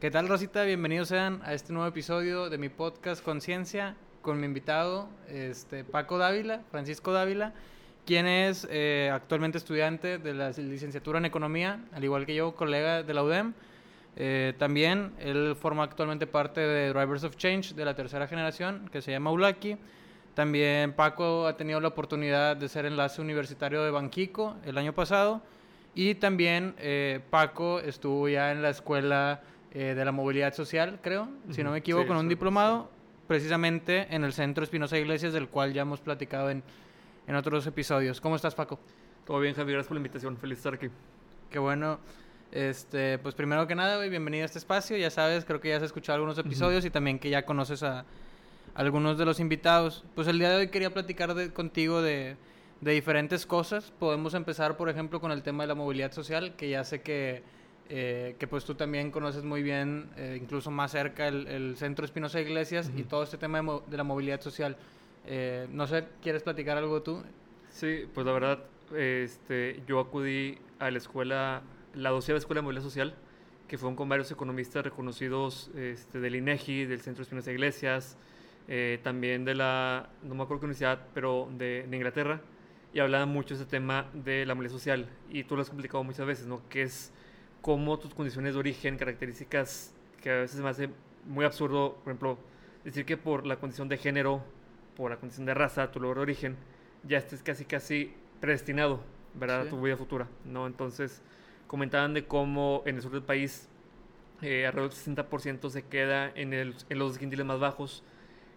¿Qué tal, Rosita? Bienvenidos sean a este nuevo episodio de mi podcast Conciencia con mi invitado, este, Paco Dávila, Francisco Dávila, quien es eh, actualmente estudiante de la licenciatura en Economía, al igual que yo, colega de la UDEM. Eh, también él forma actualmente parte de Drivers of Change de la tercera generación, que se llama Ulaki. También Paco ha tenido la oportunidad de ser enlace universitario de Banquico el año pasado. Y también eh, Paco estuvo ya en la escuela de la movilidad social, creo, si no me equivoco, con un diplomado precisamente en el Centro Espinosa Iglesias, del cual ya hemos platicado en, en otros episodios. ¿Cómo estás, Paco? Todo bien, Javier, gracias por la invitación. Feliz de estar aquí. Qué bueno. Este, pues primero que nada, bienvenido a este espacio. Ya sabes, creo que ya has escuchado algunos episodios y también que ya conoces a, algunos de los invitados. Pues el día de hoy quería platicar contigo de, de diferentes cosas. Podemos empezar, por ejemplo, con el tema de la movilidad social, que ya sé que eh, que pues tú también conoces muy bien, eh, incluso más cerca, el, Centro Espinosa Iglesias y todo este tema de, la movilidad social. Eh, no sé, ¿quieres platicar algo tú? Sí, pues la verdad, este, yo acudí a la escuela, la doceava Escuela de Movilidad Social, que fue con varios economistas reconocidos este, del INEGI, del Centro Espinosa Iglesias, también de la, no me acuerdo qué universidad, pero de, de Inglaterra, y hablaban mucho de ese tema de la movilidad social. Y tú lo has complicado muchas veces, ¿no? Que es cómo tus condiciones de origen, características que a veces me hace muy absurdo, por ejemplo, decir que por la condición de género, por la condición de raza, tu lugar de origen, ya estés casi casi predestinado, ¿verdad? A tu vida futura, ¿no? Entonces, comentaban de cómo en el sur del país eh, alrededor del 60% se queda en, el, en los quintiles más bajos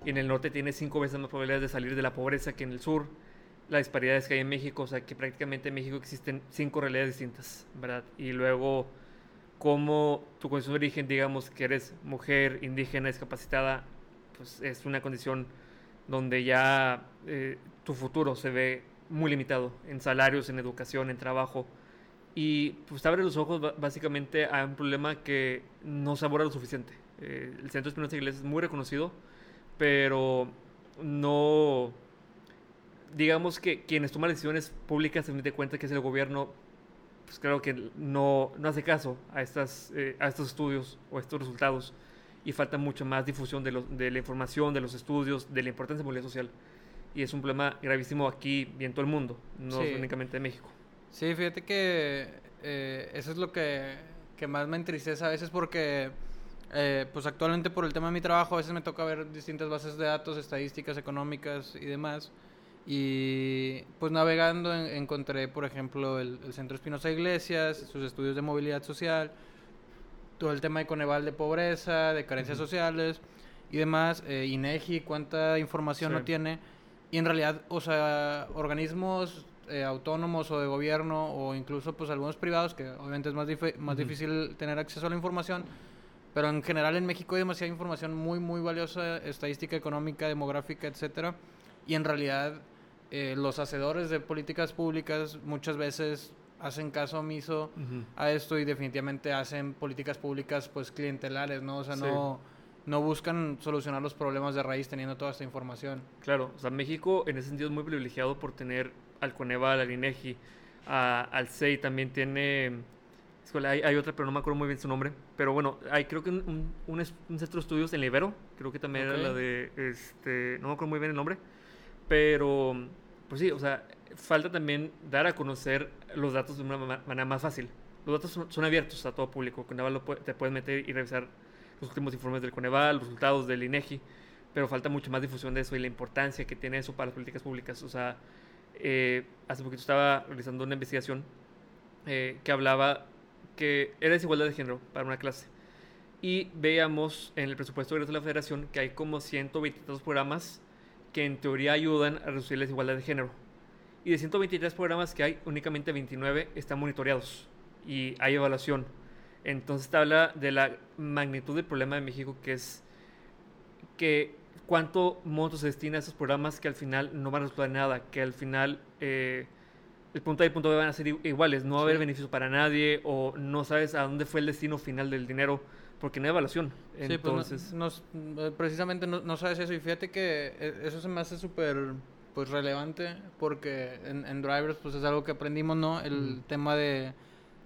y en el norte tiene cinco veces más probabilidades de salir de la pobreza que en el sur. La disparidad que hay en México, o sea que prácticamente en México existen cinco realidades distintas, ¿verdad? Y luego cómo tu condición de origen, digamos que eres mujer, indígena, discapacitada, pues es una condición donde ya eh, tu futuro se ve muy limitado en salarios, en educación, en trabajo. Y pues abre los ojos básicamente a un problema que no se aborda lo suficiente. Eh, el Centro Espinosa Iglesia es muy reconocido, pero no... Digamos que quienes toman decisiones públicas se dan cuenta que es el gobierno pues creo que no, no hace caso a, estas, eh, a estos estudios o estos resultados y falta mucho más difusión de, de la información, de los estudios, de la importancia de movilidad social. Y es un problema gravísimo aquí y en todo el mundo, no únicamente en México. Sí, fíjate que eh, eso es lo que, que, más me entristece a veces porque, eh, pues actualmente por el tema de mi trabajo, a veces me toca ver distintas bases de datos, estadísticas económicas y demás. Y pues navegando encontré, por ejemplo, el, Centro Espinosa Iglesias, sus estudios de movilidad social, todo el tema de Coneval de pobreza, de carencias sociales y demás, eh, INEGI, cuánta información no tiene. Y en realidad, o sea, organismos eh, autónomos o de gobierno o incluso pues algunos privados, que obviamente es más, más difícil tener acceso a la información, pero en general en México hay demasiada información muy, muy valiosa, estadística económica, demográfica, etcétera. Y en realidad eh, los hacedores de políticas públicas muchas veces hacen caso omiso a esto y definitivamente hacen políticas públicas pues clientelares, ¿no? O sea, no, no buscan solucionar los problemas de raíz teniendo toda esta información. Claro, o sea, México en ese sentido es muy privilegiado por tener al Coneval, al INEGI, al CEI también tiene... Hay, hay, otra, pero no me acuerdo muy bien su nombre. Pero bueno, hay creo que un, un, centro de estudios en Libero, creo que también era la de, este, no me acuerdo muy bien el nombre. Pero pues sí, o sea, falta también dar a conocer los datos de una manera más fácil. Los datos son, abiertos a todo público. Coneval te puedes meter y revisar los últimos informes del Coneval, los resultados del INEGI, pero falta mucho más difusión de eso y la importancia que tiene eso para las políticas públicas. O sea, eh, hace poquito estaba realizando una investigación eh, que hablaba que era desigualdad de género para una clase. Y veíamos en el presupuesto de la Federación que hay como 122 programas que en teoría ayudan a reducir la desigualdad de género. Y de 123 programas que hay, únicamente 29 están monitoreados y hay evaluación. Entonces te habla de la magnitud del problema de México, que es que cuánto monto se destina a esos programas que al final no van a resultar nada, que al final eh, el punto A y el punto B van a ser iguales, no va a haber beneficio para nadie o no sabes a dónde fue el destino final del dinero porque no hay evaluación. Sí, pues eh, precisamente no, sabes eso y fíjate que eh, eso se me hace súper pues relevante porque en, drivers pues es algo que aprendimos, ¿no? El tema de,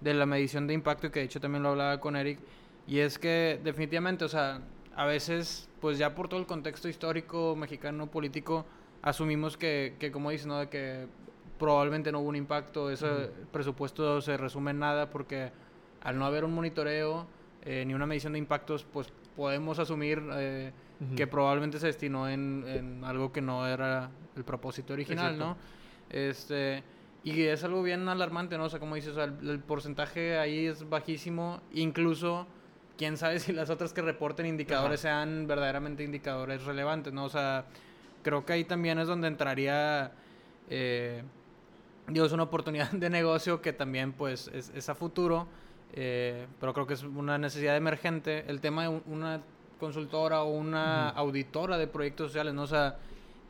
de, la medición de impacto que de hecho también lo hablaba con Eric, Y es que definitivamente, o sea, a veces, pues ya por todo el contexto histórico mexicano, político, asumimos que, que como dices, ¿no? De que probablemente no hubo un impacto, ese presupuesto se resume en nada porque al no haber un monitoreo eh, ni una medición de impactos, pues podemos asumir eh, que probablemente se destinó en, en, algo que no era el propósito original, ¿no? Este, y es algo bien alarmante, ¿no? O sea, como dices, el, porcentaje ahí es bajísimo, incluso quién sabe si las otras que reporten indicadores sean verdaderamente indicadores relevantes, ¿no? O sea, creo que ahí también es donde entraría, eh, digo, es una oportunidad de negocio que también pues es, a futuro, eh, pero creo que es una necesidad emergente. El tema de una consultora o una auditora de proyectos sociales, ¿no? O sea,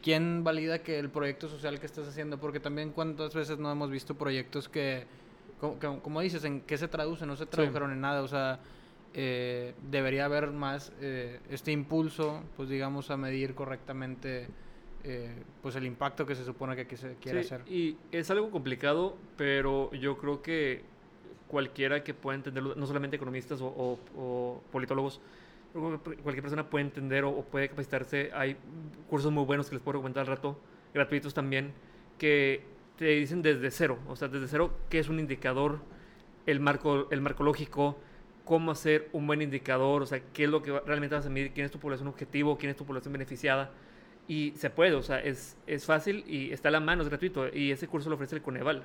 ¿quién valida que el proyecto social que estás haciendo? Porque también cuántas veces no hemos visto proyectos que, como, dices, en qué se traducen, no se tradujeron en nada, o sea, eh, debería haber más eh, este impulso, pues digamos, a medir correctamente eh, pues el impacto que se supone que, se quiere hacer. Y es algo complicado, pero yo creo que cualquiera que pueda entenderlo, no solamente economistas o politólogos, cualquier persona puede entender o, puede capacitarse. Hay cursos muy buenos que les puedo comentar al rato, gratuitos también, que te dicen desde cero, o sea, desde cero qué es un indicador, el marco, el marco lógico, cómo hacer un buen indicador, o sea, qué es lo que realmente vas a medir, quién es tu población objetivo, quién es tu población beneficiada. Y se puede, o sea, es, es fácil y está a la mano, es gratuito. Y ese curso lo ofrece el Coneval.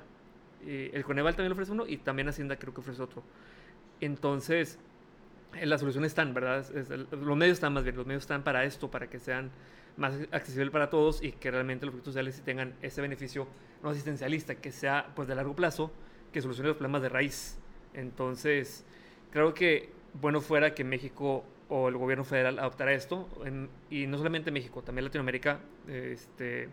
El Coneval también ofrece uno y también Hacienda creo que ofrece otro. Entonces, las soluciones están, ¿verdad? los medios están más bien, los medios están para esto, para que sean más accesibles para todos y que realmente los proyectos sociales tengan ese beneficio no asistencialista, que sea pues de largo plazo, que solucione los problemas de raíz. Entonces, creo que bueno fuera que México o el gobierno federal adoptara esto, y no solamente México, también Latinoamérica, este,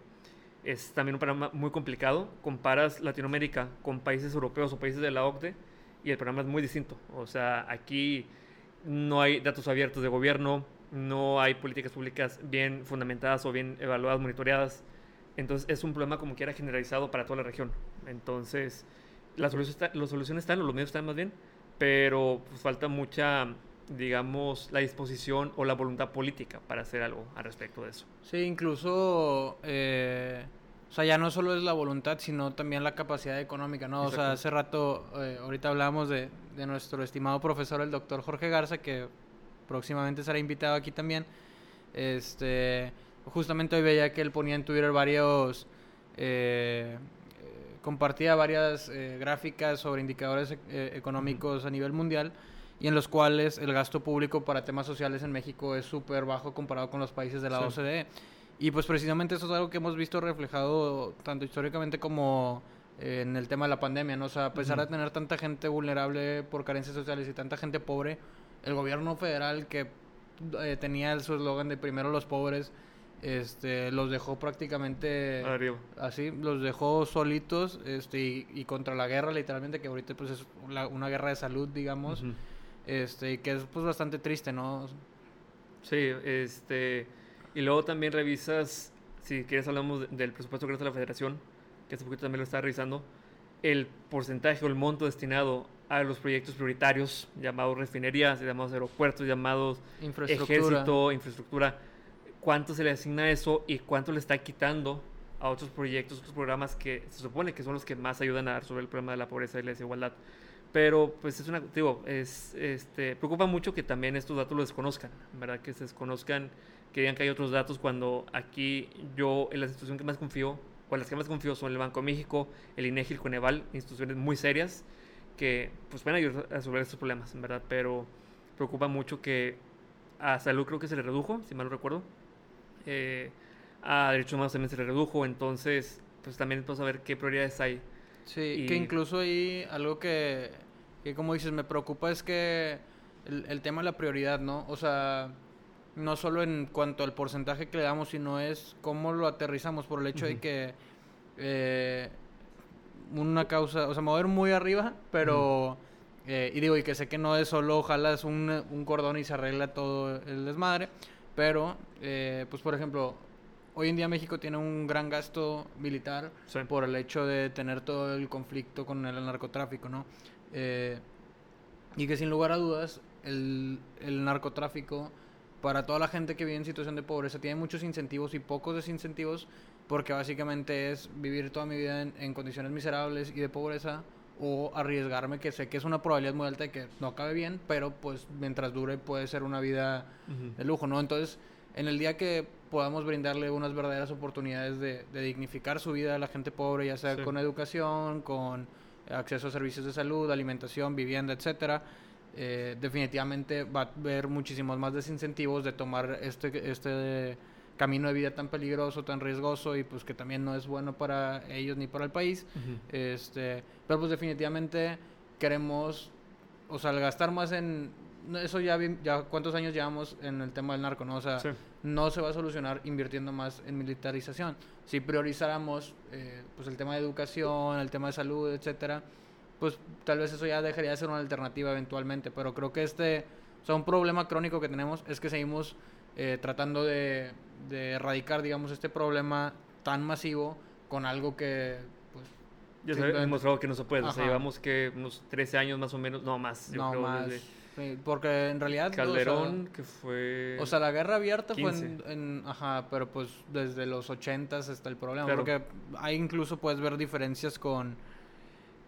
es también un programa muy complicado. Comparas Latinoamérica con países europeos o países de la OCDE y el programa es muy distinto. O sea, aquí no hay datos abiertos de gobierno, no hay políticas públicas bien fundamentadas o bien evaluadas, monitoreadas. Entonces es un problema como quiera generalizado para toda la región. Entonces las soluciones, están, los medios están más bien, pero pues, falta mucha, digamos, la disposición o la voluntad política para hacer algo al respecto de eso. Sí, incluso... Eh o sea, ya no solo es la voluntad, sino también la capacidad económica, ¿no? O sea, hace rato, eh, ahorita hablábamos de, de, nuestro estimado profesor, el doctor Jorge Garza, que próximamente será invitado aquí también. Este, justamente hoy veía que él ponía en Twitter varios, eh, compartía varias eh, gráficas sobre indicadores económicos a nivel mundial y en los cuales el gasto público para temas sociales en México es súper bajo comparado con los países de la OCDE. Y pues precisamente eso es algo que hemos visto reflejado tanto históricamente como eh, en el tema de la pandemia, ¿no? O sea, a pesar de tener tanta gente vulnerable por carencias sociales y tanta gente pobre, el gobierno federal que eh, tenía su eslogan de primero los pobres, este, los dejó prácticamente así, los dejó solitos este, y, contra la guerra literalmente, que ahorita pues es una guerra de salud, digamos, este, que es pues bastante triste, ¿no? Sí, este y luego también revisas, si quieres hablamos del presupuesto que de la federación, que este poquito también lo está revisando, el porcentaje o el monto destinado a los proyectos prioritarios, llamados refinerías, llamados aeropuertos, llamados ejército, infraestructura, cuánto se le asigna a eso y cuánto le está quitando a otros proyectos, otros programas que se supone que son los que más ayudan a resolver el problema de la pobreza y la desigualdad. Pero pues es una, digo, es, este, preocupa mucho que también estos datos los desconozcan, ¿verdad? Que se desconozcan que digan que hay otros datos cuando aquí yo en la institución que más confío, o en las que más confío son el Banco de México, el INEGI, el Coneval, instituciones muy serias que pues pueden ayudar a resolver estos problemas, verdad, pero preocupa mucho que a salud creo que se le redujo, si mal no recuerdo, eh, a derechos humanos también se le redujo, entonces pues también a ver qué prioridades hay. Sí, que incluso hay algo que, que, como dices, me preocupa es que el, el tema de la prioridad, ¿no? O sea, no solo en cuanto al porcentaje que le damos, sino es cómo lo aterrizamos por el hecho de que eh, una causa, o sea, mover muy arriba, pero, eh, y digo, y que sé que no es solo jalas un, un cordón y se arregla todo el desmadre, pero, eh, pues por ejemplo, hoy en día México tiene un gran gasto militar por el hecho de tener todo el conflicto con el narcotráfico, ¿no? y que sin lugar a dudas el, el narcotráfico para toda la gente que vive en situación de pobreza tiene muchos incentivos y pocos desincentivos porque básicamente es vivir toda mi vida en, condiciones miserables y de pobreza o arriesgarme que sé que es una probabilidad muy alta de que no acabe bien, pero pues mientras dure puede ser una vida de lujo, ¿no? Entonces, en el día que podamos brindarle unas verdaderas oportunidades de, dignificar su vida a la gente pobre, ya sea con educación, con acceso a servicios de salud, alimentación, vivienda, etcétera, eh, definitivamente va a haber muchísimos más desincentivos de tomar este, este camino de vida tan peligroso, tan riesgoso y pues que también no es bueno para ellos ni para el país. este, pero pues definitivamente queremos, o sea, gastar más en eso ya, ya cuántos años llevamos en el tema del narco, ¿no? O sea, no se va a solucionar invirtiendo más en militarización. Si priorizáramos eh, pues el tema de educación, el tema de salud, etcétera, pues tal vez eso ya dejaría de ser una alternativa eventualmente. Pero creo que este, o sea, un problema crónico que tenemos es que seguimos eh, tratando de, de, erradicar, digamos, este problema tan masivo con algo que, pues... Ya hemos demostrado que no se puede. O sea, llevamos que unos 13 años más o menos, no más. no más. Porque en realidad... Calderón, que fue... O sea, la guerra abierta fue en, Ajá, pero pues desde los 80 está el problema. Porque hay incluso puedes ver diferencias con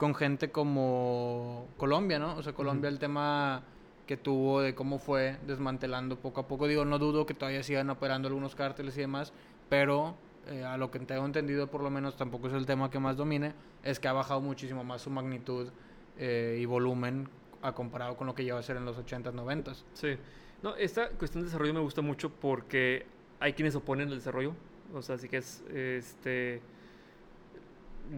con gente como Colombia, ¿no? O sea, Colombia el tema que tuvo de cómo fue desmantelando poco a poco. Digo, no dudo que todavía sigan operando algunos cárteles y demás, pero eh, a lo que tengo entendido, por lo menos tampoco es el tema que más domine, es que ha bajado muchísimo más su magnitud eh, y volumen a comparado con lo que lleva a ser en los 80s, 90s. Sí. No, esta cuestión de desarrollo me gusta mucho porque hay quienes oponen el desarrollo. O sea, así que es este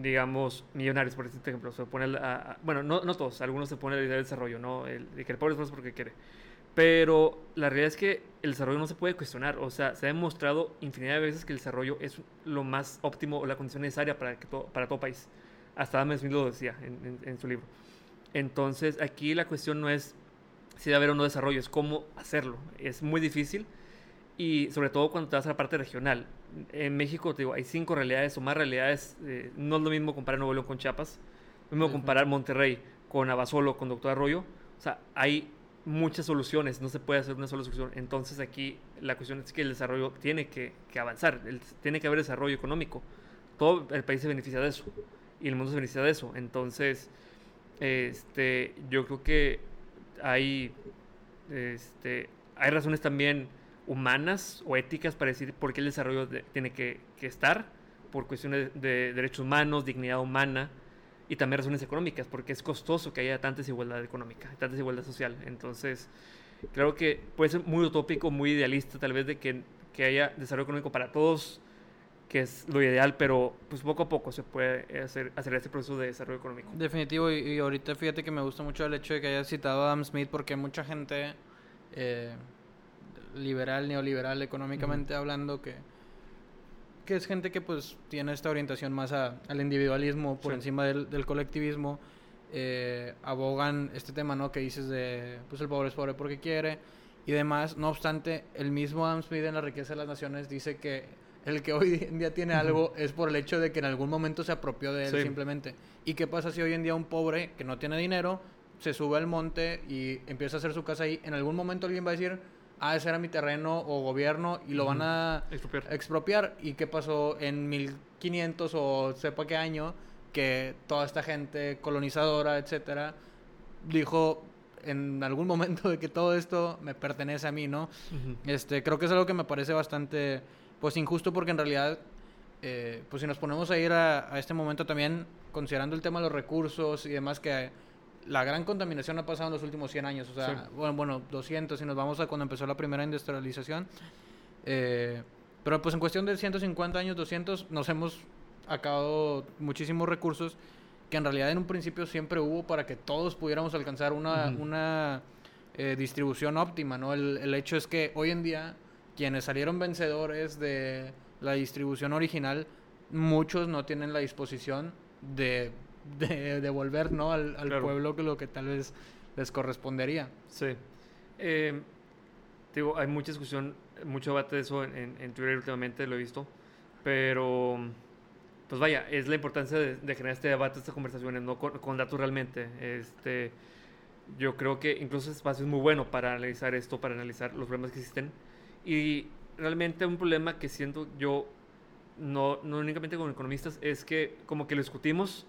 digamos, millonarios, por ejemplo. Se pone bueno, no, no, todos, algunos se ponen la idea del desarrollo, ¿no? El, de que el pobre es porque quiere. Pero la realidad es que el desarrollo no se puede cuestionar. O sea, se ha demostrado infinidad de veces que el desarrollo es lo más óptimo o la condición necesaria para, que para todo país. Hasta Adam Smith lo decía en, su libro. Entonces, aquí la cuestión no es si debe haber o no desarrollo, es cómo hacerlo. Es muy difícil y sobre todo cuando te vas a la parte regional. En México, te digo, hay cinco realidades o más realidades. Eh, no es lo mismo comparar Nuevo León con Chiapas. Lo mismo comparar Monterrey con Abasolo, con Doctor Arroyo. O sea, hay muchas soluciones, no se puede hacer una sola solución. Entonces aquí la cuestión es que el desarrollo tiene que, avanzar, tiene que haber desarrollo económico. Todo el país se beneficia de eso y el mundo se beneficia de eso. Entonces, este, yo creo que hay, este, hay razones también humanas o éticas para decir por qué el desarrollo tiene que, estar, por cuestiones de, derechos humanos, dignidad humana y también razones económicas, porque es costoso que haya tanta desigualdad económica, tanta desigualdad social. Entonces, creo que puede ser muy utópico, muy idealista tal vez de que, que haya desarrollo económico para todos, que es lo ideal, pero pues poco a poco se puede hacer, hacer este proceso de desarrollo económico. Definitivo, y, ahorita fíjate que me gusta mucho el hecho de que hayas citado a Adam Smith, porque mucha gente... Eh, liberal, neoliberal, económicamente hablando, que, que es gente que pues tiene esta orientación más al individualismo por encima del, colectivismo, eh, abogan este tema, ¿no? Que dices de, pues el pobre es pobre porque quiere y demás. No obstante, el mismo Adam Smith en La riqueza de las naciones dice que el que hoy en día tiene algo es por el hecho de que en algún momento se apropió de él simplemente. ¿Y qué pasa si hoy en día un pobre que no tiene dinero se sube al monte y empieza a hacer su casa ahí? En algún momento alguien va a decir, ah, ese era mi terreno o gobierno y lo van a expropiar. ¿Y qué pasó en 1500 o sepa qué año? Que toda esta gente colonizadora, etcétera, dijo en algún momento de que todo esto me pertenece a mí, ¿no? Este, creo que es algo que me parece bastante, pues, injusto porque en realidad, eh, pues, si nos ponemos a ir a, a este momento también, considerando el tema de los recursos y demás que la gran contaminación ha pasado en los últimos 100 años. O sea, bueno, bueno, 200 si nos vamos a cuando empezó la primera industrialización. Eh, pero pues en cuestión de 150 años, 200, nos hemos acabado muchísimos recursos que en realidad en un principio siempre hubo para que todos pudiéramos alcanzar una, una eh, distribución óptima, ¿no? El, el hecho es que hoy en día quienes salieron vencedores de la distribución original, muchos no tienen la disposición de de devolver ¿no? al, al pueblo lo que tal vez les correspondería. Sí. Eh, digo, hay mucha discusión, mucho debate de eso en, en, Twitter últimamente, lo he visto, pero pues vaya, es la importancia de, generar este debate, estas conversaciones, no con, datos realmente. Este, Yo creo que incluso ese espacio es muy bueno para analizar esto, para analizar los problemas que existen. Y realmente un problema que siento yo, no, no únicamente con economistas, es que como que lo discutimos,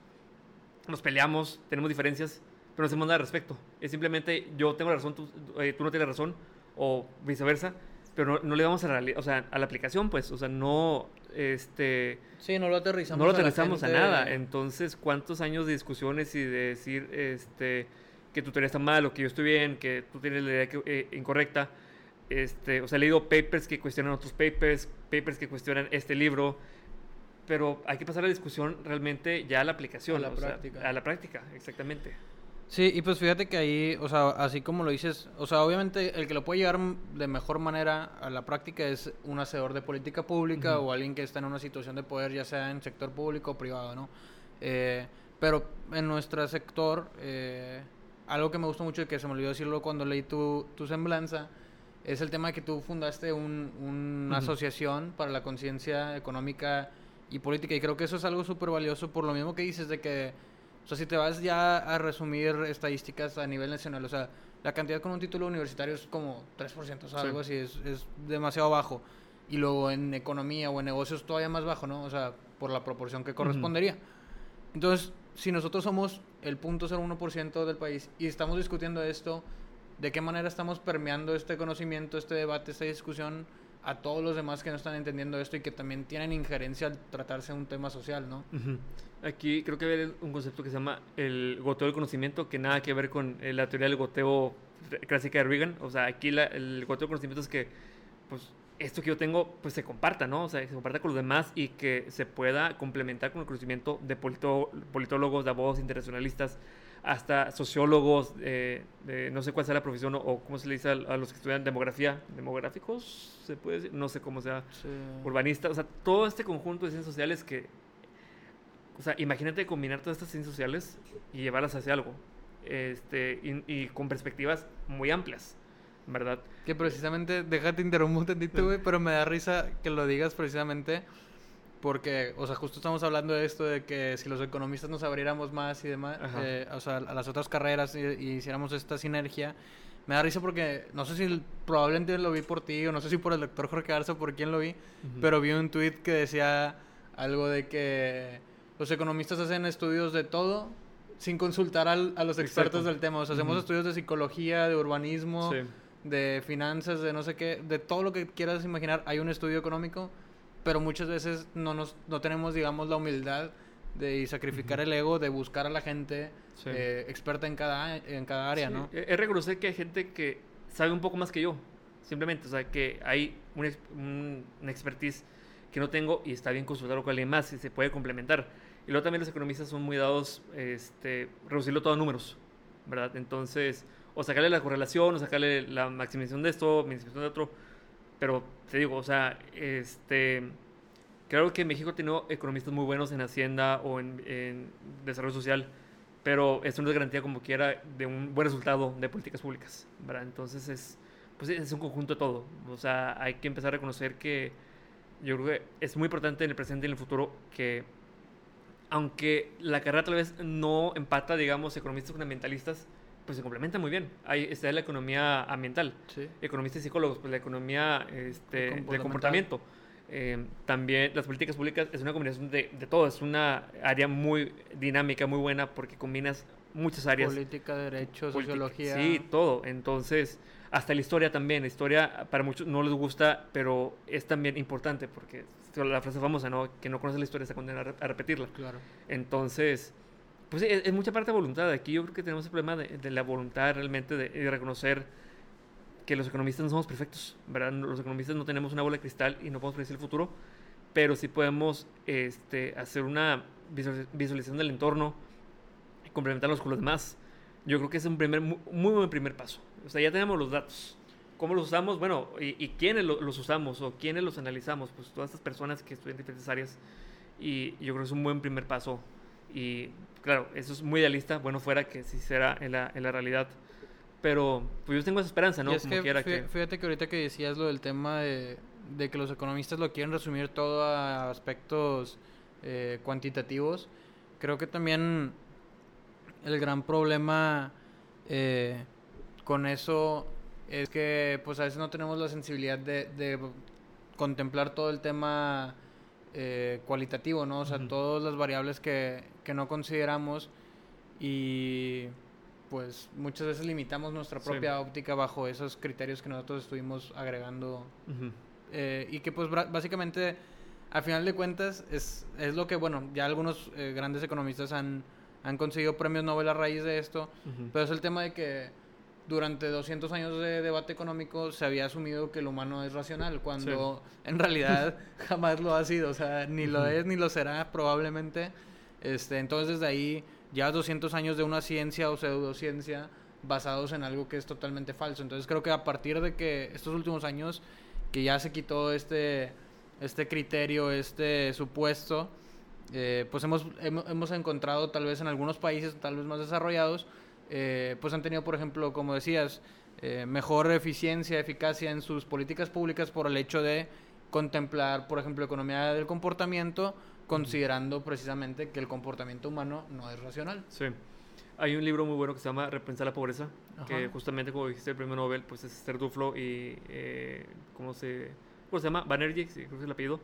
nos peleamos, tenemos diferencias, pero no hacemos nada al respecto. Es simplemente yo tengo la razón, tú, eh, tú no tienes razón, o viceversa, pero no, le damos a la, o sea, a la aplicación, pues, o sea, no, este... Sí, no lo aterrizamos. No lo aterrizamos a, nada. Entonces, ¿cuántos años de discusiones y de decir, este, que tu teoría está mal o que yo estoy bien, que tú tienes la idea eh, incorrecta? Este, o sea, he leído papers que cuestionan otros papers, papers que cuestionan este libro, pero hay que pasar la discusión realmente ya a la aplicación. A la práctica. a la práctica, exactamente. Sí, y pues fíjate que ahí, o sea, así como lo dices, o sea, obviamente el que lo puede llevar de mejor manera a la práctica es un hacedor de política pública o alguien que está en una situación de poder, ya sea en sector público o privado, ¿no? Eh, pero en nuestro sector, eh, algo que me gustó mucho y que se me olvidó decirlo cuando leí tu, tu semblanza, es el tema de que tú fundaste un, una asociación para la conciencia económica y política, y creo que eso es algo súper valioso por lo mismo que dices de que o sea, si te vas ya a resumir estadísticas a nivel nacional, o sea, la cantidad con un título universitario es como 3%, o sea, algo así, es, es, demasiado bajo. Y luego en economía o en negocios todavía más bajo, ¿no? O sea, por la proporción que correspondería. Entonces, si nosotros somos el 0.01% del país y estamos discutiendo esto, ¿de qué manera estamos permeando este conocimiento, este debate, esta discusión a todos los demás que no están entendiendo esto y que también tienen injerencia al tratarse de un tema social, ¿no? Aquí creo que hay un concepto que se llama el goteo del conocimiento, que nada que ver con eh, la teoría del goteo clásica de Reagan. O sea, aquí el goteo del conocimiento es que, pues, esto que yo tengo, pues se comparta, ¿no? O sea, se comparta con los demás y que se pueda complementar con el conocimiento de politólogos, de abogados internacionalistas, hasta sociólogos, eh, de, no sé cuál sea la profesión o, cómo se le dice a, los que estudian demografía, demográficos, se puede decir, no sé cómo sea, urbanistas, o sea, todo este conjunto de ciencias sociales que, o sea, imagínate combinar todas estas ciencias sociales y llevarlas hacia algo, este, y, con perspectivas muy amplias. ¿Verdad? Que precisamente, déjate interrumpir un tantito, güey, pero me da risa que lo digas precisamente porque, o sea, justo estamos hablando de esto de que si los economistas nos abriéramos más y demás, eh, o sea, a las otras carreras y, hiciéramos esta sinergia, me da risa porque no sé si probablemente lo vi por ti o no sé si por el doctor Jorge Arza o por quién lo vi, pero vi un tweet que decía algo de que los economistas hacen estudios de todo sin consultar a los expertos del tema. O sea, hacemos estudios de psicología, de urbanismo, de finanzas, de no sé qué, de todo lo que quieras imaginar. Hay un estudio económico pero muchas veces no, nos, no tenemos, digamos, la humildad de sacrificar el ego, de buscar a la gente eh, experta en cada, en cada área, ¿no? E, es reconocer que hay gente que sabe un poco más que yo, simplemente, o sea, que hay un, una expertise que no tengo y está bien consultarlo con alguien más y se puede complementar. Y luego también los economistas son muy dados, este, reducirlo todo a números, ¿verdad? Entonces, o sacarle la correlación, o sacarle la maximización de esto, minimización de otro, pero te digo, o sea, este, creo que México tiene economistas muy buenos en Hacienda o en, desarrollo social, pero esto no es garantía como quiera de un buen resultado de políticas públicas. Entonces es, pues es un conjunto de todo. O sea, hay que empezar a reconocer que yo creo que es muy importante en el presente y en el futuro que, aunque la carrera tal vez no empata, digamos, economistas fundamentalistas, pues se complementa muy bien. Ahí está la economía ambiental, economistas y psicólogos, pues la economía este, de comportamiento. Eh, también las políticas públicas es una combinación de, de, todo, es una área muy dinámica, muy buena porque combinas muchas áreas. Política, derecho, sociología. Sí, todo. Entonces, hasta la historia también. La historia para muchos no les gusta, pero es también importante porque la frase famosa, ¿no? Que no conoce la historia se condena a repetirla. Claro. Entonces, pues es, mucha parte de voluntad. Aquí yo creo que tenemos el problema de, la voluntad realmente de, reconocer que los economistas no somos perfectos, ¿verdad? Los economistas no tenemos una bola de cristal y no podemos predecir el futuro, pero sí podemos este, hacer una visualización del entorno y complementarlos con los demás. Yo creo que es un primer, muy, buen primer paso. O sea, ya tenemos los datos. ¿Cómo los usamos? Bueno, ¿y, quiénes los usamos o quiénes los analizamos? Pues todas estas personas que estudian diferentes áreas. Y yo creo que es un buen primer paso. Y claro, eso es muy idealista, bueno fuera que sí será en la, en la realidad. Pero pues yo tengo esa esperanza, ¿no? Como quiera que... Fíjate que ahorita que decías lo del tema de, de, que los economistas lo quieren resumir todo a aspectos eh, cuantitativos, creo que también el gran problema eh, con eso es que pues a veces no tenemos la sensibilidad de, de contemplar todo el tema eh, cualitativo, ¿no? O sea, todas las variables que, que, no consideramos y pues muchas veces limitamos nuestra propia óptica bajo esos criterios que nosotros estuvimos agregando eh, y que pues básicamente al final de cuentas es, es lo que, bueno, ya algunos eh, grandes economistas han, han conseguido premios Nobel a raíz de esto, pero es el tema de que durante 200 años de debate económico se había asumido que el humano es racional, cuando en realidad jamás lo ha sido, o sea, ni lo es ni lo será probablemente. Este, entonces desde ahí ya 200 años de una ciencia o pseudociencia basados en algo que es totalmente falso. Entonces creo que a partir de que estos últimos años que ya se quitó este, este criterio, este supuesto, eh, pues hemos, hemos encontrado tal vez en algunos países tal vez más desarrollados, eh, pues han tenido, por ejemplo, como decías, eh, mejor eficiencia, eficacia en sus políticas públicas por el hecho de contemplar, por ejemplo, economía del comportamiento, considerando precisamente que el comportamiento humano no es racional. Sí. Hay un libro muy bueno que se llama Repensar la pobreza, que justamente como dijiste el premio Nobel, pues es Esther Duflo y eh, ¿cómo se cómo se llama? Banerjee, creo que es el apellido.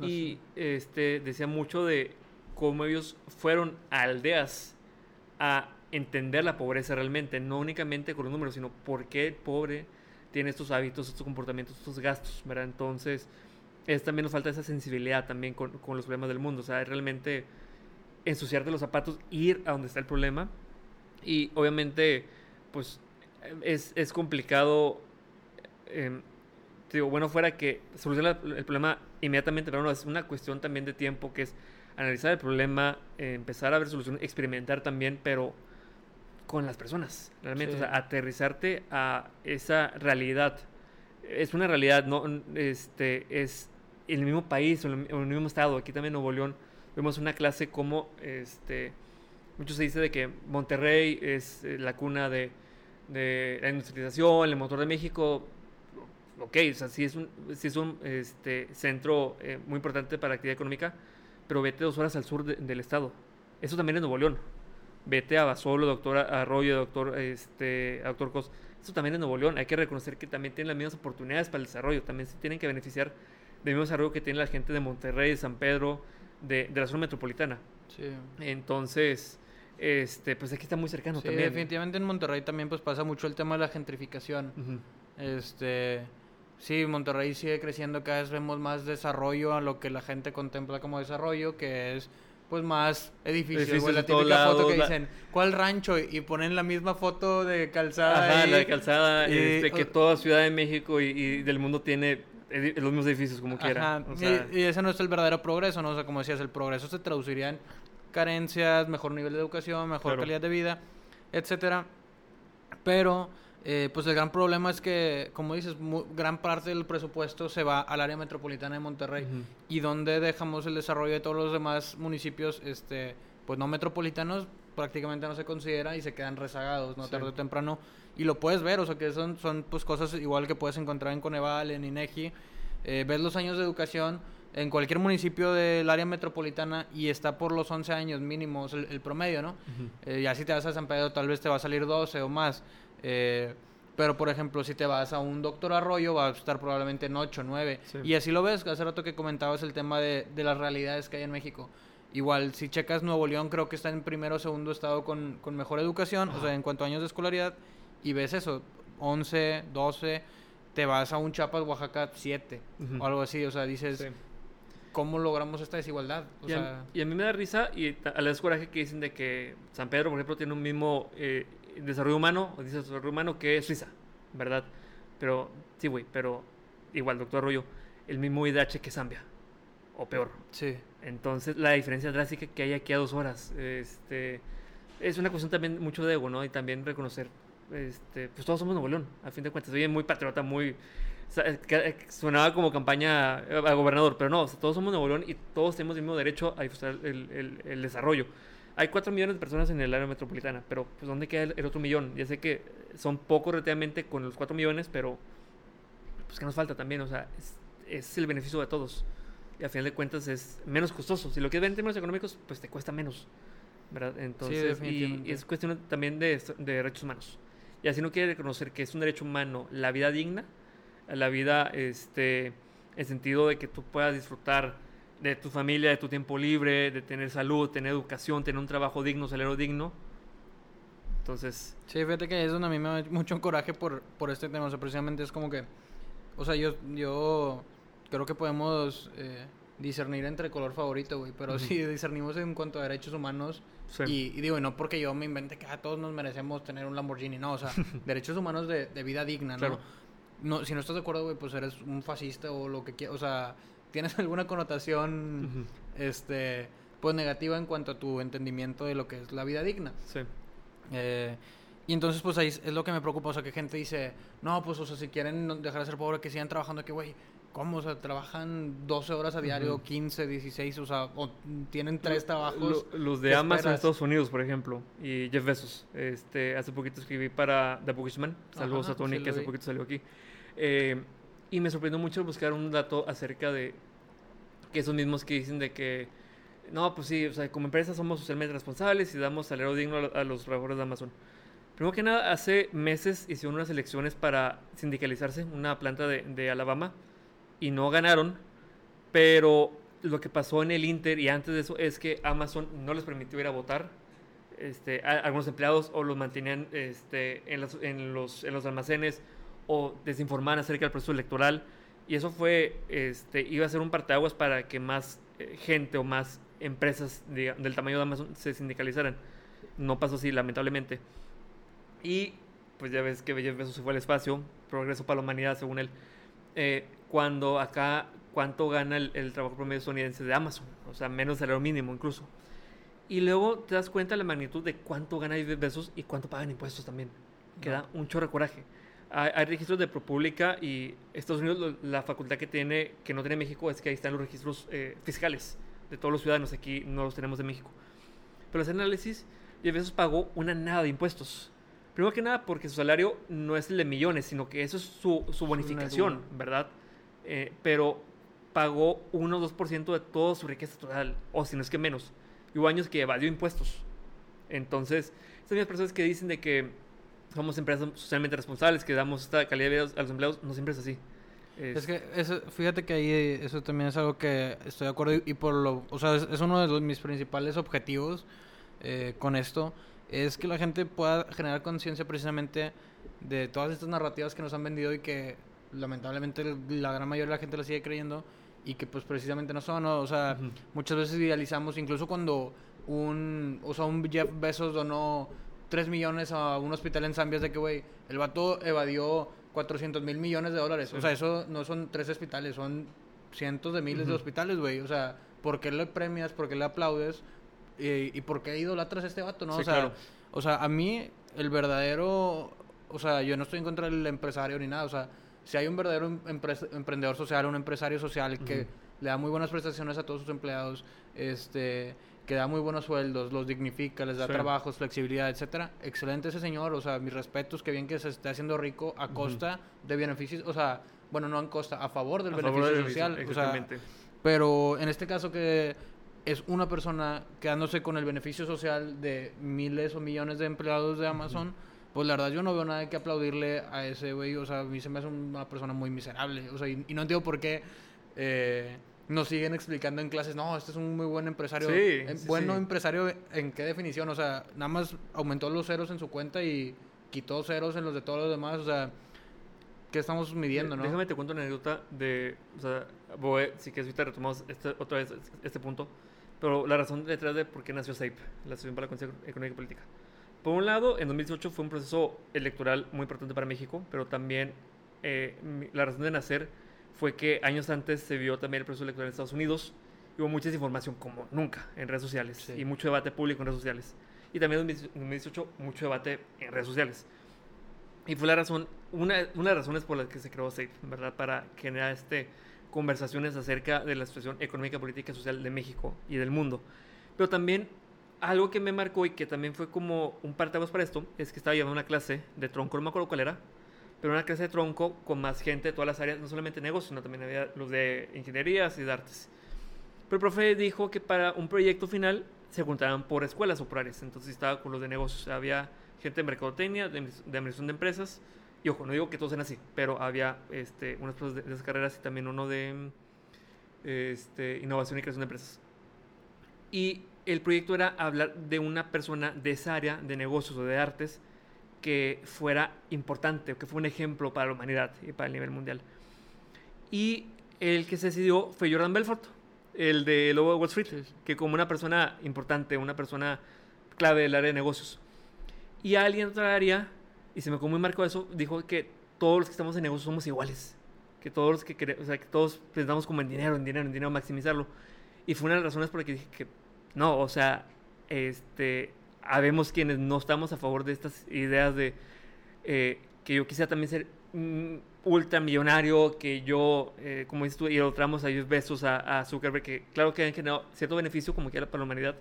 y este decía mucho de cómo ellos fueron a aldeas a entender la pobreza realmente, no únicamente con los números, sino por qué el pobre tiene estos hábitos, estos comportamientos, estos gastos, ¿verdad? Entonces, es, también nos falta esa sensibilidad también con, con los problemas del mundo, o sea, realmente ensuciarte los zapatos, ir a donde está el problema y obviamente, pues, es, es complicado, eh, digo, bueno, fuera que solucionar el problema inmediatamente, pero no, es una cuestión también de tiempo que es analizar el problema, empezar a ver soluciones, experimentar también, pero con las personas, realmente, o sea, aterrizarte a esa realidad. Es una realidad, no este es el mismo país o el, mismo estado, aquí también en Nuevo León vemos una clase como este mucho se dice de que Monterrey es eh, la cuna de, de la industrialización, el motor de México. Ok, o sea, sí es un, sí es un este, centro eh, muy importante para la actividad económica, pero vete dos horas al sur del estado. Eso también es Nuevo León vete a Basolo, doctor Arroyo, doctor, este, doctor Cos. Eso también en Nuevo León. Hay que reconocer que también tienen las mismas oportunidades para el desarrollo. También se tienen que beneficiar del mismo desarrollo que tiene la gente de Monterrey, de San Pedro, de, la zona metropolitana. Sí. Entonces, este, pues aquí está muy cercano sí, definitivamente en Monterrey también pues pasa mucho el tema de la gentrificación. Este... Sí, Monterrey sigue creciendo, cada vez vemos más desarrollo a lo que la gente contempla como desarrollo, que es pues más edificios. la típica foto que dicen, ¿cuál rancho? Y ponen la misma foto de calzada. Ajá, la de calzada, este, que toda Ciudad de México y, del mundo tiene los mismos edificios como quiera. y, ese no es el verdadero progreso, ¿no? O sea, como decías, el progreso se traduciría en carencias, mejor nivel de educación, mejor calidad de vida, etcétera. Pero eh, pues el gran problema es que, como dices, gran parte del presupuesto se va al área metropolitana de Monterrey. Y donde dejamos el desarrollo de todos los demás municipios, este, pues no metropolitanos, prácticamente no se considera y se quedan rezagados, ¿no? Tarde o temprano. Y lo puedes ver, o sea, que son, son pues cosas igual que puedes encontrar en Coneval, en INEGI. Eh, ves los años de educación en cualquier municipio del área metropolitana y está por los 11 años mínimos el, promedio, ¿no? Eh, ya si te vas a San Pedro tal vez te va a salir 12 o más. Eh, pero, por ejemplo, si te vas a un doctor Arroyo, va a estar probablemente en 8, 9. Y así lo ves. Hace rato que comentabas el tema de, de, las realidades que hay en México. Igual, si checas Nuevo León, creo que está en primero o segundo estado con, con mejor educación, o sea, en cuanto a años de escolaridad, y ves eso, 11, 12, te vas a un Chiapas, Oaxaca, 7, o algo así, o sea, dices, ¿cómo logramos esta desigualdad? y, a, y, a, mí me da risa, y a la coraje que dicen de que San Pedro, por ejemplo, tiene un mismo... Eh, desarrollo humano, o dice desarrollo humano que es Suiza, ¿verdad? Pero, sí, güey, pero igual, doctor Arroyo, el mismo IDH que Zambia, o peor. Sí. Entonces, la diferencia drástica que hay aquí a dos horas, este, es una cuestión también mucho de ego, ¿no? Y también reconocer, este, pues todos somos Nuevo León, a fin de cuentas. Soy muy patriota, muy... Sonaba como campaña a gobernador, pero no, todos somos Nuevo León y todos tenemos el mismo derecho a disfrutar el, el, el desarrollo hay 4 millones de personas en el área metropolitana, pero pues ¿dónde queda el, otro millón? Ya sé que son pocos relativamente con los 4 millones, pero pues que nos falta también, o sea, es, el beneficio de todos. Y a final de cuentas es menos costoso. Si lo quieres ver en términos económicos, pues te cuesta menos. ¿verdad? Entonces, y, es cuestión también de, de, derechos humanos. Y así no quiere reconocer que es un derecho humano la vida digna, la vida, este, en sentido de que tú puedas disfrutar de tu familia, de tu tiempo libre, de tener salud, tener educación, tener un trabajo digno, salario digno. Entonces... Sí, fíjate que es donde a mí me da mucho coraje por, por este tema. O sea, precisamente es como que... O sea, yo, yo creo que podemos eh, discernir entre color favorito, güey. Pero si discernimos en cuanto a derechos humanos... Y, digo, y no porque yo me invente que ah, todos nos merecemos tener un Lamborghini. No, o sea, derechos humanos de, de vida digna, ¿no? no, si no estás de acuerdo, güey, pues eres un fascista o lo que quieras. O sea, tienes alguna connotación, este, pues negativa en cuanto a tu entendimiento de lo que es la vida digna. Sí. Eh, y entonces, pues ahí es lo que me preocupa. O sea, que gente dice, no, pues, o sea, si quieren dejar de ser pobres, que sigan trabajando, que, güey, ¿cómo? O sea, trabajan 12 horas a diario, 15, 16, o sea, o tienen tres trabajos. los de Amazon en Estados Unidos, por ejemplo, y Jeff Bezos. Este, hace poquito escribí para The Bookishman. Saludos a Tony, que hace poquito salió aquí. Eh, y me sorprendió mucho buscar un dato acerca de que esos mismos que dicen de que, no, pues sí, o sea, como empresa somos socialmente responsables y damos salario digno a, los trabajadores de Amazon. Primero que nada, hace meses hicieron unas elecciones para sindicalizarse, una planta de, de Alabama, y no ganaron, pero lo que pasó en el Inter y antes de eso es que Amazon no les permitió ir a votar. Este, algunos empleados o los mantenían este, en, en, los, en los almacenes o desinformar acerca del proceso electoral. Y eso fue, este, iba a ser un parteaguas para que más eh, gente o más empresas del tamaño de Amazon se sindicalizaran. No pasó así, lamentablemente. Y pues ya ves que Jeff Bezos se fue al espacio, progreso para la humanidad, según él. Eh, cuando acá, ¿cuánto gana el, trabajo promedio estadounidense de Amazon? O sea, menos salario mínimo incluso. Y luego te das cuenta de la magnitud de cuánto gana Jeff Bezos y cuánto pagan impuestos también. Queda un chorro de coraje hay, registros de ProPublica y Estados Unidos la facultad que tiene que no tiene México es que ahí están los registros eh, fiscales de todos los ciudadanos. Aquí no los tenemos de México. Pero ese análisis Jeff Bezos pagó una nada de impuestos. Primero que nada porque su salario no es el de millones sino que eso es su, su bonificación verdad eh, pero pagó 1 o 2% de toda su riqueza total o si no es que menos. Y hubo años que evadió impuestos. Entonces estas mismas personas que dicen de que somos empresas socialmente responsables, que damos esta calidad de vida a los empleados, no siempre es así. Es, que eso, fíjate que ahí eso también es algo que estoy de acuerdo y, por lo, o sea, es, uno de mis principales objetivos eh, con esto, es que la gente pueda generar conciencia precisamente de todas estas narrativas que nos han vendido y que lamentablemente la gran mayoría de la gente la sigue creyendo y que pues precisamente no son, o sea, muchas veces idealizamos, incluso cuando un, o sea, un Jeff Bezos donó 3 millones a un hospital en Zambia es de que, güey, el vato evadió 400 mil millones de dólares. O sea, eso no son tres hospitales, son cientos de miles de hospitales, güey. O sea, ¿por qué le premias? ¿Por qué le aplaudes? ¿Y, y por qué idolatras a este vato, no? o, sea, o sea, a mí, el verdadero... O sea, yo no estoy en contra del empresario ni nada. O sea, si hay un verdadero emprendedor social, un empresario social que le da muy buenas prestaciones a todos sus empleados, este que da muy buenos sueldos, los dignifica, les da trabajos, flexibilidad, etcétera. Excelente ese señor, o sea, mis respetos, que bien que se esté haciendo rico a costa de beneficios, o sea, bueno, no a costa, a favor del beneficio social, pero en este caso que es una persona quedándose con el beneficio social de miles o millones de empleados de Amazon, pues la verdad yo no veo nada que aplaudirle a ese güey, o sea, a mí se me hace una persona muy miserable, o sea, y, no entiendo por qué eh, nos siguen explicando en clases, no, este es un muy buen empresario. Sí, bueno empresario, ¿en qué definición? O sea, nada más aumentó los ceros en su cuenta y quitó ceros en los de todos los demás, o sea, ¿qué estamos midiendo, no? Déjame te cuento una anécdota de, o sea, voy, si quieres ahorita retomamos este, otra vez este punto, pero la razón detrás de por qué nació SAIP, la Asociación para la Conciencia Económica y Política. Por un lado, en 2018 fue un proceso electoral muy importante para México, pero también eh, la razón de nacer fue que años antes se vio también el proceso electoral en Estados Unidos y hubo mucha desinformación como nunca en redes sociales y mucho debate público en redes sociales. Y también en 2018 mucho debate en redes sociales. Y fue la razón, una, una de las razones por las que se creó SAFE, ¿verdad? Para generar este, conversaciones acerca de la situación económica, política y social de México y del mundo. Pero también algo que me marcó y que también fue como un parteaguas para esto es que estaba llevando una clase de tronco, no me acuerdo cuál era, pero una clase de tronco con más gente de todas las áreas, no solamente negocios, sino también había los de ingenierías y de artes. Pero el profe dijo que para un proyecto final se juntaban por escuelas o por áreas. Entonces estaba con los de negocios. Había gente de mercadotecnia, de, de administración de empresas. Y ojo, no digo que todos sean así, pero había este, unas personas de, de esas carreras y también uno de este, innovación y creación de empresas. Y el proyecto era hablar de una persona de esa área de negocios o de artes que fuera importante, que fue un ejemplo para la humanidad y para el nivel mundial. Y el que se decidió fue Jordan Belfort, el de Lobo de Wall Street, que como una persona importante, una persona clave del área de negocios. Y alguien de otra área, y se me quedó muy marcado eso, dijo que todos los que estamos en negocios somos iguales. Que todos los que queremos, o sea, que todos pensamos como en dinero, en dinero, en dinero, maximizarlo. Y fue una de las razones por las que dije que no, o sea, este, habemos quienes no estamos a favor de estas ideas de eh, que yo quisiera también ser mm, ultramillonario, que yo, eh, como dices tú, y tramos a ellos besos a, a, Zuckerberg, que claro que han generado cierto beneficio como quiera para la humanidad,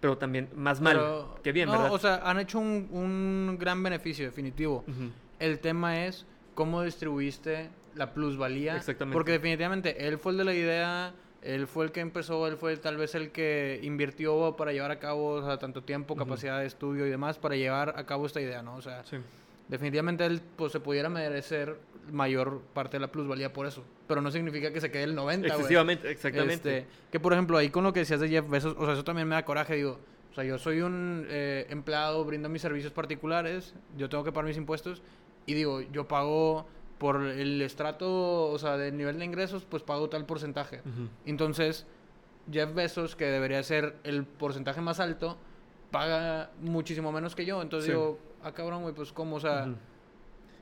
pero también más mal Pero- que bien, no, ¿verdad? O sea, han hecho un, un gran beneficio, definitivo. Ujú. El tema es cómo distribuiste la plusvalía. Exactamente. Porque definitivamente él fue el de la idea, él fue el que empezó, él fue tal vez el que invirtió para llevar a cabo o sea, tanto tiempo, capacidad de estudio y demás para llevar a cabo esta idea, ¿no? O sea, Sí. definitivamente él pues, se pudiera merecer mayor parte de la plusvalía por eso. Pero no significa que se quede el 90, güey. Excesivamente, exactamente. Este, que por ejemplo, ahí con lo que decías de Jeff Bezos, o sea, eso también me da coraje, digo, o sea, yo soy un eh, empleado, brindo mis servicios particulares, yo tengo que pagar mis impuestos, y digo, yo pago por el estrato, o sea, del nivel de ingresos, pues pago tal porcentaje. Entonces, Jeff Bezos, que debería ser el porcentaje más alto, paga muchísimo menos que yo. Entonces Sí. digo, ah, cabrón, güey, pues cómo, o sea, Ujú.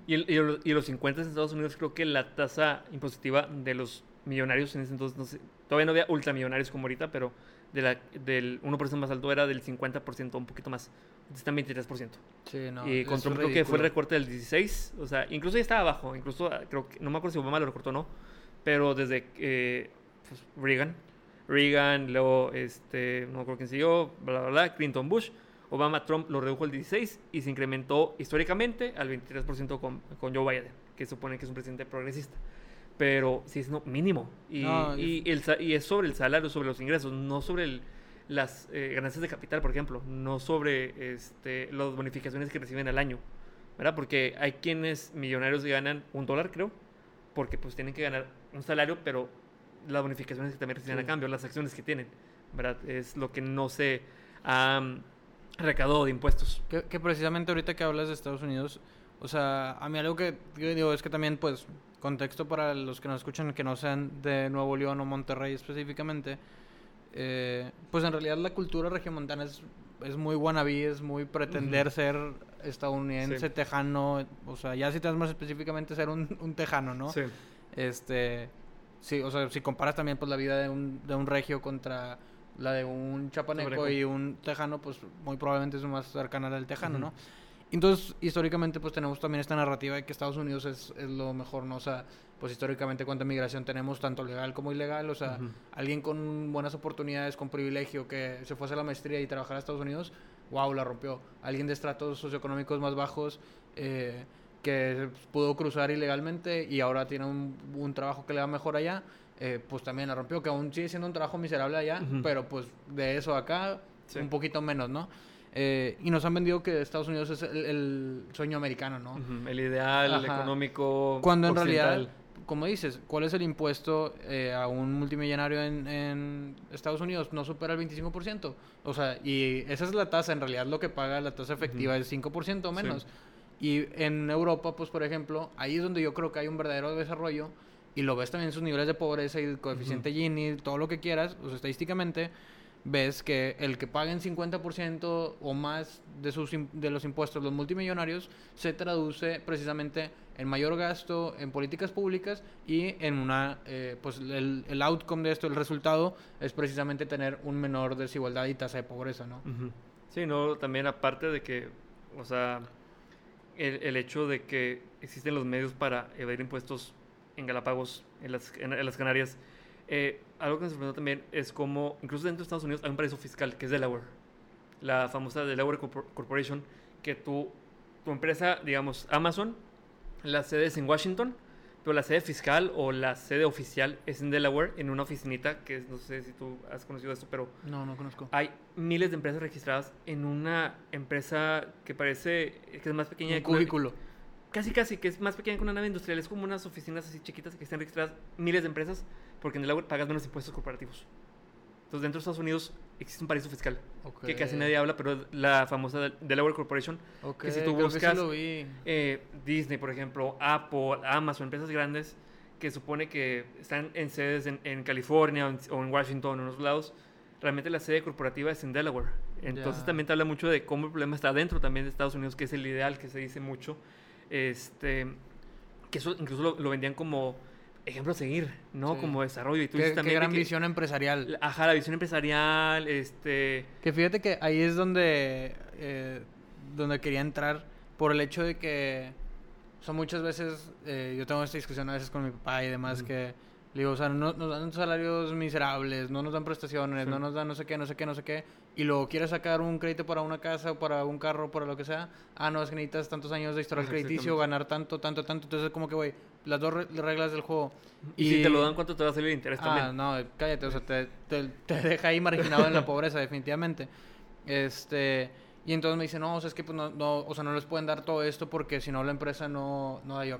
Y, el- y el- y los 50 en Estados Unidos creo que la tasa impositiva de los millonarios en ese entonces, no sé, todavía no había ultramillonarios como ahorita, pero de la, del 1% más alto era del 50%, un poquito más. Entonces está en 23%. sí, no. y con Trump creo que fue el recorte del 16, o sea, incluso ya estaba abajo, incluso ah, creo que, no me acuerdo si Obama lo recortó o no, pero desde eh, pues, Reagan, Reagan, luego, este, no me acuerdo quién siguió, bla, bla, bla, Clinton, Bush, Obama, Trump lo redujo al 16 y se incrementó históricamente al 23% con, con Joe Biden, que supone que es un presidente progresista. Pero sí es no, mínimo. Y, No, y, el y es sobre el salario, sobre los ingresos, no sobre el- las eh, ganancias de capital, por ejemplo, no sobre este, las bonificaciones que reciben al año. ¿Verdad? Porque hay quienes millonarios ganan un dólar, creo, porque pues tienen que ganar un salario, pero las bonificaciones que también reciben Sí. a cambio, las acciones que tienen, ¿verdad? Es lo que no se ha mm, recaudado de impuestos. Que, que precisamente ahorita que hablas de Estados Unidos, o sea, a mí algo que yo digo es que también, pues, contexto para los que nos escuchan que no sean de Nuevo León o Monterrey específicamente, eh, pues en realidad la cultura regiomontana es, es muy wannabe, es muy pretender ser estadounidense, Sí. tejano, o sea, ya si te das más específicamente ser un, un tejano, ¿no? Sí. Este, sí, o sea, si comparas también pues la vida de un, de un regio contra la de un chapaneco y un tejano, pues muy probablemente es más cercana al tejano, Ujú. ¿no? Entonces, históricamente, pues tenemos también esta narrativa de que Estados Unidos es, es lo mejor, ¿no? O sea, pues históricamente cuánta migración tenemos, tanto legal como ilegal, o sea, alguien con buenas oportunidades, con privilegio, que se fuese a la maestría y trabajara a Estados Unidos, wow, la rompió. Alguien de estratos socioeconómicos más bajos, eh, que pudo cruzar ilegalmente y ahora tiene un, un trabajo que le va mejor allá, eh, pues también la rompió, que aún sigue siendo un trabajo miserable allá, pero pues de eso acá, Sí. un poquito menos, ¿no? Eh, y nos han vendido que Estados Unidos es el, el sueño americano, ¿no? El ideal Ajá. económico. Cuando en realidad, como dices, ¿cuál es el impuesto eh, a un multimillonario en, en Estados Unidos? No supera el 25%. O sea, y esa es la tasa, en realidad lo que paga la tasa efectiva Ujú. es 5% o Sí. menos. Y en Europa, pues por ejemplo, ahí es donde yo creo que hay un verdadero desarrollo y lo ves también en sus niveles de pobreza y el coeficiente Gini, todo lo que quieras, o sea, estadísticamente ves que el que paguen 50% o más de, sus, de los impuestos los multimillonarios se traduce precisamente en mayor gasto en políticas públicas y en una, eh, pues el, el outcome de esto, el resultado es precisamente tener un menor desigualdad y tasa de pobreza, ¿no? Ujú. Sí, no, también aparte de que, o sea, el, el hecho de que existen los medios para evadir impuestos en Galápagos, en las, en, en las Canarias, eh, algo que me sorprendió también es como, incluso dentro de Estados Unidos hay un paraíso fiscal que es Delaware, la famosa Delaware Corpor- Corporation, que tu, tu empresa, digamos, Amazon, la sede es en Washington, pero la sede fiscal o la sede oficial es en Delaware, en una oficinita, que es, no sé si tú has conocido esto, pero No, no conozco. hay miles de empresas registradas en una empresa que parece que es más pequeña Un que una- cubículo. Casi, casi, que es más pequeña que una nave industrial. Es como unas oficinas así chiquitas que están registradas miles de empresas porque en Delaware pagas menos impuestos corporativos. Entonces, dentro de Estados Unidos existe un paraíso fiscal que casi nadie habla, pero la famosa Del- Delaware Corporation. Ok, que si tú buscas-. Eh, Disney, por ejemplo, Apple, Amazon, empresas grandes que supone que están en sedes en, en California o en, o en Washington en otros lados. Realmente la sede corporativa es en Delaware. Entonces Ya. también te habla mucho de cómo el problema está dentro también de Estados Unidos, que es el ideal que se dice mucho. Este, que eso incluso lo, lo vendían como ejemplo a seguir, ¿no? Sí. Como desarrollo. Y tú Qué, dices qué también de gran que- visión empresarial. Ajá, la visión empresarial, este... Que fíjate que ahí es donde, eh, donde quería entrar por el hecho de que son muchas veces, eh, yo tengo esta discusión a veces con mi papá y demás, que le digo, o sea, no- nos dan salarios miserables, no nos dan prestaciones, Sí. no nos dan no sé qué, no sé qué, no sé qué, y luego quieres sacar un crédito para una casa o para un carro, para lo que sea, ah, no, es que necesitas tantos años de historial crediticio, ganar tanto, tanto, tanto, entonces como que, güey, las dos re- reglas del juego. Y, si te lo dan, ¿cuánto te va a salir el interés Ah, también? no, cállate, o sea, te, te, te deja ahí marginado en la pobreza, definitivamente. Este, y entonces me dice, no, o sea, es que pues no, no, o sea, no les pueden dar todo esto porque si no la empresa no, no da yo,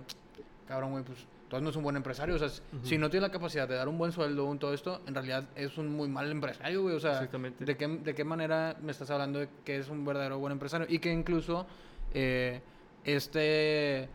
cabrón, güey, pues entonces no es un buen empresario, o sea, si no tiene la capacidad de dar un buen sueldo, un todo esto, en realidad es un muy mal empresario, güey, o sea, Exactamente. ¿de qué, ¿de qué manera me estás hablando de que es un verdadero buen empresario? Y que incluso eh, este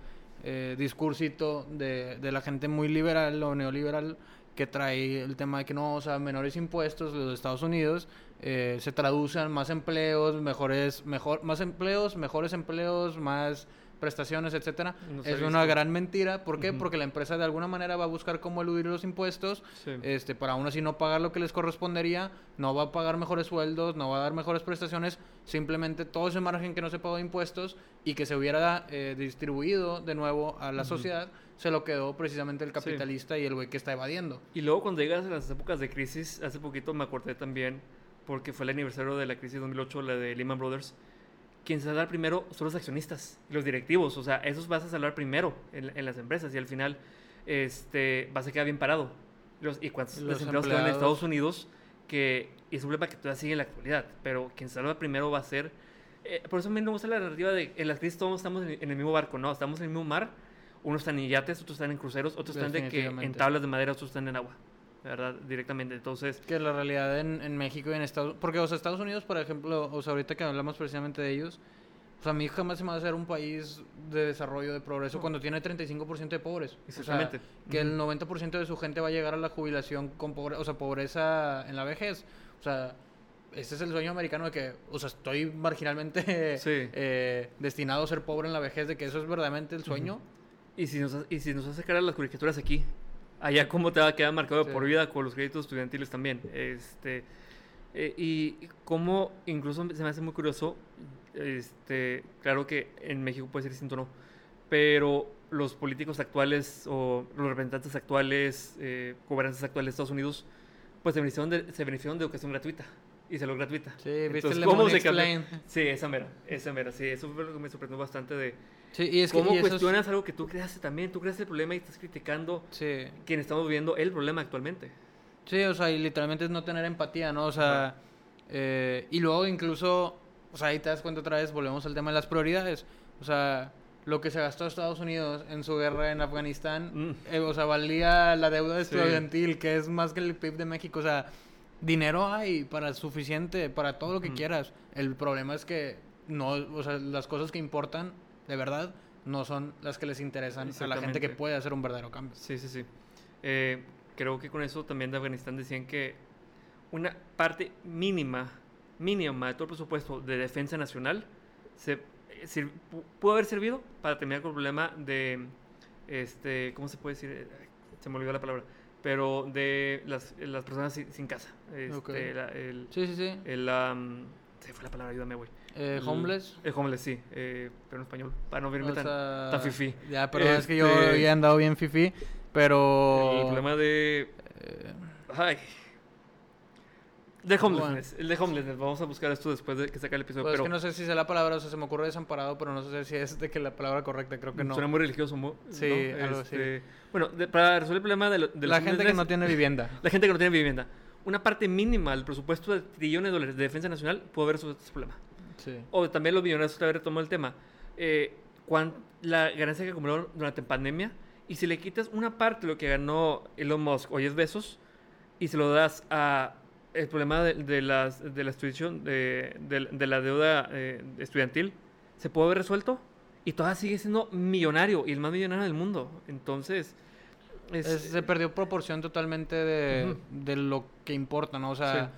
eh, discursito de, de la gente muy liberal o neoliberal que trae el tema de que no, o sea, menores impuestos los de Estados Unidos eh, se traducen más empleos, mejores, mejor, más empleos, mejores empleos, más prestaciones, etcétera. No es una gran mentira. ¿Por qué? Porque la empresa de alguna manera va a buscar cómo eludir los impuestos Sí. este, para aún así no pagar lo que les correspondería, no va a pagar mejores sueldos, no va a dar mejores prestaciones, simplemente todo ese margen que no se pagó de impuestos y que se hubiera eh, distribuido de nuevo a la sociedad, se lo quedó precisamente el capitalista y el güey que está evadiendo. Y luego cuando llegas a las épocas de crisis, hace poquito me acordé también, porque fue el aniversario de la crisis de 2008, la de Lehman Brothers, quien se salvar primero son los accionistas, los directivos, o sea, esos vas a salvar primero en, en las empresas y al final este, vas a quedar bien parado. Los, y cuántos Los desempleados quedan en empleados. Estados Unidos, que y es un problema que todavía sigue en la actualidad, pero quien salva primero va a ser... eh, por eso a mí me gusta la narrativa de en las crisis todos estamos en, en el mismo barco, ¿no? Estamos en el mismo mar, unos están en yates, otros están en cruceros, otros están de que en tablas de madera, otros están en agua, ¿verdad? Directamente. Entonces, Que la realidad en, en México y en Estados Porque, o sea, Estados Unidos, por ejemplo, o sea, ahorita que hablamos precisamente de ellos, o sea, a mí jamás se me va a hacer un país de desarrollo, de progreso, No. cuando tiene 35% de pobres. O sea, Exactamente. que el Ujú. 90% de su gente va a llegar a la jubilación con pobre, o sea, pobreza en la vejez. O sea, este es el sueño americano de que, o sea, estoy marginalmente Sí. eh, destinado a ser pobre en la vejez, de que eso es verdaderamente el sueño. y si nos, y si nos hace cara las caricaturas aquí, allá cómo te va a quedar marcado Sí. por vida con los créditos estudiantiles también. Este, eh, y cómo incluso se me hace muy curioso, este, claro que en México puede ser distinto, ¿no? Pero los políticos actuales o los representantes actuales, eh, gobernantes actuales de Estados Unidos, pues se beneficiaron de, se beneficiaron de educación gratuita. Y salud gratuita. Sí, Entonces, ¿cómo se. Sí, esa mera, esa mera, sí, eso fue lo que me sorprendió bastante de Sí, y es que cómo y eso es- cuestionas algo que tú creaste también, tú creaste el problema y estás criticando Sí. quien estamos viviendo el problema actualmente. Sí, o sea, y literalmente es no tener empatía, ¿no? O sea, eh, y luego incluso, o sea, ahí te das cuenta otra vez, volvemos al tema de las prioridades. O sea, lo que se gastó Estados Unidos en su guerra en Afganistán, Mm. eh, o sea, valía la deuda Sí. estudiantil, que es más que el PIB de México. O sea, dinero hay para suficiente, para todo lo que Ujú. quieras. El problema es que no, o sea, las cosas que importan, de verdad, no son las que les interesan a la gente que puede hacer un verdadero cambio. Sí, sí, sí. Eh, creo que con eso también de Afganistán decían que una parte mínima, mínima de todo el presupuesto de defensa nacional se, eh, pu- pudo haber servido para terminar con el problema de, este, ¿cómo se puede decir? Se me olvidó la palabra. Pero de las, las personas sin, sin casa. Este, Ok. la- el, Sí, sí, sí. el, am, se fue la palabra, ayúdame, güey. Eh, El- homeless. El homeless, sí, eh, pero en español, para no verme O tan, sea, tan fifí. Ya, perdón, es que yo Este- había andado bien fifi, pero... El problema de... eh, Ay. De homelessness, el de homelessness. Vamos a buscar esto después de que saque el episodio. Pues pero es que no sé si sea la palabra, o sea, se me ocurre desamparado, pero no sé si es de que la palabra correcta, creo que no. Suena muy religioso, ¿no? Sí, algo así. Este, Bueno, de- para resolver el problema de, lo- de La gente que no tiene vivienda. La gente que no tiene vivienda. Una parte mínima del presupuesto de trillones de dólares de defensa nacional puede haber resuelto este problema. Sí. O también los millonarios, otra vez retomo el tema. Eh, cuán- la ganancia que acumularon durante pandemia, y si le quitas una parte de lo que ganó Elon Musk o Jeff Bezos, y se lo das a el problema de, de las, de la de, de- de la deuda eh, estudiantil, se puede haber resuelto, y todavía sigue siendo millonario, y el más millonario del mundo. Entonces, es- Es- se perdió proporción totalmente de, Ujú. de lo que importa, ¿no? O sea, Sí.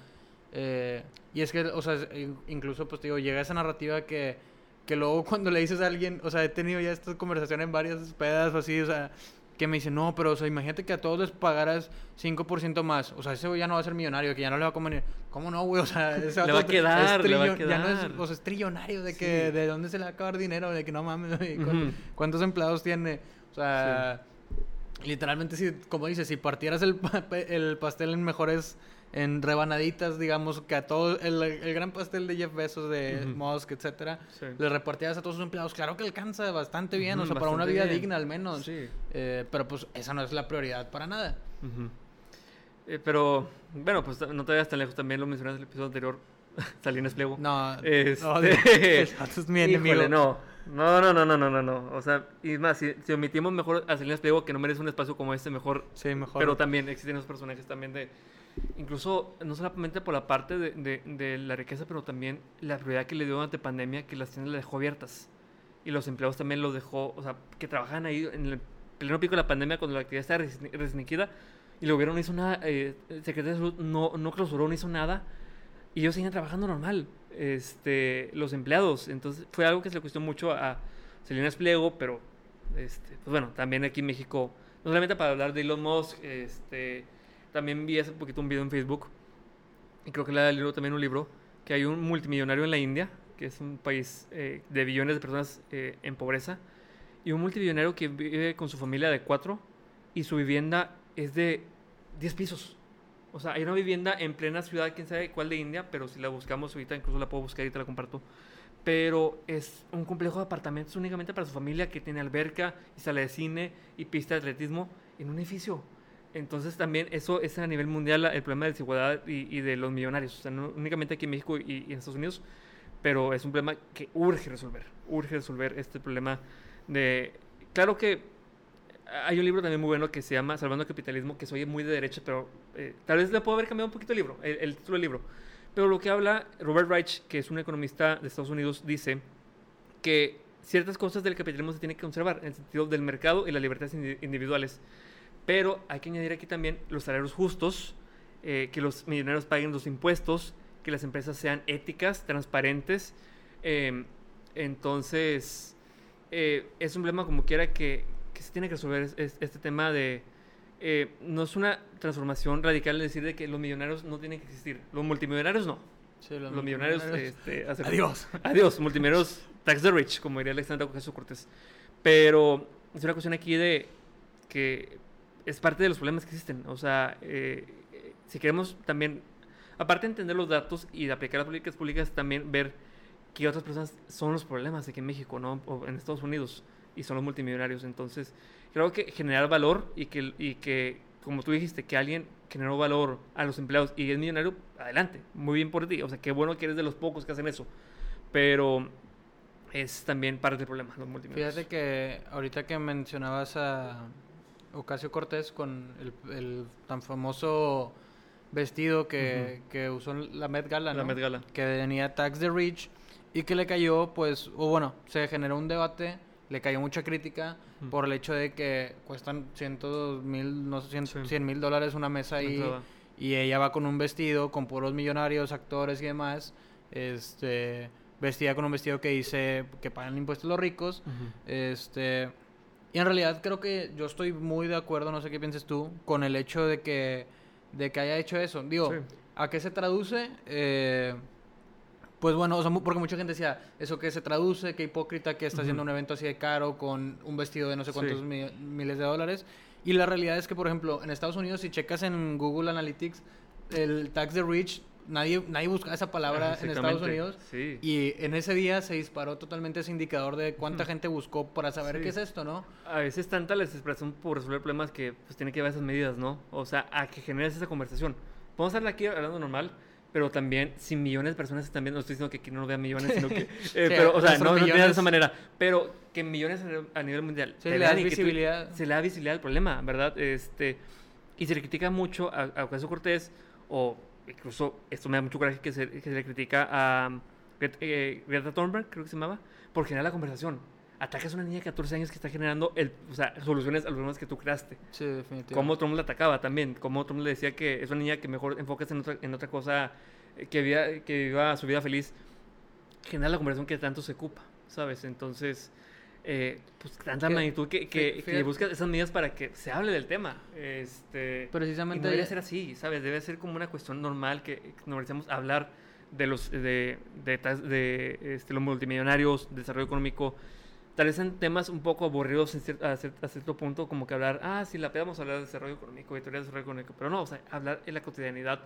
Eh, y es que, o sea, in- incluso, pues te digo, llega esa narrativa que, que luego cuando le dices a alguien, o sea, he tenido ya estas conversaciones en varias pedas o así, o sea, que me dicen, no, pero, o sea, imagínate que a todos les pagaras 5% más, o sea, ese güey ya no va a ser millonario, que ya no le va a convenir. ¿Cómo no, güey? O sea, ese Le va a quedar, es le va a Ya no es, quedar. o sea, es trillonario de Sí. que, ¿de dónde se le va a acabar dinero? De que no mames, güey, ¿cuán- Ujú. ¿cuántos empleados tiene? O sea... Literalmente, si, como dices, si partieras el, el pastel en mejores, en rebanaditas, digamos, que a todo, el, el gran pastel de Jeff Bezos, de Ujú. Musk, etcétera, Sí. le repartieras a todos sus empleados, claro que alcanza bastante bien, o Ujú, sea, para una vida bien. digna al menos. Sí. Eh, pero pues esa no es la prioridad para nada. Eh, pero, bueno, pues no te vayas tan lejos. También lo mencionaste en el episodio anterior. Salinas Pliego. No, Este- no, es mi enemigo. Híjole, no. No, no, no, no, no, no, no. O sea, y más, si, si omitimos mejor a Salinas Pliego, que no merece un espacio como este, mejor. Sí, mejor. Pero también existen esos personajes también de... Incluso, no solamente por la parte de, de- la riqueza, pero también la prioridad que le dio durante pandemia, que las tiendas las dejó abiertas. Y los empleados también los dejó, o sea, que trabajan ahí en el pleno pico de la pandemia, cuando la actividad estaba restringida, y el gobierno no hizo nada, eh, el de salud no, no clausuró, no hizo nada, y ellos seguían trabajando normal, este, los empleados. Entonces fue algo que se le cuestionó mucho a Salinas Pliego, pero este, pues bueno, también aquí en México, no solamente para hablar de Elon Musk, este, también vi hace poquito un video en Facebook, y creo que le leído también un libro, que hay un multimillonario en la India, que es un país eh, de billones de personas eh, en pobreza, y un multimillonario que vive con su familia de cuatro, y su vivienda es de 10 pisos. O sea, hay una vivienda en plena ciudad, quién sabe cuál de India, pero si la buscamos ahorita, incluso la puedo buscar y te la comparto. Pero es un complejo de apartamentos únicamente para su familia que tiene alberca y sala de cine y pista de atletismo en un edificio. Entonces también eso es a nivel mundial el problema de desigualdad y, y de los millonarios. O sea, no únicamente aquí en México y, y en Estados Unidos, pero es un problema que urge resolver. Urge resolver este problema de... Claro que hay un libro también muy bueno que se llama Salvando el Capitalismo, que se oye muy de derecha, pero eh, tal vez le puedo haber cambiado un poquito el libro, el, el título del libro. Pero lo que habla Robert Reich, que es un economista de Estados Unidos, dice que ciertas cosas del capitalismo se tienen que conservar, en el sentido del mercado y las libertades indi- individuales. Pero hay que añadir aquí también los salarios justos, eh, que los millonarios paguen los impuestos, que las empresas sean éticas, transparentes. eh, entonces, eh, es un problema como quiera que, que se tiene que resolver es- es- este tema de... eh, no es una transformación radical decir de que los millonarios no tienen que existir. Los multimillonarios no. Sí, Los, millonarios... este, hacen- Adiós. Adiós, multimillonarios tax the rich, como diría Alexandra Ocasio Cortés. Pero es una cuestión aquí de que es parte de los problemas que existen. O sea, eh, si queremos también, aparte de entender los datos y de aplicar las políticas públicas, también ver qué otras personas son los problemas aquí en México, ¿no? O en Estados Unidos, y son los multimillonarios. Entonces, creo que generar valor y que, y que como tú dijiste, que alguien generó valor a los empleados y es millonario, adelante, muy bien por ti. O sea, qué bueno que eres de los pocos que hacen eso. Pero es también parte del problema, los multimillonarios. Fíjate que ahorita que mencionabas a Ocasio Cortés con el, el tan famoso vestido que, que usó en la Met Gala, La ¿no? Met Gala. que tenía Tax the Rich y que le cayó, pues, o bueno, se generó un debate, le cayó mucha crítica por el hecho de que cuestan cientos mil, no sé, cien mil dólares una mesa La ahí entrada. y ella va con un vestido con puros millonarios, actores y demás, este, vestida con un vestido que dice que pagan impuestos los ricos, este, y en realidad creo que yo estoy muy de acuerdo, no sé qué pienses tú, con el hecho de que, de que haya hecho eso. Digo, Sí. ¿a qué se traduce? Eh, pues bueno, o sea, porque mucha gente decía, ¿eso qué se traduce? Qué hipócrita que está haciendo un evento así de caro con un vestido de no sé Sí. cuántos mi- miles de dólares. Y la realidad es que, por ejemplo, en Estados Unidos, si checas en Google Analytics, el tax de rich nadie, nadie buscaba esa palabra en Estados Unidos. sí. Y en ese día se disparó totalmente ese indicador de cuánta gente buscó para saber Sí. qué es esto, ¿no? A veces tanta la desesperación por resolver problemas que pues tiene que llevar esas medidas, ¿no? O sea, a que generes esa conversación. Podemos estar aquí hablando normal, pero también si millones de personas están viendo, no estoy diciendo que aquí no lo vean millones, sino que... eh, pero, o sea, no, no tiene de millones- esa manera, pero que millones a nivel- mundial Sí, te le tú- visibilidad. se le da visibilidad al problema, ¿verdad? Este, y se le critica mucho a, a Ocasio Cortés, o incluso, esto me da mucho coraje que se, que se le critica a um, eh, Greta Thunberg, creo que se llamaba, por generar la conversación. Atacas a una niña de 14 años que está generando el, o sea, soluciones a los problemas que tú creaste. Sí, definitivamente. Cómo Trump la atacaba también, cómo Trump le decía que es una niña que mejor enfocas en otra, en otra cosa, eh, que, viva, que viva su vida feliz. Genera la conversación que tanto se ocupa, ¿sabes? Entonces, eh, pues tanta Que- magnitud que, que, que esas medidas para que se hable del tema. Este, y Precisamente... no debería ser así, ¿sabes? Debe ser como una cuestión normal que normalicemos hablar de los de, de, tas- de, este, los multimillonarios, desarrollo económico. Tal vez en temas un poco aburridos en cier- a, a cierto punto, como que hablar, ah, sí, la pedamos hablar de desarrollo económico, de teoría de desarrollo económico, pero no, o sea, hablar en la cotidianidad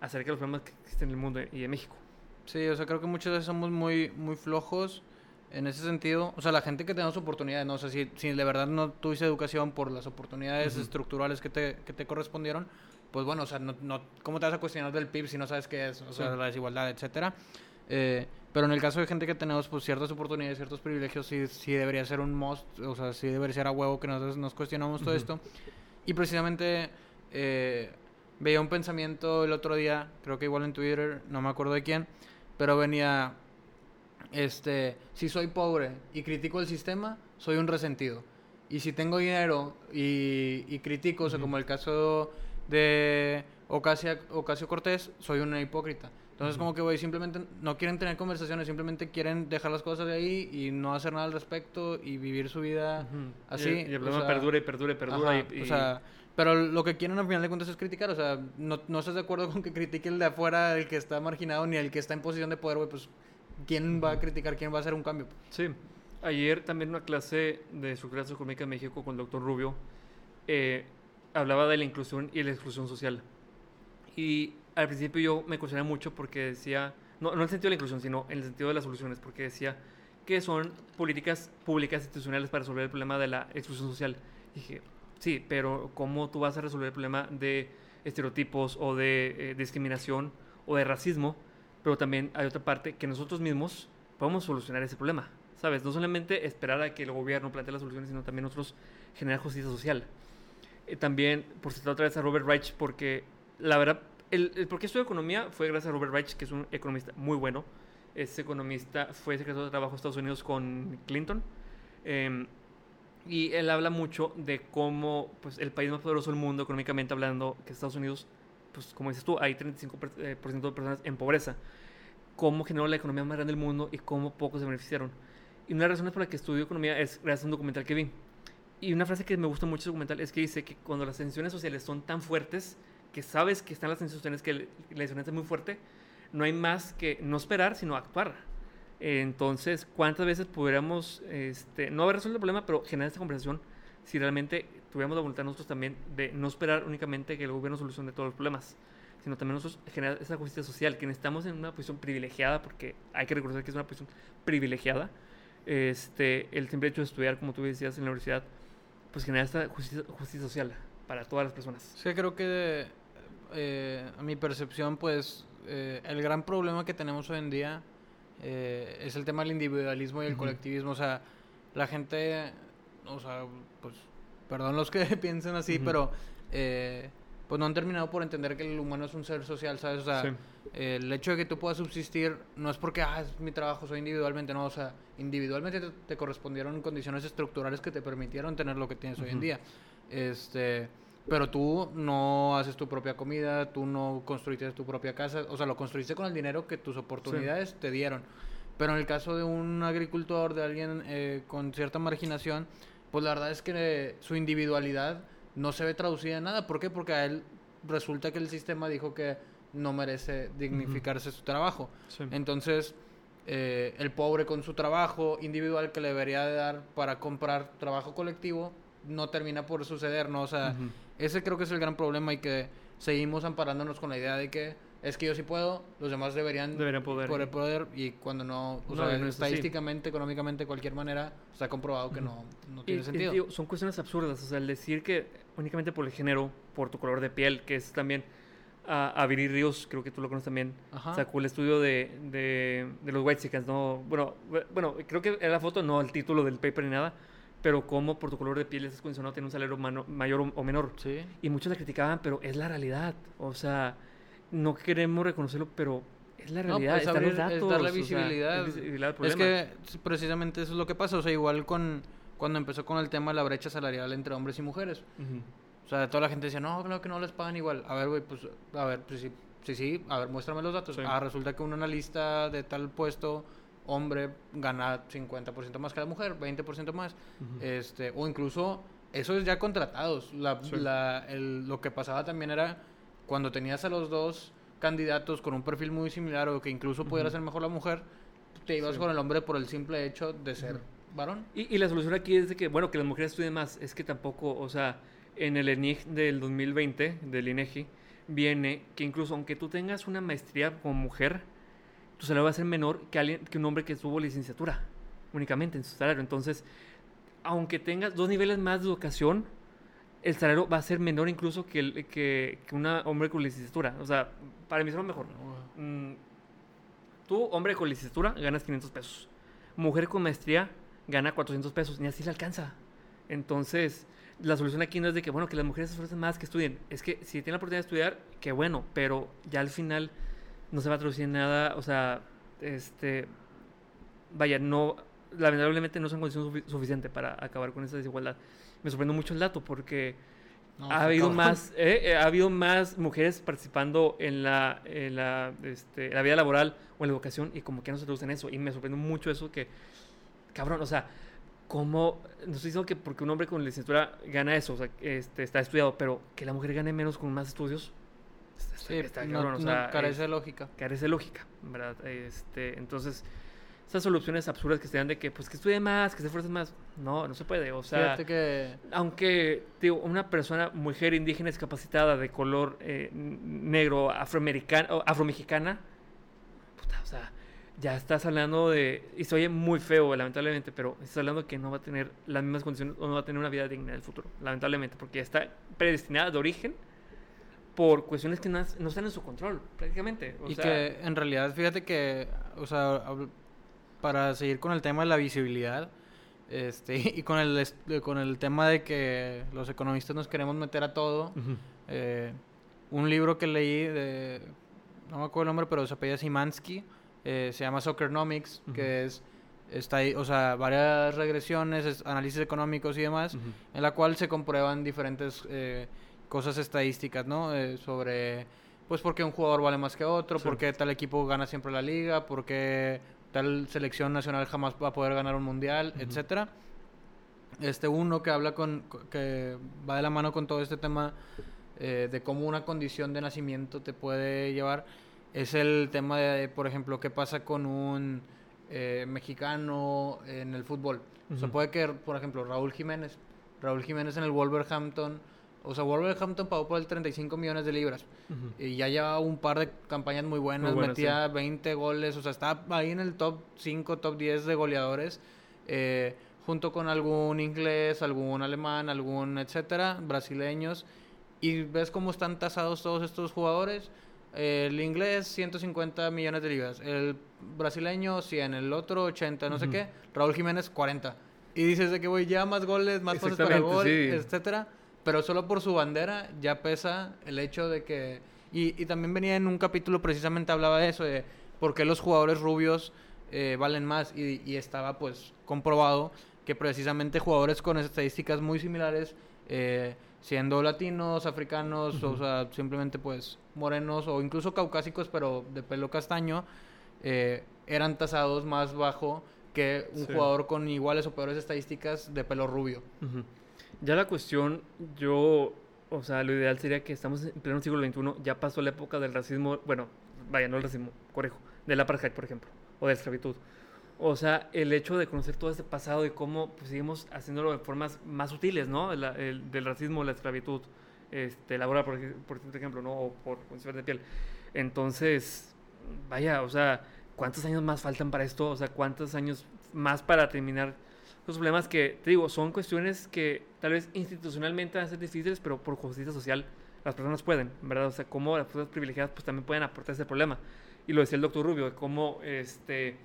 acerca de los problemas que existen en el mundo y en México. Sí, o sea, creo que muchas veces somos muy, muy flojos en ese sentido. O sea, la gente que tenemos oportunidades, no sé si, si de verdad no tuviste educación por las oportunidades estructurales que te, que te correspondieron, pues bueno, o sea, no, no, ¿cómo te vas a cuestionar del PIB si no sabes qué es? O sea, Sí. la desigualdad, etcétera. Eh, pero en el caso de gente que tenemos pues ciertas oportunidades, ciertos privilegios, sí, sí debería ser un must, o sea, sí debería ser a huevo que nosotros nos cuestionamos todo esto. Y precisamente eh, veía un pensamiento el otro día, creo que igual en Twitter, no me acuerdo de quién, pero venía, este, si soy pobre y critico el sistema, soy un resentido. Y si tengo dinero y, y critico, o sea, como el caso de Ocasio, Ocasio Cortés, soy una hipócrita. Entonces, Ujú. como que, güey, simplemente no quieren tener conversaciones, simplemente quieren dejar las cosas de ahí y no hacer nada al respecto y vivir su vida Ujú. así. Y, el- y el o problema sea, perdura y perdura y perdura. Ajá, y, y- O sea, pero lo que quieren al final de cuentas es criticar. O sea, no, no estás de acuerdo con que critique el de afuera, el que está marginado, ni el que está en posición de poder, güey. Pues, ¿quién va a criticar? ¿Quién va a hacer un cambio? Sí. Ayer también una clase de estructura socioeconómica en México con el doctor Rubio eh, hablaba de la inclusión y la exclusión social. Y al principio yo me cuestioné mucho porque decía, no, no en el sentido de la inclusión, sino en el sentido de las soluciones, porque decía que son políticas públicas institucionales para resolver el problema de la exclusión social. dije, sí, pero ¿cómo tú vas a resolver el problema de estereotipos o de eh, discriminación o de racismo? Pero también hay otra parte que nosotros mismos podemos solucionar ese problema, ¿sabes? No solamente esperar a que el gobierno plantee las soluciones, sino también nosotros generar justicia social. Eh, también, por citar otra vez a Robert Reich, porque la verdad, el, el por economía fue gracias a Robert Reich, que es un economista muy bueno. Ese economista fue secretario de Trabajo de Estados Unidos con Clinton. eh, y él habla mucho de cómo pues, el país más poderoso del mundo, económicamente hablando, que es Estados Unidos, pues como dices tú, hay 35% por, eh, de personas en pobreza. Cómo generó la economía más grande del mundo y cómo pocos se beneficiaron. Y una de las razones por la que estudio economía es gracias a un documental que vi. Y una frase que me gusta mucho de ese documental es que dice que cuando las tensiones sociales son tan fuertes, que sabes que están las tensiones sociales, que la disonancia es muy fuerte, no hay más que no esperar, sino actuar. Entonces, ¿cuántas veces pudiéramos este, no haber resuelto el problema, pero generar esta conversación si realmente tuviéramos la voluntad nosotros también de no esperar únicamente que el gobierno solucione todos los problemas, sino también nosotros generar esa justicia social, que estamos en una posición privilegiada, porque hay que reconocer que es una posición privilegiada. Este, el simple hecho de estudiar, como tú decías, en la universidad, pues genera esta justicia, justicia social para todas las personas. Sí, creo que eh, a mi percepción, pues, eh, el gran problema que tenemos hoy en día eh, es el tema del individualismo y el Ujú. colectivismo. O sea, la gente, o sea, pues, perdón los que piensen así, pero eh, pues no han terminado por entender que el humano es un ser social, ¿sabes? O sea, Sí. el hecho de que tú puedas subsistir no es porque, ah, es mi trabajo, soy individualmente, no, o sea, individualmente te, te correspondieron condiciones estructurales que te permitieron tener lo que tienes hoy en día. Este, pero tú no haces tu propia comida, tú no construiste tu propia casa, o sea, lo construiste con el dinero que tus oportunidades te dieron. Pero en el caso de un agricultor, de alguien eh, con cierta marginación, pues la verdad es que eh, su individualidad no se ve traducida en nada. ¿Por qué? Porque a él resulta que el sistema dijo que no merece dignificarse su trabajo. Sí. Entonces, eh, el pobre con su trabajo individual que le debería de dar para comprar trabajo colectivo no termina por suceder, ¿no? O sea, ese creo que es el gran problema y que seguimos amparándonos con la idea de que es que yo sí puedo, los demás deberían, Deberían poder. poder, poder, y cuando no, o No, sea, no estadísticamente, económicamente, de cualquier manera, está comprobado que no, no tiene y, sentido. digo, son cuestiones absurdas. O sea, el decir que únicamente por el género, por tu color de piel, que es también. A, a Viri Ríos, creo que tú lo conoces también, Ajá. sacó el estudio de, de, de los White Chickens, ¿no? Bueno, bu- bueno, creo que era la foto, no el título del paper ni nada, pero cómo por tu color de piel estás condicionado a tener un salario mano- mayor o, o menor. Sí. Y muchos la criticaban, pero es la realidad. O sea, no queremos reconocerlo, pero es la No, realidad. pues, abrir- los datos. es darle o sea, visibilidad. es visibilidad que precisamente eso es lo que pasa. O sea, igual con cuando empezó con el tema de la brecha salarial entre hombres y mujeres. O sea, toda la gente decía, no, claro que no les pagan igual. A ver, güey, pues, a ver, pues sí, sí, sí, a ver, muéstrame los datos. Sí. Ah, resulta que un analista de tal puesto, hombre, gana 50% más que la mujer, 20% más. Este O incluso, eso es ya contratados. La, Sí. la- el- lo que pasaba también era cuando tenías a los dos candidatos con un perfil muy similar o que incluso pudiera ser mejor la mujer, te ibas Sí. con el hombre por el simple hecho de ser varón. Y, y la solución aquí es de que, bueno, que las mujeres estudien más. Es que tampoco, o sea, en el ENIG del 2020, del INEGI, viene que incluso aunque tú tengas una maestría como mujer, tu salario va a ser menor que, alguien, que un hombre que tuvo licenciatura únicamente en su salario. Entonces, aunque tengas dos niveles más de educación, el salario va a ser menor incluso que, el, que, que un hombre con licenciatura. O sea, para mí es lo mejor. Mm, tú, hombre con licenciatura, ganas 500 pesos. Mujer con maestría gana 400 pesos. Ni así le alcanza. Entonces, la solución aquí no es de que, bueno, que las mujeres se esfuercen más, que estudien. Es que si tienen la oportunidad de estudiar, qué bueno. Pero ya al final no se va a traducir en nada. O sea, este... Vaya, no... Lamentablemente no son condiciones sufi- suficientes para acabar con esa desigualdad. Me sorprendió mucho el dato porque No, ha habido más eh, eh, ha habido más mujeres participando en la, en la, este, en la vida laboral o en la educación y como que no se traduce en eso y me sorprendió mucho eso que cabrón o sea como no estoy diciendo que porque un hombre con licenciatura gana eso o sea este, está estudiado pero que la mujer gane menos con más estudios está, Sí, está no, cabrón, o no sea, carece de lógica. carece de lógica, ¿verdad? Este, entonces, esas soluciones absurdas que se dan de que, pues, que estudie más, que se esfuerce más, no, no se puede, o sea, Fíjate que aunque, digo, una persona, mujer indígena discapacitada de color eh, negro, afroamericana, o afromexicana, puta, o sea, ya estás hablando de, y se oye muy feo, lamentablemente, pero estás hablando que no va a tener las mismas condiciones o no va a tener una vida digna en el futuro, lamentablemente, porque ya está predestinada de origen por cuestiones que no, no están en su control, prácticamente. O y sea, que en realidad, fíjate que, o sea, para seguir con el tema de la visibilidad, este, y con el, est- con el tema de que los economistas nos queremos meter a todo, eh, un libro que leí de, no me acuerdo el nombre, pero se apellida Simansky, eh, se llama Soccernomics, Ujú. que es, está ahí, o sea, varias regresiones, es- análisis económicos y demás, Ujú. en la cual se comprueban diferentes eh, cosas estadísticas, ¿no? Eh, sobre, pues, por qué un jugador vale más que otro, Sí. por qué tal equipo gana siempre la liga, por qué tal selección nacional jamás va a poder ganar un mundial, Ujú. etcétera. Este uno que habla con, que va de la mano con todo este tema eh, de cómo una condición de nacimiento te puede llevar, es el tema de, por ejemplo, qué pasa con un eh, mexicano en el fútbol. O Ujú. puede que, por ejemplo, Raúl Jiménez, Raúl Jiménez en el Wolverhampton, o sea, Wolverhampton pagó por él 35 millones de libras. Ujú. Y ya llevaba un par de campañas muy buenas, Muy buenas, metía 20 goles, o sea, está ahí en el top 5, top 10 de goleadores, eh, junto con algún inglés, algún alemán, algún etcétera, brasileños. Y ves cómo están tasados todos estos jugadores. El inglés, 150 millones de libras. El brasileño, 100. El otro, 80, no sé Ujú. qué. Raúl Jiménez, 40. Y dices de que, güey, ya más goles, más pases para gol, sí. etcétera. Pero solo por su bandera ya pesa el hecho de que... Y, y también venía en un capítulo precisamente hablaba de eso, de por qué los jugadores rubios eh, valen más. Y, y estaba pues comprobado que precisamente jugadores con estadísticas muy similares, eh, siendo latinos, africanos, o sea, simplemente pues morenos o incluso caucásicos, pero de pelo castaño, eh, eran tasados más bajo que un Sí. jugador con iguales o peores estadísticas de pelo rubio. Ujú. Ya la cuestión, yo, o sea, lo ideal sería que estamos en pleno siglo XXI, ya pasó la época del racismo, bueno, vaya, no el racismo, correjo, del apartheid, por ejemplo, o de la esclavitud. O sea, el hecho de conocer todo este pasado y cómo pues, seguimos haciéndolo de formas más sutiles, ¿no? El, el- del racismo, la esclavitud, este, laboral, por, por ejemplo, ¿no? O por condiciones de piel. Entonces, vaya, o sea, ¿cuántos años más faltan para esto? O sea, ¿cuántos años más para terminar los problemas que, te digo, son cuestiones que tal vez institucionalmente van a ser difíciles, pero por justicia social las personas pueden, ¿verdad? O sea, cómo las personas privilegiadas pues también pueden aportar ese problema. Y lo decía el doctor Rubio, cómo, este,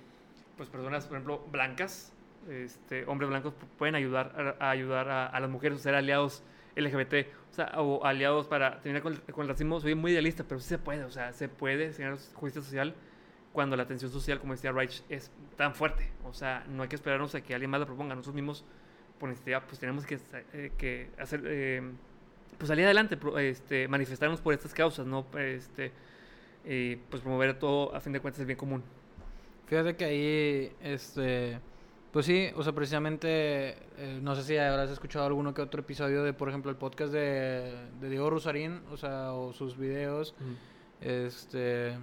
pues personas, por ejemplo, blancas, este, hombres blancos pueden ayudar a, ayudar a, las mujeres a ser aliados LGBT, o sea, o aliados para terminar con, con, el racismo. Soy muy idealista, pero sí se puede, o sea, se puede generar justicia social cuando la tensión social, como decía Reich, es tan fuerte. O sea, no hay que esperarnos a que alguien más la proponga. Nosotros mismos, por necesidad, pues tenemos que, eh, que hacer, eh, pues salir adelante, este, manifestarnos por estas causas, ¿no? Este, y pues promover todo, a fin de cuentas, el bien común. Fíjate que ahí, este, pues sí, o sea, precisamente, eh, no sé si habrás escuchado alguno que otro episodio de, por ejemplo, el podcast de, de Diego Rosarín, o sea, o sus videos, este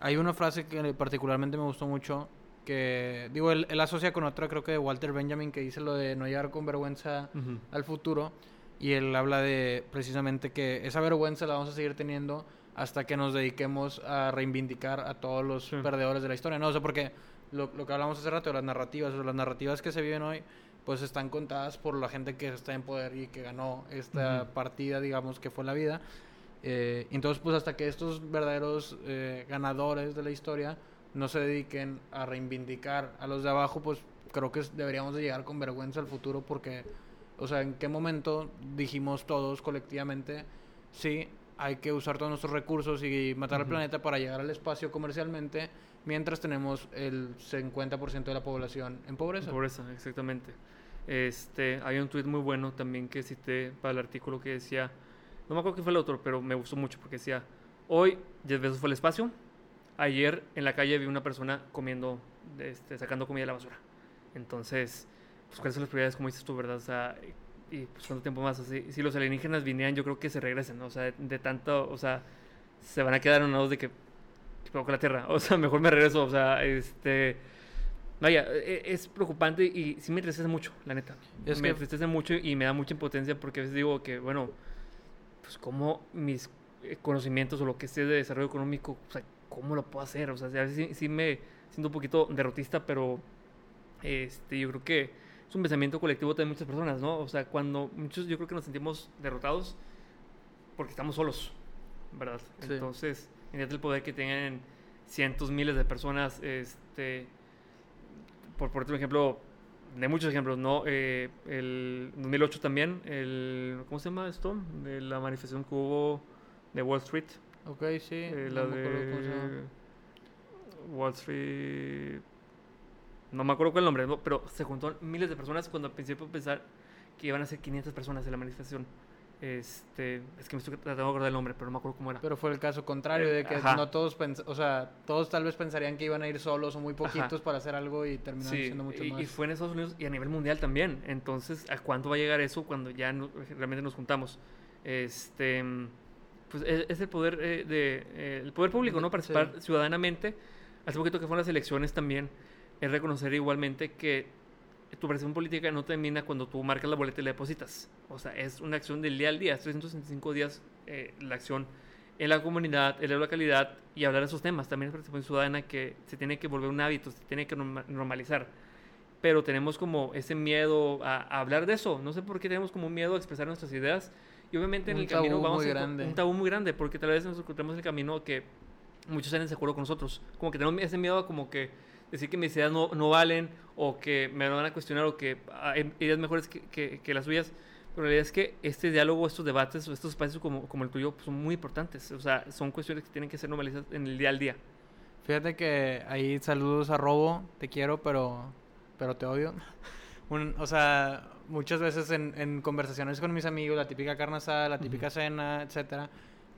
hay una frase que particularmente me gustó mucho, que digo, él, asocia con otra, creo que de Walter Benjamin, que dice lo de no llegar con vergüenza al futuro. Y él habla de precisamente que esa vergüenza la vamos a seguir teniendo hasta que nos dediquemos a reivindicar a todos los perdedores de la historia. No, o sea, porque lo, lo que hablamos hace rato, las narrativas, o las narrativas que se viven hoy, pues están contadas por la gente que está en poder y que ganó esta partida, digamos, que fue la vida. Eh, entonces, pues hasta que estos verdaderos eh, ganadores de la historia no se dediquen a reivindicar a los de abajo, pues creo que deberíamos de llegar con vergüenza al futuro porque, o sea, ¿en qué momento dijimos todos colectivamente, sí, hay que usar todos nuestros recursos y matar al planeta para llegar al espacio comercialmente, mientras tenemos el 50% de la población en pobreza? En pobreza, exactamente. Este, hay un tuit muy bueno también que cité para el artículo que decía no me acuerdo quién fue el otro, pero me gustó mucho porque decía, hoy Jeff Bezos fue al espacio, ayer en la calle vi una persona comiendo, este, sacando comida de la basura. Entonces, pues cuáles son las prioridades, como dices tú, ¿verdad? O sea, y, pues cuánto tiempo más así. Si los alienígenas vinieran, yo creo que se regresen, ¿no? O sea, de, tanto, o sea, se van a quedar unados de que, que con la Tierra. O sea, mejor me regreso, o sea, este... Vaya, e, es preocupante y sí me entristece mucho, la neta. Es me entristece mucho y me da mucha impotencia porque a veces digo que, bueno, pues cómo mis eh, conocimientos o lo que sé de desarrollo económico, o sea, cómo lo puedo hacer. O sea, a veces sí, me siento un poquito derrotista, pero este, yo creo que es un pensamiento colectivo de muchas personas, ¿no? O sea, cuando muchos yo creo que nos sentimos derrotados porque estamos solos, ¿verdad? Entonces, en el poder que tengan cientos, miles de personas, este, por, por ejemplo, de muchos ejemplos, ¿no? Eh, el 2008 también, el, ¿cómo se llama esto? De la manifestación que hubo de Wall Street. Ok, sí. Eh, la de Wall Street... No me acuerdo cuál es el nombre, pero se juntó miles de personas cuando al principio pensar que iban a ser 500 personas en la manifestación. Este, es que me estoy tratando de acordar el nombre, pero no me acuerdo cómo era. Pero fue el caso contrario, de que no todos, o sea, todos tal vez pensarían que iban a ir solos o muy poquitos para hacer algo y terminaron siendo mucho y, más. Y fue en Estados Unidos y a nivel mundial también. Entonces, ¿a cuánto va a llegar eso cuando ya realmente nos juntamos? Este, pues e, es, el poder eh, de, eh, el poder público, ¿no? Participar ciudadanamente. Hace poquito que fueron las elecciones también, es reconocer igualmente que tu presión política no termina cuando tú marcas la boleta y la depositas. O sea, es una acción del día al día, 365 días eh, la acción en la comunidad, en la localidad y hablar de esos temas. También es participación ciudadana que se tiene que volver un hábito, se tiene que normalizar. Pero tenemos como ese miedo a, hablar de eso. No sé por qué tenemos como miedo a expresar nuestras ideas. Y obviamente en el camino vamos a un tabú muy grande, porque tal vez nos encontramos en el camino que muchos están de acuerdo con nosotros. Como que tenemos ese miedo a como que decir que mis ideas no, no valen o que me van a cuestionar o que hay ideas mejores que, que, las suyas. Pero la realidad es que este diálogo, estos debates o estos espacios como, como el tuyo pues, son muy importantes. O sea, son cuestiones que tienen que ser normalizadas en el día al día. Fíjate que ahí saludos a Robo, te quiero, pero, pero te odio. o sea, muchas veces en, en, conversaciones con mis amigos, la típica carne asada, la típica cena, etcétera,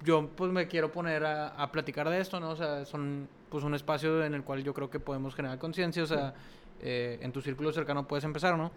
yo pues me quiero poner a, a, platicar de esto, ¿no? O sea, son pues un espacio en el cual yo creo que podemos generar conciencia, o sea, eh, en tu círculo cercano puedes empezar, ¿no?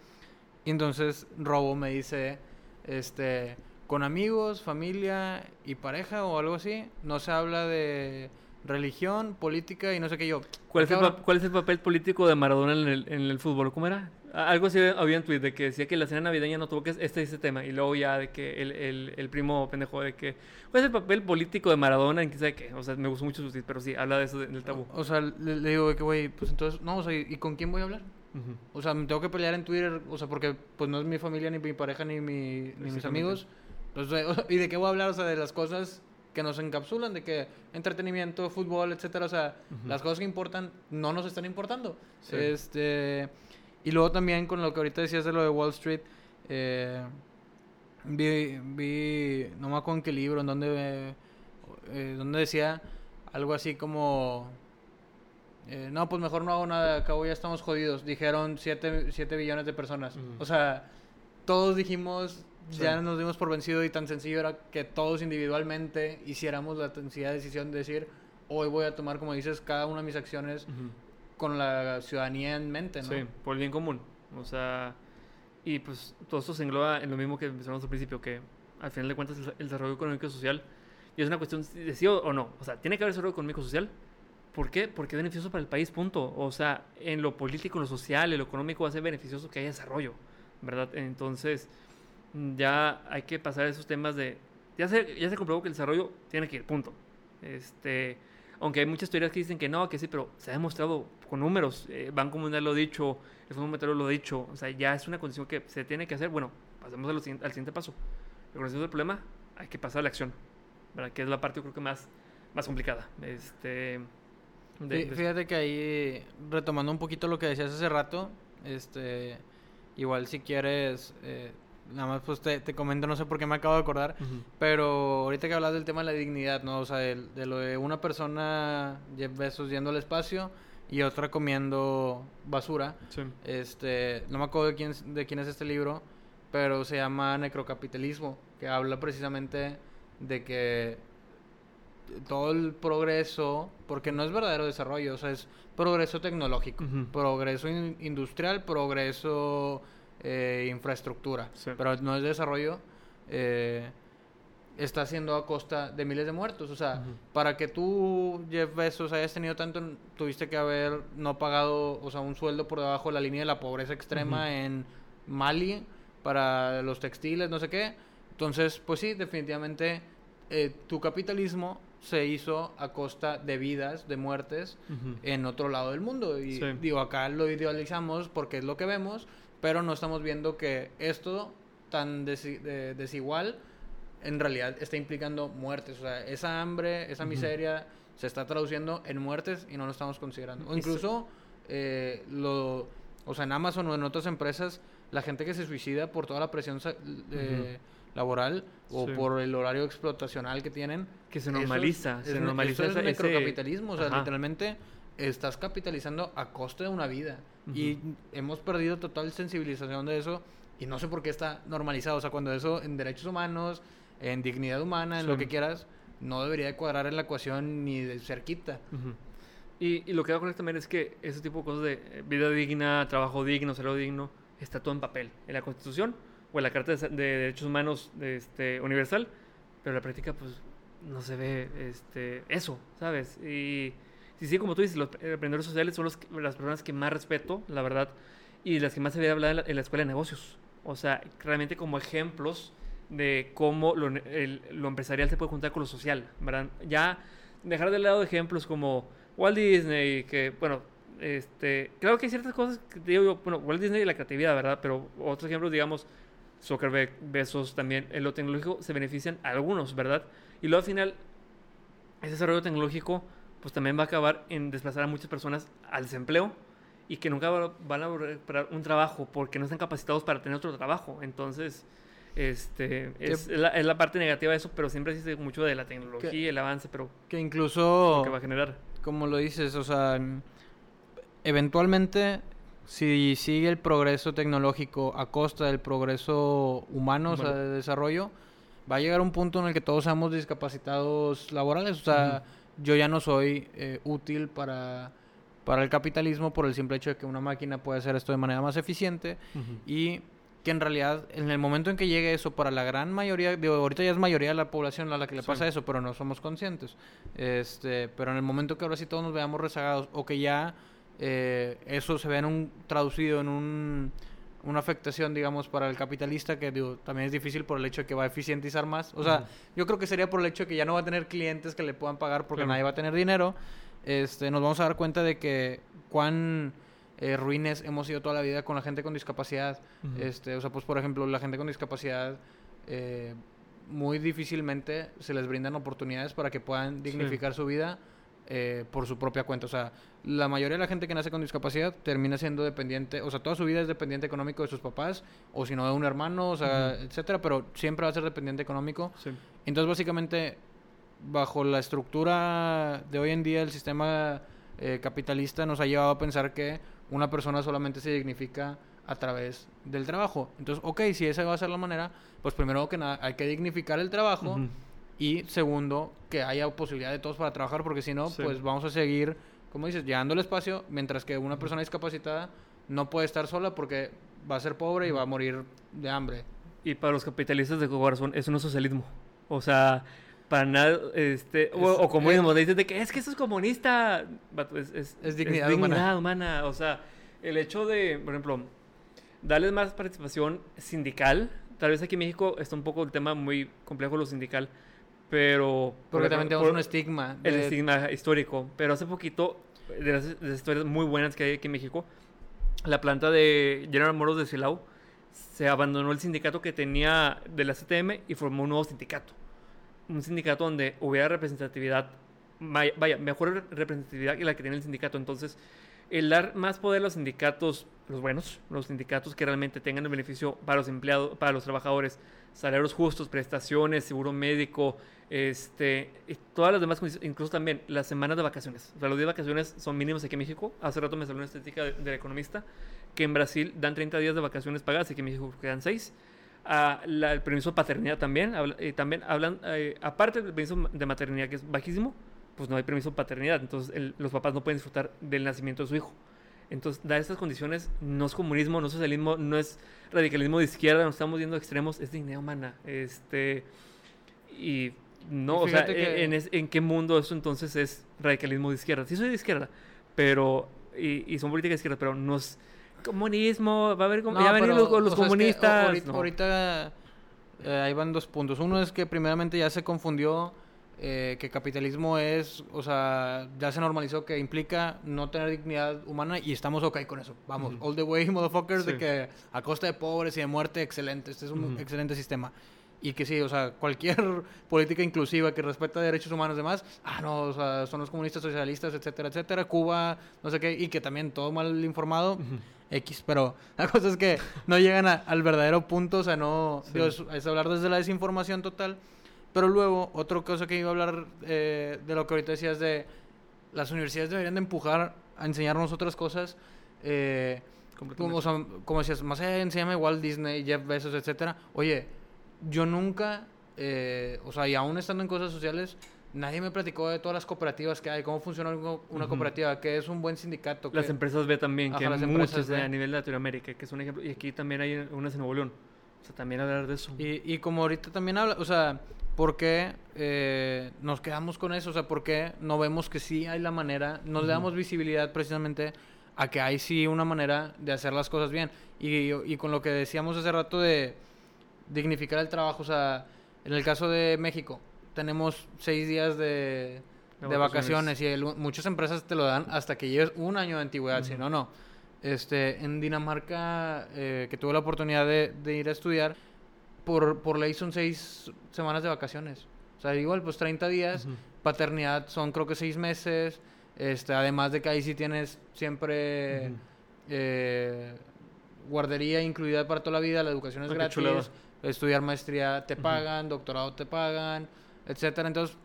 Y entonces Robo me dice, este, con amigos, familia y pareja o algo así, no se habla de religión, política y no sé qué yo. ¿Cuál, es el, ¿cuál es el, papel político de Maradona en el, en el fútbol? ¿Cómo era? Algo así había en tweet de que decía que la cena navideña no tuvo que este ese tema y luego ya de que el, el, el primo pendejo de que cuál es el papel político de Maradona en sabe qué o sea me gustó mucho su tweet pero sí habla de eso del tabú. O, sea le, digo de que güey pues entonces no o sea y con quién voy a hablar o sea me tengo que pelear en Twitter o sea porque pues no es mi familia ni mi pareja ni mi ni mis amigos. Y de qué voy a hablar o sea de las cosas que nos encapsulan de que entretenimiento, fútbol, etcétera, o sea, las cosas que importan no nos están importando. Este y luego también con lo que ahorita decías de lo de Wall Street, eh, vi, vi, no me acuerdo en qué libro, en donde, eh, donde decía algo así como, eh, no, pues mejor no hago nada, acabo ya estamos jodidos. Dijeron 7 billones de personas. O sea, todos dijimos ya nos dimos por vencido y tan sencillo era que todos individualmente hiciéramos la sencilla decisión de decir, hoy voy a tomar, como dices, cada una de mis acciones con la ciudadanía en mente, ¿no? Sí, por el bien común. O sea, y pues todo esto se engloba en lo mismo que mencionamos al principio, que al final de cuentas el desarrollo económico y social y es una cuestión de sí o no. O sea, tiene que haber desarrollo económico y social. ¿Por qué? Porque es beneficioso para el país, punto. O sea, en lo político, en lo social, en lo económico va a ser beneficioso que haya desarrollo, ¿verdad? Entonces, ya hay que pasar esos temas de... Ya se, ya se comprobó que el desarrollo tiene que ir, punto. Este, aunque hay muchas teorías que dicen que no, que sí, pero se ha demostrado con números. Eh, Banco Mundial lo ha dicho, el Fondo Monetario lo ha dicho. O sea, ya es una condición que se tiene que hacer. Bueno, pasemos al siguiente, al siguiente paso. Reconocimiento del problema, hay que pasar a la acción. ¿verdad? Que es la parte, yo creo que más, más complicada. Este, fíjate que ahí, retomando un poquito lo que decías hace rato, este, igual si quieres... Eh, nada más pues te, te, comento, no sé por qué me acabo de acordar, pero ahorita que hablas del tema de la dignidad, ¿no? O sea, de, lo de una persona besos yendo al espacio y otra comiendo basura. Este, no me acuerdo de quién, de quién es este libro, pero se llama Necrocapitalismo, que habla precisamente de que todo el progreso, porque no es verdadero desarrollo, o sea, es progreso tecnológico, progreso industrial, progreso eh, infraestructura, pero no es desarrollo, eh, está haciendo a costa de miles de muertos. O sea, para que tú, Jeff Bezos, hayas tenido tanto, tuviste que haber no pagado, o sea, un sueldo por debajo de la línea de la pobreza extrema en Mali para los textiles, no sé qué. Entonces, pues sí, definitivamente eh, tu capitalismo se hizo a costa de vidas, de muertes en otro lado del mundo. Y digo, acá lo idealizamos porque es lo que vemos, pero no estamos viendo que esto tan desigual en realidad está implicando muertes. O sea, esa hambre, esa miseria se está traduciendo en muertes y no lo estamos considerando. O incluso, eh, lo, o sea, en Amazon o en otras empresas, la gente que se suicida por toda la presión eh, laboral o por el horario explotacional que tienen. Que se normaliza, se normaliza eso es capitalismo O sea, literalmente estás capitalizando a costa de una vida. Y hemos perdido total sensibilización de eso y no sé por qué está normalizado. O sea, cuando eso en derechos humanos, en dignidad humana, en lo que quieras, no debería de cuadrar en la ecuación ni de cerquita. y, y, lo que da con también es que ese tipo de cosas de eh, vida digna, trabajo digno, salario digno, está todo en papel. En la Constitución o en la Carta de, Derechos Humanos este, Universal, pero en la práctica, pues, no se ve este, eso, ¿sabes? Y sí, sí, como tú dices, los emprendedores sociales son los, las personas que más respeto, la verdad, y las que más se ve hablar en la, escuela de negocios. O sea, realmente como ejemplos de cómo lo, lo, empresarial se puede juntar con lo social, ¿verdad? Ya dejar de lado ejemplos como Walt Disney, que, bueno, este, claro que hay ciertas cosas que digo yo, bueno, Walt Disney y la creatividad, ¿verdad? Pero otros ejemplos, digamos, Zuckerberg, Besos también, en lo tecnológico se benefician algunos, ¿verdad? Y luego al final, ese desarrollo tecnológico pues también va a acabar en desplazar a muchas personas al desempleo y que nunca van a recuperar un trabajo porque no están capacitados para tener otro trabajo. Entonces, este, es, la, parte negativa de eso, pero siempre existe mucho de la tecnología, y el avance, pero... Que incluso... que va a generar. Como lo dices, o sea, eventualmente, si sigue el progreso tecnológico a costa del progreso humano, o sea, de desarrollo, va a llegar un punto en el que todos seamos discapacitados laborales, o sea yo ya no soy eh, útil para, para el capitalismo por el simple hecho de que una máquina puede hacer esto de manera más eficiente y que en realidad en el momento en que llegue eso para la gran mayoría, digo, ahorita ya es mayoría de la población a la que le pasa eso, pero no somos conscientes. Este, pero en el momento que ahora sí todos nos veamos rezagados o que ya eh, eso se ve en un, traducido en un, una afectación, digamos, para el capitalista que digo, también es difícil por el hecho de que va a eficientizar más. O sea, yo creo que sería por el hecho de que ya no va a tener clientes que le puedan pagar porque nadie va a tener dinero. Este, nos vamos a dar cuenta de que cuán eh, ruines hemos sido toda la vida con la gente con discapacidad. este, o sea, pues por ejemplo, la gente con discapacidad eh, muy difícilmente se les brindan oportunidades para que puedan dignificar su vida eh, por su propia cuenta. O sea, la mayoría de la gente que nace con discapacidad termina siendo dependiente, o sea, toda su vida es dependiente económico de sus papás, o si no de un hermano, o sea, etcétera, pero siempre va a ser dependiente económico. Entonces, básicamente, bajo la estructura de hoy en día, el sistema eh, capitalista nos ha llevado a pensar que una persona solamente se dignifica a través del trabajo. Entonces, ok, si esa va a ser la manera, pues primero que nada hay que dignificar el trabajo. Y segundo, que haya posibilidad de todos para trabajar, porque si no, pues vamos a seguir, como dices, llegando el espacio, mientras que una persona discapacitada no puede estar sola porque va a ser pobre y va a morir de hambre. Y para los capitalistas de corazón, es un socialismo. O sea, para nada, este, o, comunismo, dicen de que es que eso es comunista, es, es, dignidad, humana. humana. O sea, el hecho de, por ejemplo, darles más participación sindical, tal vez aquí en México está un poco el tema muy complejo lo sindical, pero... Porque también tenemos un estigma. El estigma histórico. Pero hace poquito, de las, historias muy buenas que hay aquí en México, la planta de General Motors de Silao se abandonó el sindicato que tenía de la CTM y formó un nuevo sindicato. Un sindicato donde hubiera representatividad, vaya, mejor representatividad que la que tiene el sindicato. Entonces, el dar más poder a los sindicatos, los buenos, los sindicatos que realmente tengan el beneficio para los empleados, para los trabajadores, salarios justos, prestaciones, seguro médico, este, y todas las demás condiciones, incluso también las semanas de vacaciones. O sea, los días de vacaciones son mínimos aquí en México. Hace rato me salió una estética del economista que en Brasil dan 30 días de vacaciones pagadas, aquí en México quedan 6. El permiso de paternidad también, eh, también hablan, eh, aparte del permiso de maternidad que es bajísimo, pues no hay permiso de paternidad, entonces los papás no pueden disfrutar del nacimiento de su hijo. Entonces, dar estas condiciones no es comunismo, no es socialismo, no es radicalismo de izquierda, nos estamos viendo extremos, es dignidad humana. Este, y no, o sea, en, en, qué mundo eso entonces es radicalismo de izquierda? Sí soy de izquierda, pero, y, y son políticas de izquierda, pero no es comunismo, va a haber, no, ya venir los, los comunistas. ahorita, eh, ahí van dos puntos. Uno es que primeramente ya se confundió eh, que capitalismo es, o sea, ya se normalizó que implica no tener dignidad humana y estamos ok con eso. Vamos, all the way, motherfuckers, de que a costa de pobres y de muerte, excelente. Este es un excelente sistema y que sí, o sea, cualquier política inclusiva que respeta derechos humanos y demás, ah, no, o sea, son los comunistas socialistas, etcétera, etcétera, Cuba, no sé qué, y que también todo mal informado, X, pero la cosa es que no llegan al verdadero punto, o sea, no, es, hablar desde la desinformación total, pero luego, otra cosa que iba a hablar eh, de lo que ahorita decías de las universidades deberían de empujar a enseñarnos otras cosas, eh, como, como decías, más allá de enseñarme Walt Disney, Jeff Bezos, etcétera, oye, yo nunca, eh, o sea, y aún estando en cosas sociales, nadie me platicó de todas las cooperativas que hay, cómo funciona una cooperativa, que es un buen sindicato. Las empresas B también, que hay muchas a nivel de Latinoamérica, que es un ejemplo, y aquí también hay unas en Nuevo León. O sea, también hablar de eso. Y, y como ahorita también habla, o sea, ¿por qué eh, nos quedamos con eso? O sea, ¿por qué no vemos que sí hay la manera, nos le damos visibilidad precisamente a que hay sí una manera de hacer las cosas bien? Y, y con lo que decíamos hace rato de dignificar el trabajo. O sea, en el caso de México, tenemos seis días de, de, vacaciones. y muchas empresas te lo dan hasta que lleves un año de antigüedad, si no, no. Este, en Dinamarca, eh, que tuve la oportunidad de, ir a estudiar, por, por ley son seis semanas de vacaciones. O sea, igual, pues 30 días, paternidad son creo que seis meses, este, además de que ahí sí tienes siempre eh, guardería incluida para toda la vida, la educación es ah, gratis estudiar maestría te pagan, doctorado te pagan, etcétera. Entonces,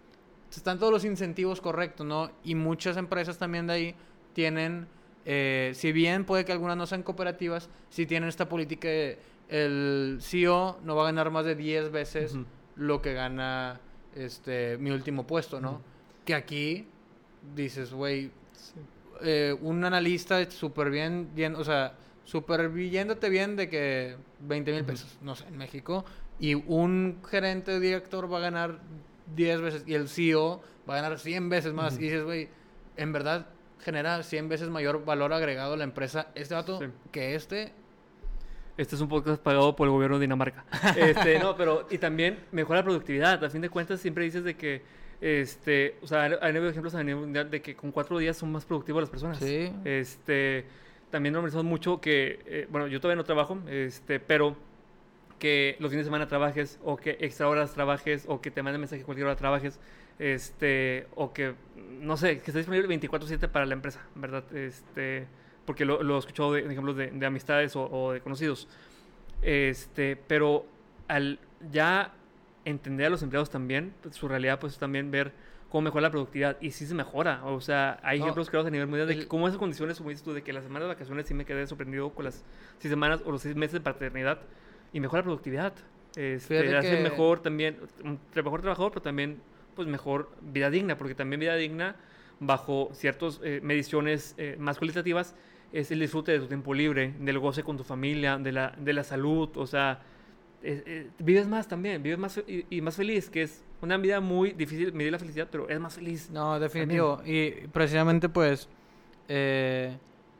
están todos los incentivos correctos, ¿no? Y muchas empresas también de ahí tienen, eh, si bien puede que algunas no sean cooperativas, si tienen esta política de el CEO no va a ganar más de 10 veces lo que gana este mi último puesto, ¿no? Que aquí dices, güey, eh, un analista súper bien, bien, o sea, superviviéndote bien de que 20 mil pesos, no sé, en México, y un gerente director va a ganar 10 veces y el CEO va a ganar 100 veces más. Y dices, güey, en verdad genera 100 veces mayor valor agregado a la empresa este vato Sí. que este. Este es un podcast pagado por el gobierno de Dinamarca. Este, no, pero y también mejora la productividad. A fin de cuentas siempre dices de que, este, o sea, habido ejemplos a nivel mundial de que con cuatro días son más productivas las personas. Sí. Este, también normalizamos mucho que, eh, bueno, yo todavía no trabajo, este, pero que los fines de semana trabajes o que extra horas trabajes o que te manden mensaje cualquier hora trabajes, este, o que, no sé, que esté disponible 24/7 para la empresa, ¿verdad? Este, porque lo, lo he escuchado de, de ejemplos de, de amistades o, o de conocidos. Este, pero al ya entender a los empleados también, pues, su realidad, pues también ver cómo mejora la productividad. Y sí se mejora. O sea, hay No, ejemplos creados a nivel mundial de que cómo esas condiciones, como dices tú, de que las semanas de vacaciones sí me quedé sorprendido con las seis semanas o los seis meses de paternidad y mejora la productividad. Este, hace que- mejor también, un mejor trabajador, pero también pues mejor vida digna, porque también vida digna bajo ciertas mediciones eh, más cualitativas es el disfrute de tu tiempo libre, del goce con tu familia, de la, de la salud, o sea, eh, eh, vives más también, vives más y, y más feliz, que es una vida muy difícil medir la felicidad, pero es más feliz. No, definitivo. Y precisamente, pues, eh,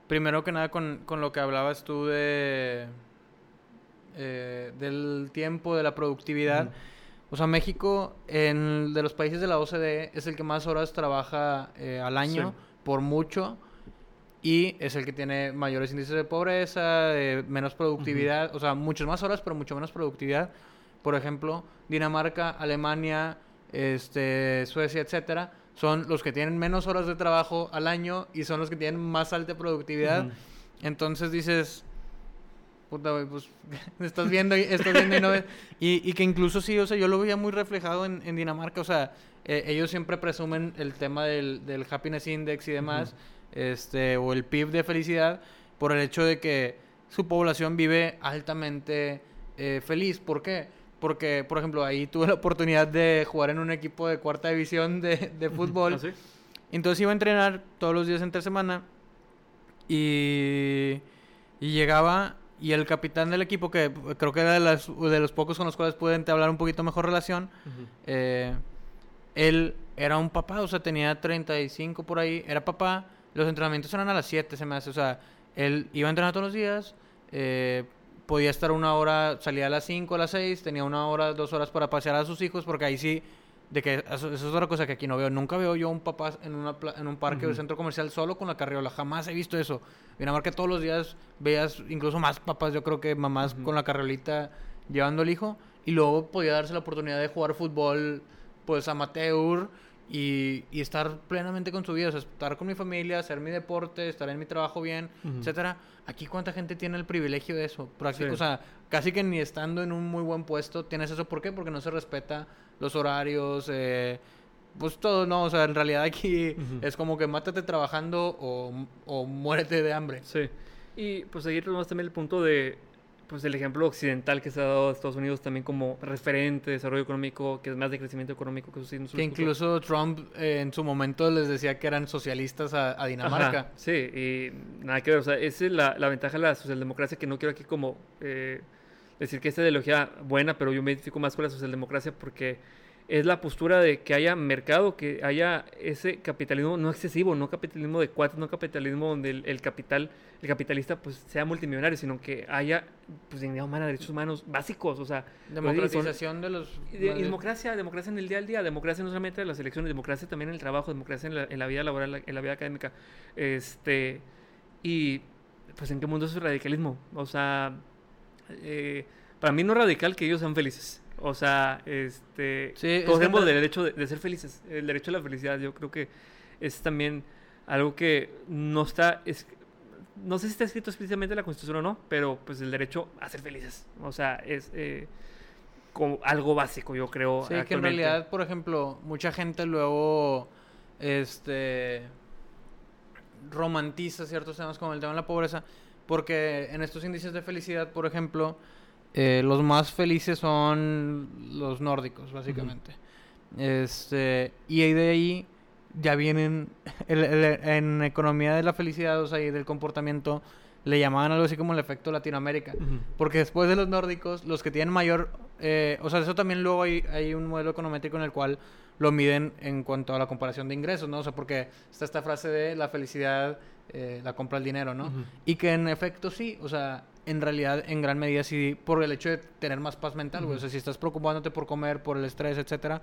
primero que nada con, con lo que hablabas tú de eh, del tiempo, de la productividad. O sea, México, en, de los países de la OCDE, es el que más horas trabaja eh, al año, Sí. por mucho, y es el que tiene mayores índices de pobreza, de menos productividad, o sea, muchas más horas, pero mucho menos productividad. Por ejemplo, Dinamarca, Alemania, este, Suecia, etcétera, son los que tienen menos horas de trabajo al año y son los que tienen más alta productividad. Entonces dices, puta, güey, pues estás viendo, y- estás viendo y no ves. Y, y que incluso sí, o sea, yo lo veía muy reflejado en, en Dinamarca, o sea, eh, ellos siempre presumen el tema del, del happiness index y demás, este, o el PIB de felicidad, por el hecho de que su población vive altamente eh, feliz. ¿Por qué? Porque, por ejemplo, ahí tuve la oportunidad de jugar en un equipo de cuarta división de, de fútbol. ¿Ah, sí? Entonces iba a entrenar todos los días entre semana y, y llegaba y el capitán del equipo, que creo que era de, las- de los pocos con los cuales pude entablar un poquito mejor relación, eh, él era un papá, o sea, tenía 35 por ahí, era papá, los entrenamientos eran a las 7, se me hace, o sea, él iba a entrenar todos los días, eh, podía estar una hora, salía a las 5, a las 6, tenía una hora, dos horas para pasear a sus hijos, porque ahí sí, de que eso, eso es otra cosa que aquí no veo, nunca veo yo un papá en, una en un parque o centro comercial solo con la carriola, jamás he visto eso. Dinamarca todos los días veías incluso más papás, yo creo que mamás con la carriolita llevando al hijo, y luego podía darse la oportunidad de jugar fútbol pues amateur y, y estar plenamente con su vida, o sea, estar con mi familia, hacer mi deporte, estar en mi trabajo bien, Ujú. etcétera. Aquí cuánta gente tiene el privilegio de eso, práctico, Sí. o sea, casi que ni estando en un muy buen puesto tienes eso, ¿por qué? Porque no se respeta los horarios, eh, pues todo, no, o sea, en realidad aquí Ujú. es como que mátate trabajando o, o muérete de hambre. Sí. Y pues ahí tenemos también el punto de, pues el ejemplo occidental que se ha dado a Estados Unidos también como referente de desarrollo económico, que es más de crecimiento económico que sus Que incluso Trump eh, en su momento les decía que eran socialistas a, a Dinamarca. Ajá, sí, y nada que ver, o sea, esa es la, la ventaja de la socialdemocracia que no quiero aquí como eh, decir que esta ideología buena, pero yo me identifico más con la socialdemocracia porque es la postura de que haya mercado, que haya ese capitalismo no excesivo, no capitalismo de cuates, no capitalismo donde el, el capital, el capitalista pues sea multimillonario, sino que haya pues dignidad humana, derechos humanos básicos, o sea, Democratización de los... y de- y democracia, democracia en el día al día, democracia no solamente en las elecciones, democracia también en el trabajo, democracia en la, en la vida laboral, en la vida académica. Este, y pues en qué mundo es el radicalismo. O sea, eh, para mí no es radical que ellos sean felices. O sea, este, Sí, todos tenemos el derecho de, de ser felices, el derecho a la felicidad. Yo creo que es también algo que no está, es, no sé si está escrito explícitamente en la Constitución o no, pero pues el derecho a ser felices. O sea, es eh, como algo básico, yo creo. Sí, que en realidad, por ejemplo, mucha gente luego este romantiza ciertos temas como el tema de la pobreza, porque en estos índices de felicidad, por ejemplo, eh, los más felices son los nórdicos, básicamente. Este, y ahí de ahí ya vienen el- el- en economía de la felicidad, o sea, y del comportamiento, le llamaban algo así como el efecto Latinoamérica. Ujú. Porque después de los nórdicos, los que tienen mayor... eh, o sea, eso también luego hay, hay un modelo econométrico en el cual lo miden en cuanto a la comparación de ingresos, ¿no? O sea, porque está esta frase de la felicidad eh, la compra el dinero, ¿no? Y que en efecto sí, o sea, en realidad en gran medida sí, por el hecho de tener más paz mental, güey. O sea, si estás preocupándote por comer, por el estrés, etcétera,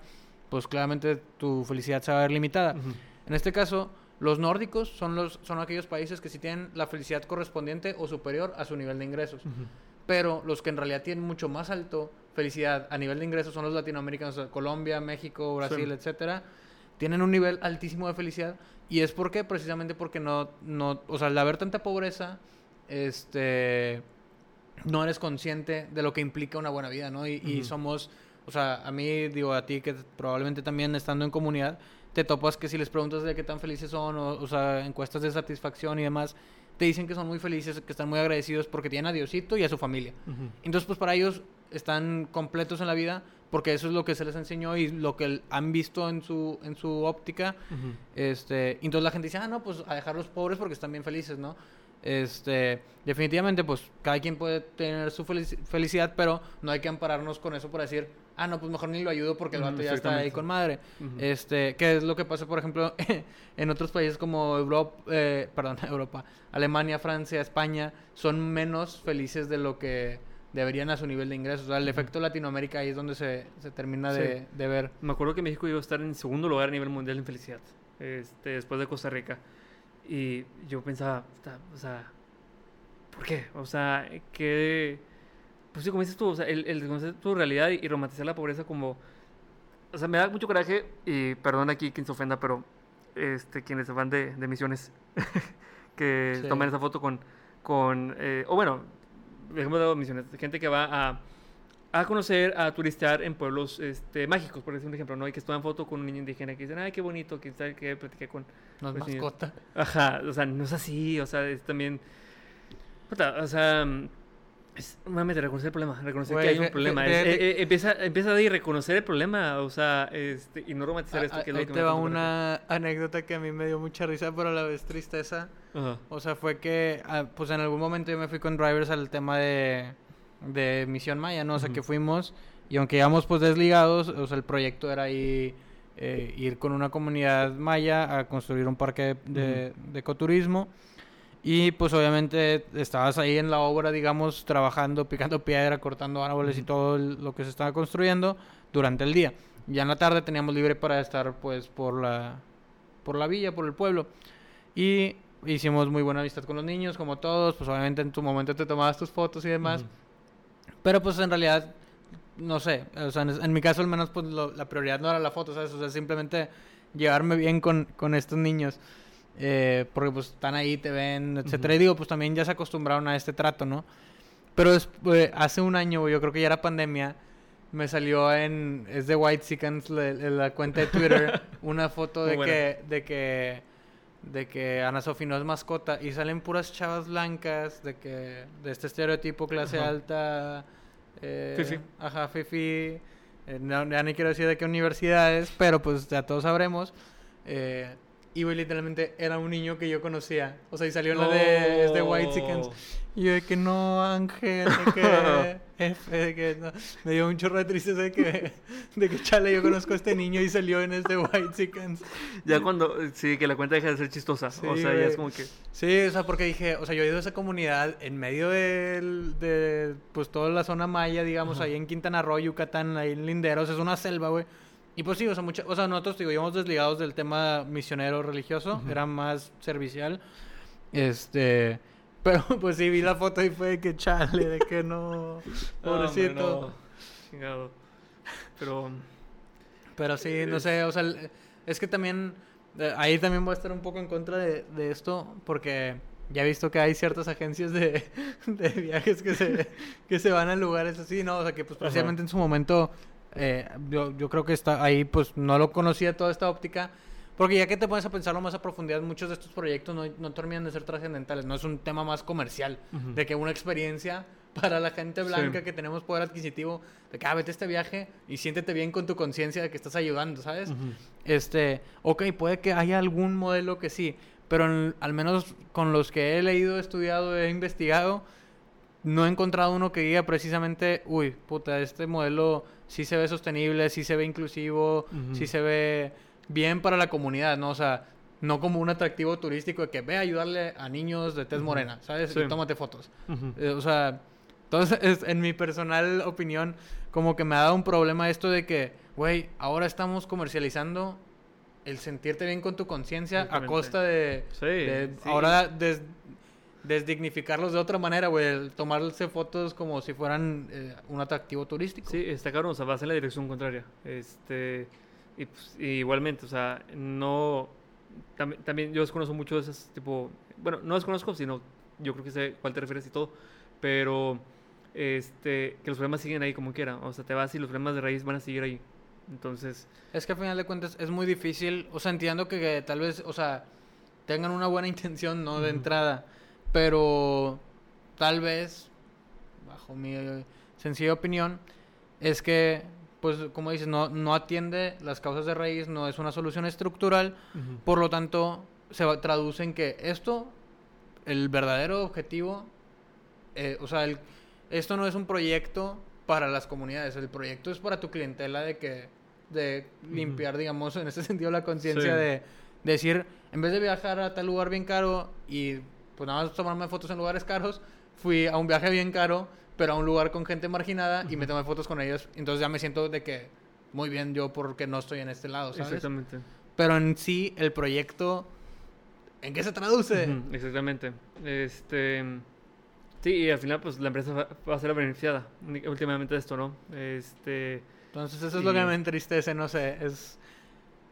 pues claramente tu felicidad se va a ver limitada. En este caso, los nórdicos son, los, son aquellos países que sí tienen la felicidad correspondiente o superior a su nivel de ingresos. Pero los que en realidad tienen mucho más alto felicidad a nivel de ingresos son los latinoamericanos, Colombia, México, Brasil, etcétera. Tienen un nivel altísimo de felicidad y es porque precisamente porque no, no, o sea, al haber tanta pobreza, este, no eres consciente de lo que implica una buena vida, ¿no? Y, y somos, o sea, a mí, digo, a ti que probablemente también estando en comunidad, te topas que si les preguntas de qué tan felices son, o, o sea, encuestas de satisfacción y demás, te dicen que son muy felices, que están muy agradecidos porque tienen a Diosito y a su familia. Entonces, pues para ellos están completos en la vida porque eso es lo que se les enseñó y lo que han visto en su, en su óptica. este, entonces la gente dice, ah, no, pues a dejar los pobres porque están bien felices, ¿no? Este, definitivamente, pues cada quien puede tener su felicidad, pero no hay que ampararnos con eso para decir, ah, no, pues mejor ni lo ayudo porque el vato ya está ahí con madre. Este, que es lo que pasa, por ejemplo, en otros países como Europa, eh, perdón, Europa, Alemania, Francia, España, son menos felices de lo que deberían a su nivel de ingresos. O sea, el efecto Latinoamérica ahí es donde se, se termina de, de, ver. Me acuerdo que México iba a estar en segundo lugar a nivel mundial en felicidad, este, después de Costa Rica. Y yo pensaba, o sea, ¿por qué? O sea, que... Pues sí, como dices tú, o sea, el, el tu realidad y, romantizar la pobreza como... O sea, me da mucho coraje, y perdón aquí quien se ofenda, pero este, quienes van de, de misiones, que tomen esa foto con... con eh, o bueno, ejemplo de misiones, gente que va a, a conocer, a turistear en pueblos este, mágicos, por decir un ejemplo, ¿no? Y que en foto con un niño indígena que dicen, ay, qué bonito, que tal, que platiqué con... No es mascota. Ajá, o sea, no es así, o sea, es también... o sea... Es, nuevamente, reconocer el problema, reconocer que hay un problema. Eh, eh, empieza, empieza a reconocer el problema, o sea, este, y no romantizar esto. Que es lo que te va una anécdota que a mí me dio mucha risa, pero a la vez tristeza. O sea, fue que, ah, pues en algún momento yo me fui con drivers al tema de, de Misión Maya, ¿no? O sea, que fuimos y aunque íbamos pues desligados, o sea, el proyecto era ahí eh, ir con una comunidad maya a construir un parque de, de, ecoturismo. Y pues obviamente estabas ahí en la obra, digamos, trabajando, picando piedra, cortando árboles y todo lo que se estaba construyendo durante el día. Ya en la tarde teníamos libre para estar pues por la, por la villa, por el pueblo. Y hicimos muy buena amistad con los niños, como todos, pues obviamente en tu momento te tomabas tus fotos y demás. Pero pues en realidad, no sé, o sea, en, mi caso al menos pues la prioridad no era la foto, ¿sabes? O sea, simplemente llevarme bien con, con estos niños. Eh, porque pues están ahí, te ven, etcétera. Y digo, pues también ya se acostumbraron a este trato, ¿no? Pero eh, hace un año, yo creo que ya era pandemia, me salió en, es de White Seconds, la, la, cuenta de Twitter, una foto de que, de que de que Ana Sofi no es mascota y salen puras chavas blancas de que de este estereotipo clase alta eh, fifi. ajá fifi eh, no, ya ni quiero decir de qué universidades pero pues ya todos sabremos eh, y literalmente era un niño que yo conocía. O sea, y salió en la de, de White Chickens. Y yo de que no, Ángel, de que F, de que no. Me dio un chorro de tristeza de que, de que chale, yo conozco a este niño y salió en este White Chickens. Ya cuando, sí, que la cuenta deja de ser chistosa. o sea, ya es como que... Sí, o sea, porque dije, o sea, yo he ido a esa comunidad en medio de, de pues, toda la zona maya, digamos, ahí en Quintana Roo, Yucatán, ahí en Linderos. Es una selva, güey. Y pues sí, o sea, mucha, o sea nosotros, digo, íbamos desligados del tema misionero religioso, era más servicial. Este, pero pues sí vi la foto y fue de que chale, de que no, pobrecito. Chingado. Pero, pero sí, no sé, o sea, es que también, eh, ahí también voy a estar un poco en contra de, de esto, porque ya he visto que hay ciertas agencias de, de viajes que se, que se van a lugares así, ¿no? O sea, que pues precisamente en su momento eh, yo, yo creo que está ahí, pues no lo conocía toda esta óptica. Porque ya que te pones a pensarlo más a profundidad, muchos de estos proyectos no, no terminan de ser trascendentales. No es un tema más comercial, de que una experiencia para la gente blanca que tenemos poder adquisitivo, de que ah, vete este viaje y siéntete bien con tu conciencia de que estás ayudando, ¿sabes? Este, ok, puede que haya algún modelo que sí, pero al menos con los que he leído, estudiado, he investigado, no he encontrado uno que diga precisamente, uy, puta, este modelo sí se ve sostenible, sí se ve inclusivo, sí se ve bien para la comunidad, ¿no? O sea, no como un atractivo turístico de que ve a ayudarle a niños de tez morena, ¿sabes? Y tómate fotos. Eh, o sea, entonces, en mi personal opinión, como que me ha dado un problema esto de que, güey, ahora estamos comercializando el sentirte bien con tu conciencia a costa de, sí, ahora desdignificarlos de otra manera, güey, tomarse fotos como si fueran eh, un atractivo turístico. Sí, está claro, o sea, vas en la dirección contraria. Este, y pues, igualmente, o sea, no, también, también yo desconozco mucho de esas, tipo, bueno, no desconozco, sino yo creo que sé cuál te refieres y todo, pero este, que los problemas siguen ahí como quiera, o sea, te vas y los problemas de raíz van a seguir ahí. Entonces... Es que al final de cuentas es muy difícil, o sea, entiendo que, tal vez, o sea, tengan una buena intención, ¿no? De entrada, pero tal vez, bajo mi sencilla opinión, es que, pues, como dices, no, no atiende las causas de raíz, no es una solución estructural, por lo tanto, se traduce en que esto, el verdadero objetivo, eh, o sea, el, esto no es un proyecto para las comunidades, el proyecto es para tu clientela de que de limpiar, digamos, en ese sentido la conciencia de, decir, en vez de viajar a tal lugar bien caro y pues nada más tomarme fotos en lugares caros, fui a un viaje bien caro, pero a un lugar con gente marginada y me tomé fotos con ellos. Entonces ya me siento de que muy bien yo porque no estoy en este lado, ¿sabes? Exactamente. Pero en sí, el proyecto, ¿en qué se traduce? Exactamente. Este. Sí, y al final, pues la empresa va a ser la beneficiada últimamente de esto, ¿no? Este. Entonces, eso es lo que me entristece, no sé, es...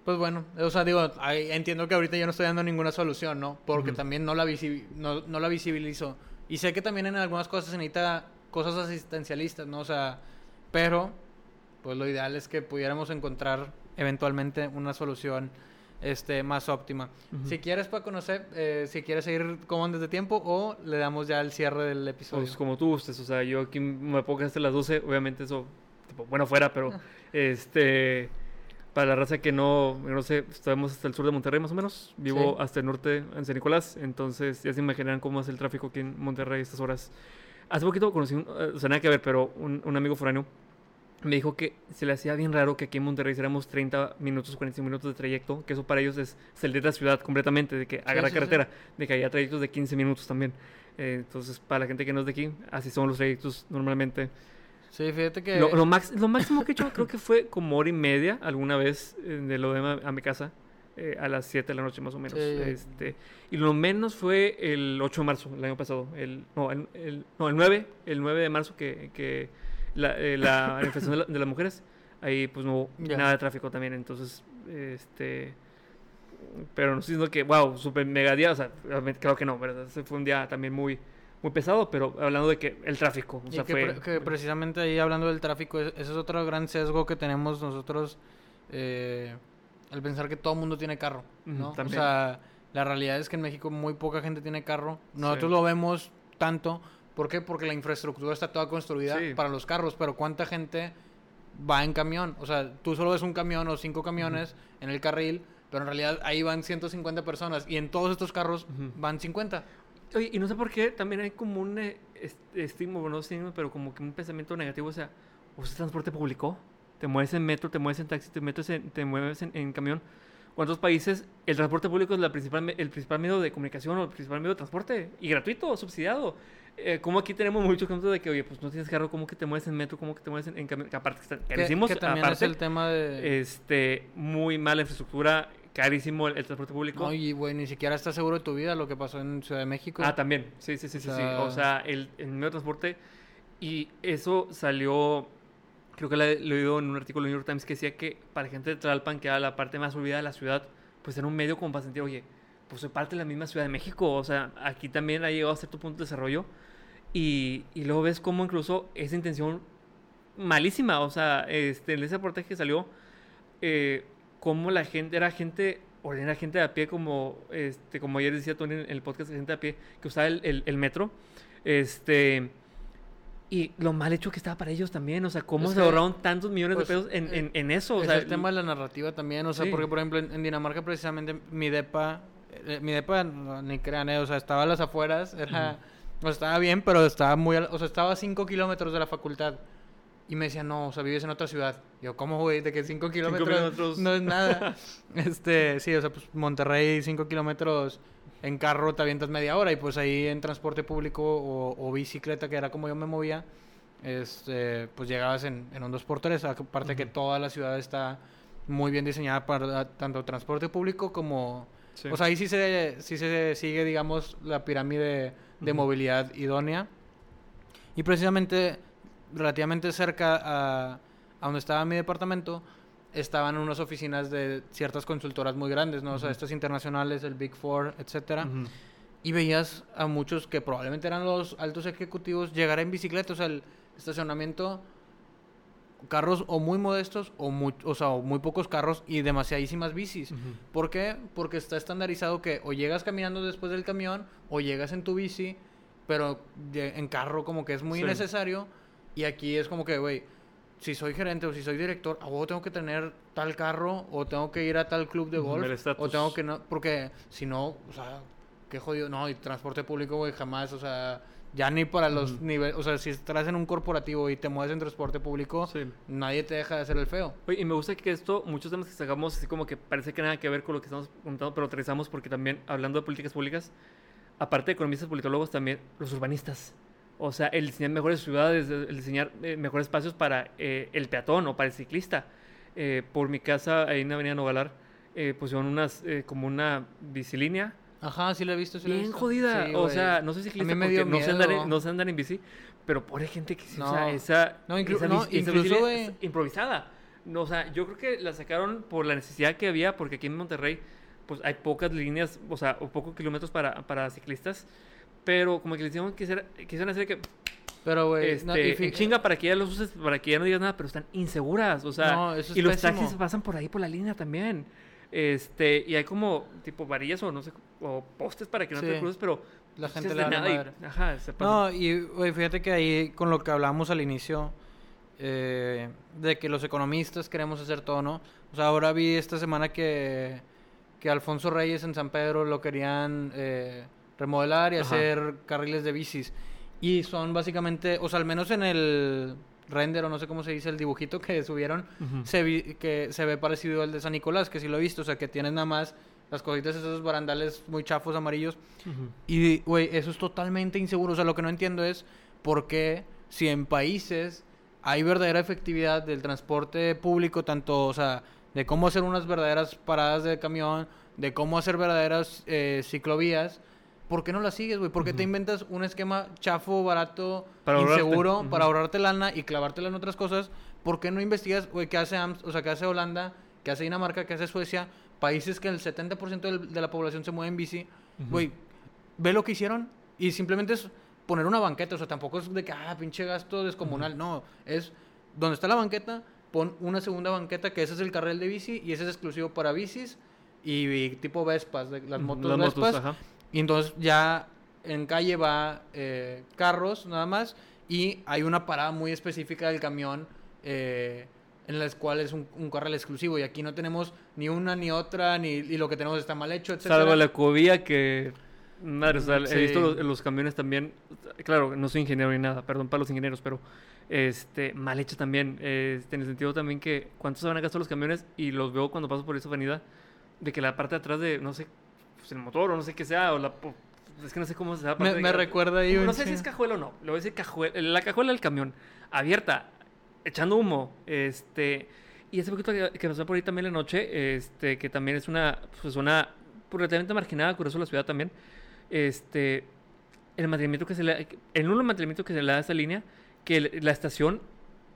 Pues bueno, o sea, digo, entiendo que ahorita yo no estoy dando ninguna solución, ¿no? Porque también no la, no, no, la visibilizo. Y sé que también en algunas cosas se necesita cosas asistencialistas, ¿no? O sea, pero, pues lo ideal es que pudiéramos encontrar eventualmente una solución este, más óptima. Si quieres para conocer, eh, si quieres seguir como antes de tiempo o le damos ya el cierre del episodio. Pues como tú gustes, o sea, yo aquí me pongo hasta las 12, obviamente eso bueno fuera, pero este para la raza que no, no sé, estamos hasta el sur de Monterrey más o menos, vivo hasta el norte en San Nicolás, entonces ya se imaginarán cómo es el tráfico aquí en Monterrey a estas horas. Hace poquito conocí, o sea, nada que ver, pero un, un amigo foráneo me dijo que se le hacía bien raro que aquí en Monterrey hiciéramos 30 minutos, 45 minutos de trayecto, que eso para ellos es salir de la ciudad completamente, de que agarra carretera, de que haya trayectos de 15 minutos también. Eh, entonces, para la gente que no es de aquí, así son los trayectos normalmente. Sí, fíjate que... Lo, lo, máximo que he hecho creo que fue como hora y media alguna vez eh, de lo de a mi casa. Eh, a las 7 de la noche más o menos. Este, y lo menos fue el 8 de marzo, el año pasado. El, no, el, no, el 9, el 9 de marzo que, que la, eh, la manifestación de, las mujeres. Ahí pues no hubo nada de tráfico también. Entonces, este... Pero no estoy diciendo que, wow, super mega día. O sea, creo que no, ¿verdad? Ese fue un día también muy muy pesado, pero hablando de que el tráfico. O sea, que, precisamente ahí hablando del tráfico, ese es otro gran sesgo que tenemos nosotros, eh, al pensar que todo el mundo tiene carro, ¿no? O sea, la realidad es que en México muy poca gente tiene carro. Nosotros lo vemos tanto. ¿Por qué? Porque la infraestructura está toda construida para los carros, pero ¿cuánta gente va en camión? O sea, tú solo ves un camión o cinco camiones en el carril, pero en realidad ahí van 150 personas y en todos estos carros van 50. Oye, y no sé por qué también hay como un eh, estímulo, no estímulo, pero como que un pensamiento negativo. O sea, ¿usas transporte público? ¿Te mueves en metro, te mueves en taxi, te, metes en, te mueves en, camión? ¿Cuántos países el transporte público es la principal, el principal medio de comunicación o el principal medio de transporte? Y gratuito, subsidiado. Eh, como aquí tenemos mucho ejemplo de que, oye, pues no tienes carro, ¿cómo que te mueves en metro? ¿Cómo que te mueves en, camión? Aparte que, que, que también es el tema de... Este, muy mala infraestructura carísimo el, transporte público. No, y güey, ni siquiera estás seguro de tu vida lo que pasó en Ciudad de México. Ah, también. Sí, sí, sí, sí, sí. O sea, el, el medio de transporte. Y eso salió, creo que lo he leído en un artículo del New York Times que decía que para gente de Tlalpan, que era la parte más olvidada de la ciudad, pues era un medio como para sentir, oye, pues soy parte de la misma Ciudad de México. O sea, aquí también ha llegado a cierto punto de desarrollo. Y, y luego ves cómo incluso esa intención malísima, o sea, este, en ese reportaje que salió, eh, cómo la gente, era gente, era gente de a pie, como, este, como ayer decía Tony en el podcast, gente de a pie que usaba el, el, metro, este, y lo mal hecho que estaba para ellos también, o sea, cómo se ahorraron tantos millones de pues, pesos en, en, en eso. O sea, el tema de la narrativa también, o sea, porque por ejemplo en, Dinamarca precisamente mi depa, eh, mi depa, ni crean, eh, o sea, estaba a las afueras, era O sea, estaba bien, pero estaba muy... O sea, estaba a 5 kilómetros de la facultad. Y me decían, no, o sea, vives en otra ciudad. Yo, ¿cómo, güey? De que 5 kilómetros kilómetros. no es nada. este, sí, o sea, pues Monterrey, 5 kilómetros en carro te avientas media hora. Y pues ahí en transporte público o, o bicicleta, que era como yo me movía, este, pues llegabas en, en un 2x3. Aparte que Ujú. toda la ciudad está muy bien diseñada para tanto transporte público como... Sí. O sea, ahí sí se, sí se sigue, digamos, la pirámide de Ujú. movilidad idónea. Y precisamente, relativamente cerca a, a donde estaba mi departamento, estaban unas oficinas de ciertas consultoras muy grandes, ¿no? O sea, estas internacionales, el Big Four, etcétera. Y veías a muchos que probablemente eran los altos ejecutivos llegar en bicicleta, o sea, el estacionamiento, carros o muy modestos o muy, o sea, o muy pocos carros y demasiadísimas bicis. Ujú. ¿Por qué? Porque está estandarizado que o llegas caminando después del camión o llegas en tu bici, pero en carro como que es muy Sí. innecesario. Y aquí es como que, güey, si soy gerente o si soy director, a huevo tengo que tener tal carro o tengo que ir a tal club de golf o tengo que no, porque si no, o sea, qué jodido, no, y transporte público, güey, jamás, o sea, ya ni para los Ujú. niveles, o sea, si estás en un corporativo y te mueves en transporte público, Sí. nadie te deja de hacer el feo. Oye, y me gusta que esto, muchos temas que sacamos, así como que parece que nada que ver con lo que estamos comentando, pero aterrizamos porque también, hablando de políticas públicas, aparte de economistas, politólogos, también los urbanistas. O sea, el diseñar mejores ciudades, el diseñar eh, mejores espacios para eh, el peatón o para el ciclista. Eh, por mi casa, ahí en Avenida Nogalar, eh, pusieron unas, eh, como una bicilínea. Ajá, sí lo he visto, sí lo he Bien visto. jodida. Sí, o sea, no soy ciclista porque no sé, andar en, no sé andar en bici, pero pobre gente que sí, o sea, No. esa, No, inclu- esa no, esa incluso, es improvisada. No, o sea, yo creo que la sacaron por la necesidad que había, porque aquí en Monterrey, pues hay pocas líneas, o sea, o pocos kilómetros para, para ciclistas, pero como que le hicieron quisiera, quisieron hacer que Pero, güey, este, no, y en chinga para que ya los uses, para que ya no digas nada, pero están inseguras, o sea, No, eso es y los pésimo. taxis pasan por ahí por la línea también. Este, y hay como tipo varillas o no sé, o postes para que no te cruces, pero La gente le da nada y- ajá, se pasa. No, y güey, fíjate que ahí con lo que hablábamos al inicio, eh, de que los economistas queremos hacer todo, ¿no? O sea, ahora vi esta semana que, que Alfonso Reyes en San Pedro lo querían eh, remodelar y Ajá. hacer carriles de bicis. Y son básicamente, o sea, al menos en el render o no sé cómo se dice, el dibujito que subieron, Ujú. se, vi- que se ve parecido al de San Nicolás, que sí lo he visto, o sea, que tienes nada más las cositas, esos barandales muy chafos amarillos. Ujú. Y, güey, eso es totalmente inseguro. O sea, lo que no entiendo es por qué, si en países hay verdadera efectividad del transporte público, tanto, o sea, de cómo hacer unas verdaderas paradas de camión, de cómo hacer verdaderas eh, ciclovías, ¿por qué no las sigues, güey? ¿Por qué te inventas un esquema chafo, barato, Para ahorrarte. inseguro, para ahorrarte lana y clavártela en otras cosas? ¿Por qué no investigas, güey, qué hace o sea, qué hace Holanda, qué hace Dinamarca, qué hace Suecia? Países que el 70% del- de la población se mueve en bici. Güey, ve lo que hicieron y simplemente es poner una banqueta. O sea, tampoco es de que, ah, pinche gasto descomunal. No, es donde está la banqueta, pon una segunda banqueta que ese es el carril de bici y ese es exclusivo para bicis y, y tipo Vespas, de, las motos las Vespas. ajá. Y entonces ya en calle va eh, carros nada más y hay una parada muy específica del camión eh, en las cuales es un, un carril exclusivo y aquí no tenemos ni una ni otra ni y lo que tenemos está mal hecho, etcétera. Salvo la cobía que... Madre, o sea, Sí. he visto los, los camiones también... Claro, no soy ingeniero ni nada, perdón para los ingenieros, pero... Este, mal hecho también, este, en el sentido también que cuánto se van a gastar los camiones y los veo cuando paso por esa avenida, de que la parte de atrás de, no sé, pues el motor o no sé qué sea, o la, es que no sé cómo se da. Me, me recuerda ahí No sé si es cajuela o no, le voy a decir cajuela, la cajuela del camión, abierta, echando humo, este, y ese poquito que, que pasó por ahí también la noche, este, que también es una, pues zona relativamente marginada, curioso la ciudad también, este, el mantenimiento que se le, el nulo mantenimiento que se le da a esta línea, que la estación,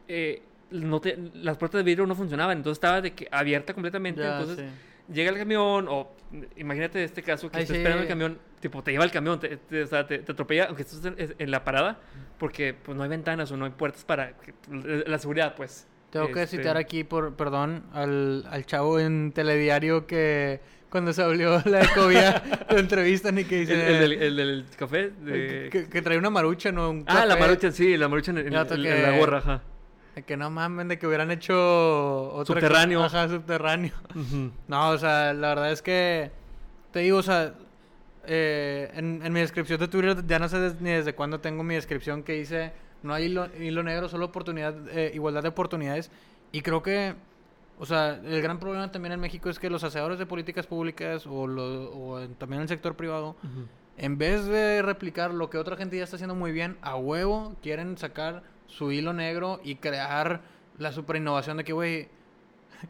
eh, no te- las puertas de vidrio no funcionaban, entonces estaba de que abierta completamente, Ya, entonces sí. Llega el camión, o imagínate este caso que Ay, está sí. esperando el camión, tipo, te lleva el camión, te, te- o sea, te, te atropella, aunque estés en, en la parada, porque pues no hay ventanas o no hay puertas para la seguridad, pues. Tengo que Este, citar aquí, por perdón, al, al chavo en Telediario que cuando se abrió la ecovía lo entrevistan y que El, dice el del, el del café. de- que, que trae una marucha, ¿no? Un ah, la marucha, sí, la marucha en, en la gorra, ajá. Que no mamen, de que hubieran hecho otra Subterráneo. cosa- Ajá, subterráneo. No, o sea, la verdad es que te digo, o sea, eh, en, en mi descripción de Twitter, ya no sé des- ni desde cuándo tengo mi descripción que dice, no hay hilo, hilo negro, solo oportunidad, eh, igualdad de oportunidades. Y creo que, o sea, el gran problema también en México es que los hacedores de políticas públicas o, lo- o en- también en el sector privado, en vez de replicar lo que otra gente ya está haciendo muy bien, a huevo quieren sacar su hilo negro y crear la super innovación de que, güey,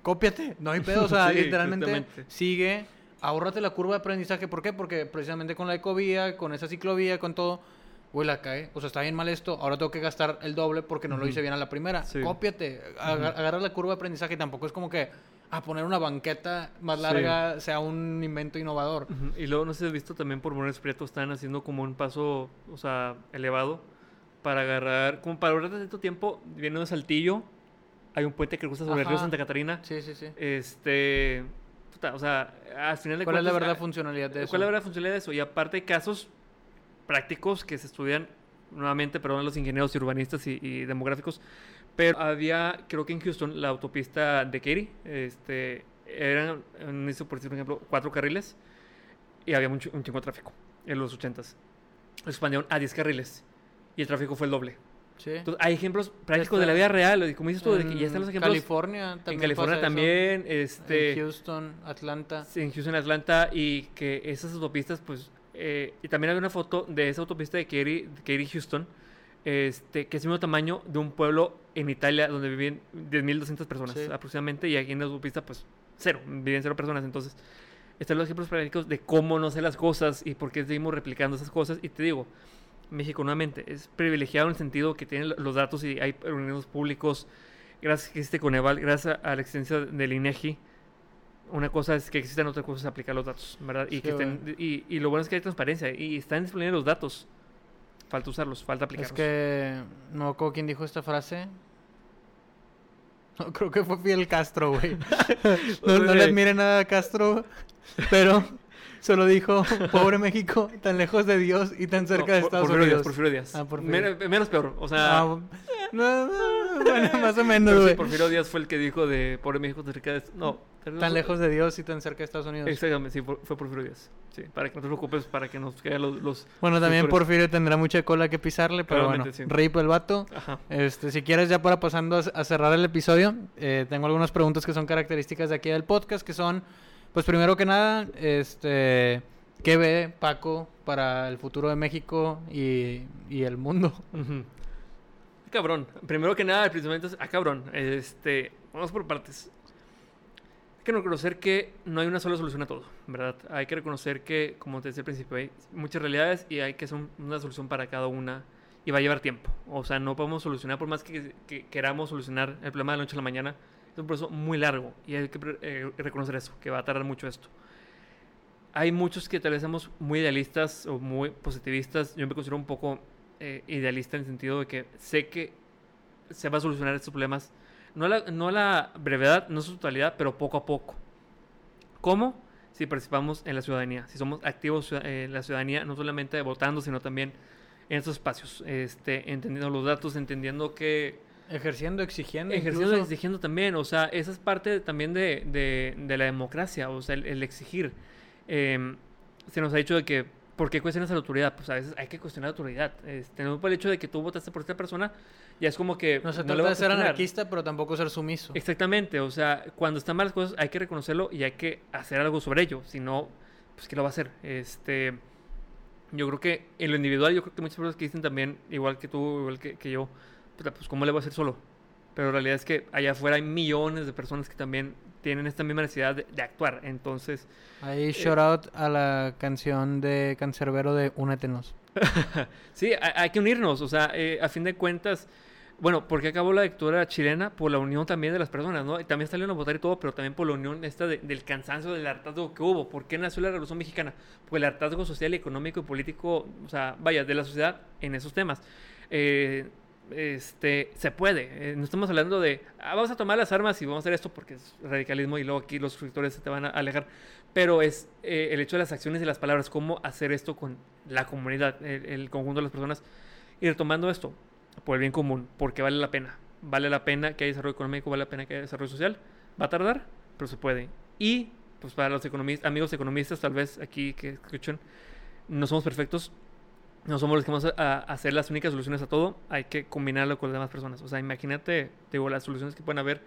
cópiate, no hay pedo, o sea, Sí, literalmente sigue, ahórrate la curva de aprendizaje, ¿por qué? Porque precisamente con la ecovía, con esa ciclovía, con todo, güey, la cae, o sea, está bien mal esto, ahora tengo que gastar el doble porque no lo hice bien a la primera, Sí. cópiate, aga- agarra la curva de aprendizaje y tampoco es como que a poner una banqueta más larga sea un invento innovador. Y luego, no sé si has visto también por Morales Prieto, están haciendo como un paso, o sea, elevado para agarrar, como para ahorrar cierto tiempo, viene de Saltillo, hay un puente que cruza sobre el río. Santa Catarina. Sí, sí, sí. Este, puta, o sea, al final de ¿Cuál es la cuentas, verdad ah, funcionalidad de eso? ¿Cuál es la verdad funcionalidad de eso? Y aparte hay casos prácticos que se estudian nuevamente, perdón, los ingenieros y urbanistas y, y demográficos, pero había, creo que en Houston, la autopista de Katy, este, eran, en un por un ejemplo, cuatro carriles y había mucho, un chingo de tráfico en los 80s. Lo expandieron a 10 carriles y el tráfico fue el doble. Sí. Entonces, hay ejemplos prácticos de está. la vida real, como dices tú, de que ya están los ejemplos California también. en California pasa eso. también, este, En Houston, Atlanta. Sí, en Houston, Atlanta, y que esas autopistas, pues, eh, y también hay una foto de esa autopista de Katy, de Katy, Houston, este, que es el mismo tamaño de un pueblo en Italia donde viven 10.200 personas Sí. aproximadamente, y aquí en la autopista, pues, cero, viven cero personas, entonces, están los ejemplos prácticos de cómo no hacer las cosas y por qué seguimos replicando esas cosas, y te digo, México nuevamente es privilegiado en el sentido que tiene los datos y hay reuniones públicos, gracias a que existe Coneval, gracias a la existencia del INEGI, una cosa es que existan, otra cosa es aplicar los datos, ¿verdad? Y, Sí, que estén- y, y lo bueno es que hay transparencia y están disponibles los datos. Falta usarlos, falta aplicarlos. Es que no me acuerdo quién dijo esta frase. No, creo que fue Fidel Castro, güey. no, no le admire nada a Castro, pero solo dijo, pobre México, tan lejos de Dios y tan cerca No, de por- Estados Porfirio Díaz, Unidos. Porfirio Díaz. Ah, Porfirio. Men- menos peor, o sea... Ah, no, no, bueno, más o menos, pero sí. Porfirio Díaz fue el que dijo de pobre México cerca de... No, Tan lejos de Dios y tan cerca de Estados Unidos. Exactamente, sí, por- fue Porfirio Díaz. Sí, para que no te preocupes, para que nos caigan los... los Bueno, también Doctores. Porfirio tendrá mucha cola que pisarle, pero bueno, sí. rip el vato. Ajá. Este, si quieres ya para pasando a, a cerrar el episodio, eh, tengo algunas preguntas que son características de aquí del podcast, que son, pues primero que nada, este, ¿qué ve Paco para el futuro de México y, y el mundo? Cabrón. Primero que nada, principalmente, es- ah, cabrón. Este, vamos por partes. Hay que reconocer que no hay una sola solución a todo, ¿verdad? Hay que reconocer que, como te decía al principio, hay muchas realidades y hay que hacer un- una solución para cada una y va a llevar tiempo. O sea, no podemos solucionar, por más que, que queramos solucionar el problema de la noche a la mañana, es un proceso muy largo y hay que eh, reconocer eso, que va a tardar mucho esto. Hay muchos que tal vez somos muy idealistas o muy positivistas. Yo me considero un poco eh, idealista en el sentido de que sé que se va a solucionar estos problemas. No a la, no la brevedad, no a su totalidad, pero poco a poco. ¿Cómo? Si participamos en la ciudadanía, si somos activos eh, en la ciudadanía, no solamente votando, sino también en estos espacios, este, entendiendo los datos, entendiendo que Ejerciendo, exigiendo. ejerciendo incluso. exigiendo también, o sea, esa es parte también de, de- de la democracia, o sea, el, el exigir. Eh, se nos ha dicho de que, ¿por qué cuestionas a la autoridad? Pues a veces hay que cuestionar a la autoridad. Este, no por el hecho de que tú votaste por esta persona, ya es como que... No se trata de ser anarquista, pero tampoco ser sumiso. Exactamente, o sea, cuando están mal las cosas hay que reconocerlo y hay que hacer algo sobre ello, si no, pues ¿qué lo va a hacer? Este, yo creo que en lo individual, yo creo que muchas personas que dicen también, igual que tú, igual que, que yo, pues ¿cómo le voy a hacer solo? Pero la realidad es que allá afuera hay millones de personas que también tienen esta misma necesidad de, de actuar, entonces, Ahí shout out a la canción de Cancerbero de Únetenos. sí, hay, hay que unirnos, o sea, eh, a fin de cuentas... Bueno, porque acabó la dictadura chilena por la unión también de las personas, ¿no? Y también salieron a votar y todo, pero también por la unión esta de- del cansancio, del hartazgo que hubo. ¿Por qué nació la Revolución Mexicana? Por el hartazgo social, económico y político, o sea, vaya, de la sociedad en esos temas. Eh, este, se puede. Eh, no estamos hablando de, ah, vamos a tomar las armas y vamos a hacer esto porque es radicalismo y luego aquí los suscriptores se te van a alejar. Pero es eh, el hecho de las acciones y las palabras, cómo hacer esto con la comunidad, el, el conjunto de las personas. Y retomando esto, por el bien común, porque vale la pena. Vale la pena que haya desarrollo económico, vale la pena que haya desarrollo social. Va a tardar, pero se puede. Y, pues para los economistas, amigos economistas, tal vez aquí que escuchen, no somos perfectos, no somos los que vamos a, hacer las únicas soluciones a todo, hay que combinarlo con las demás personas. O sea, imagínate, digo, las soluciones que pueden haber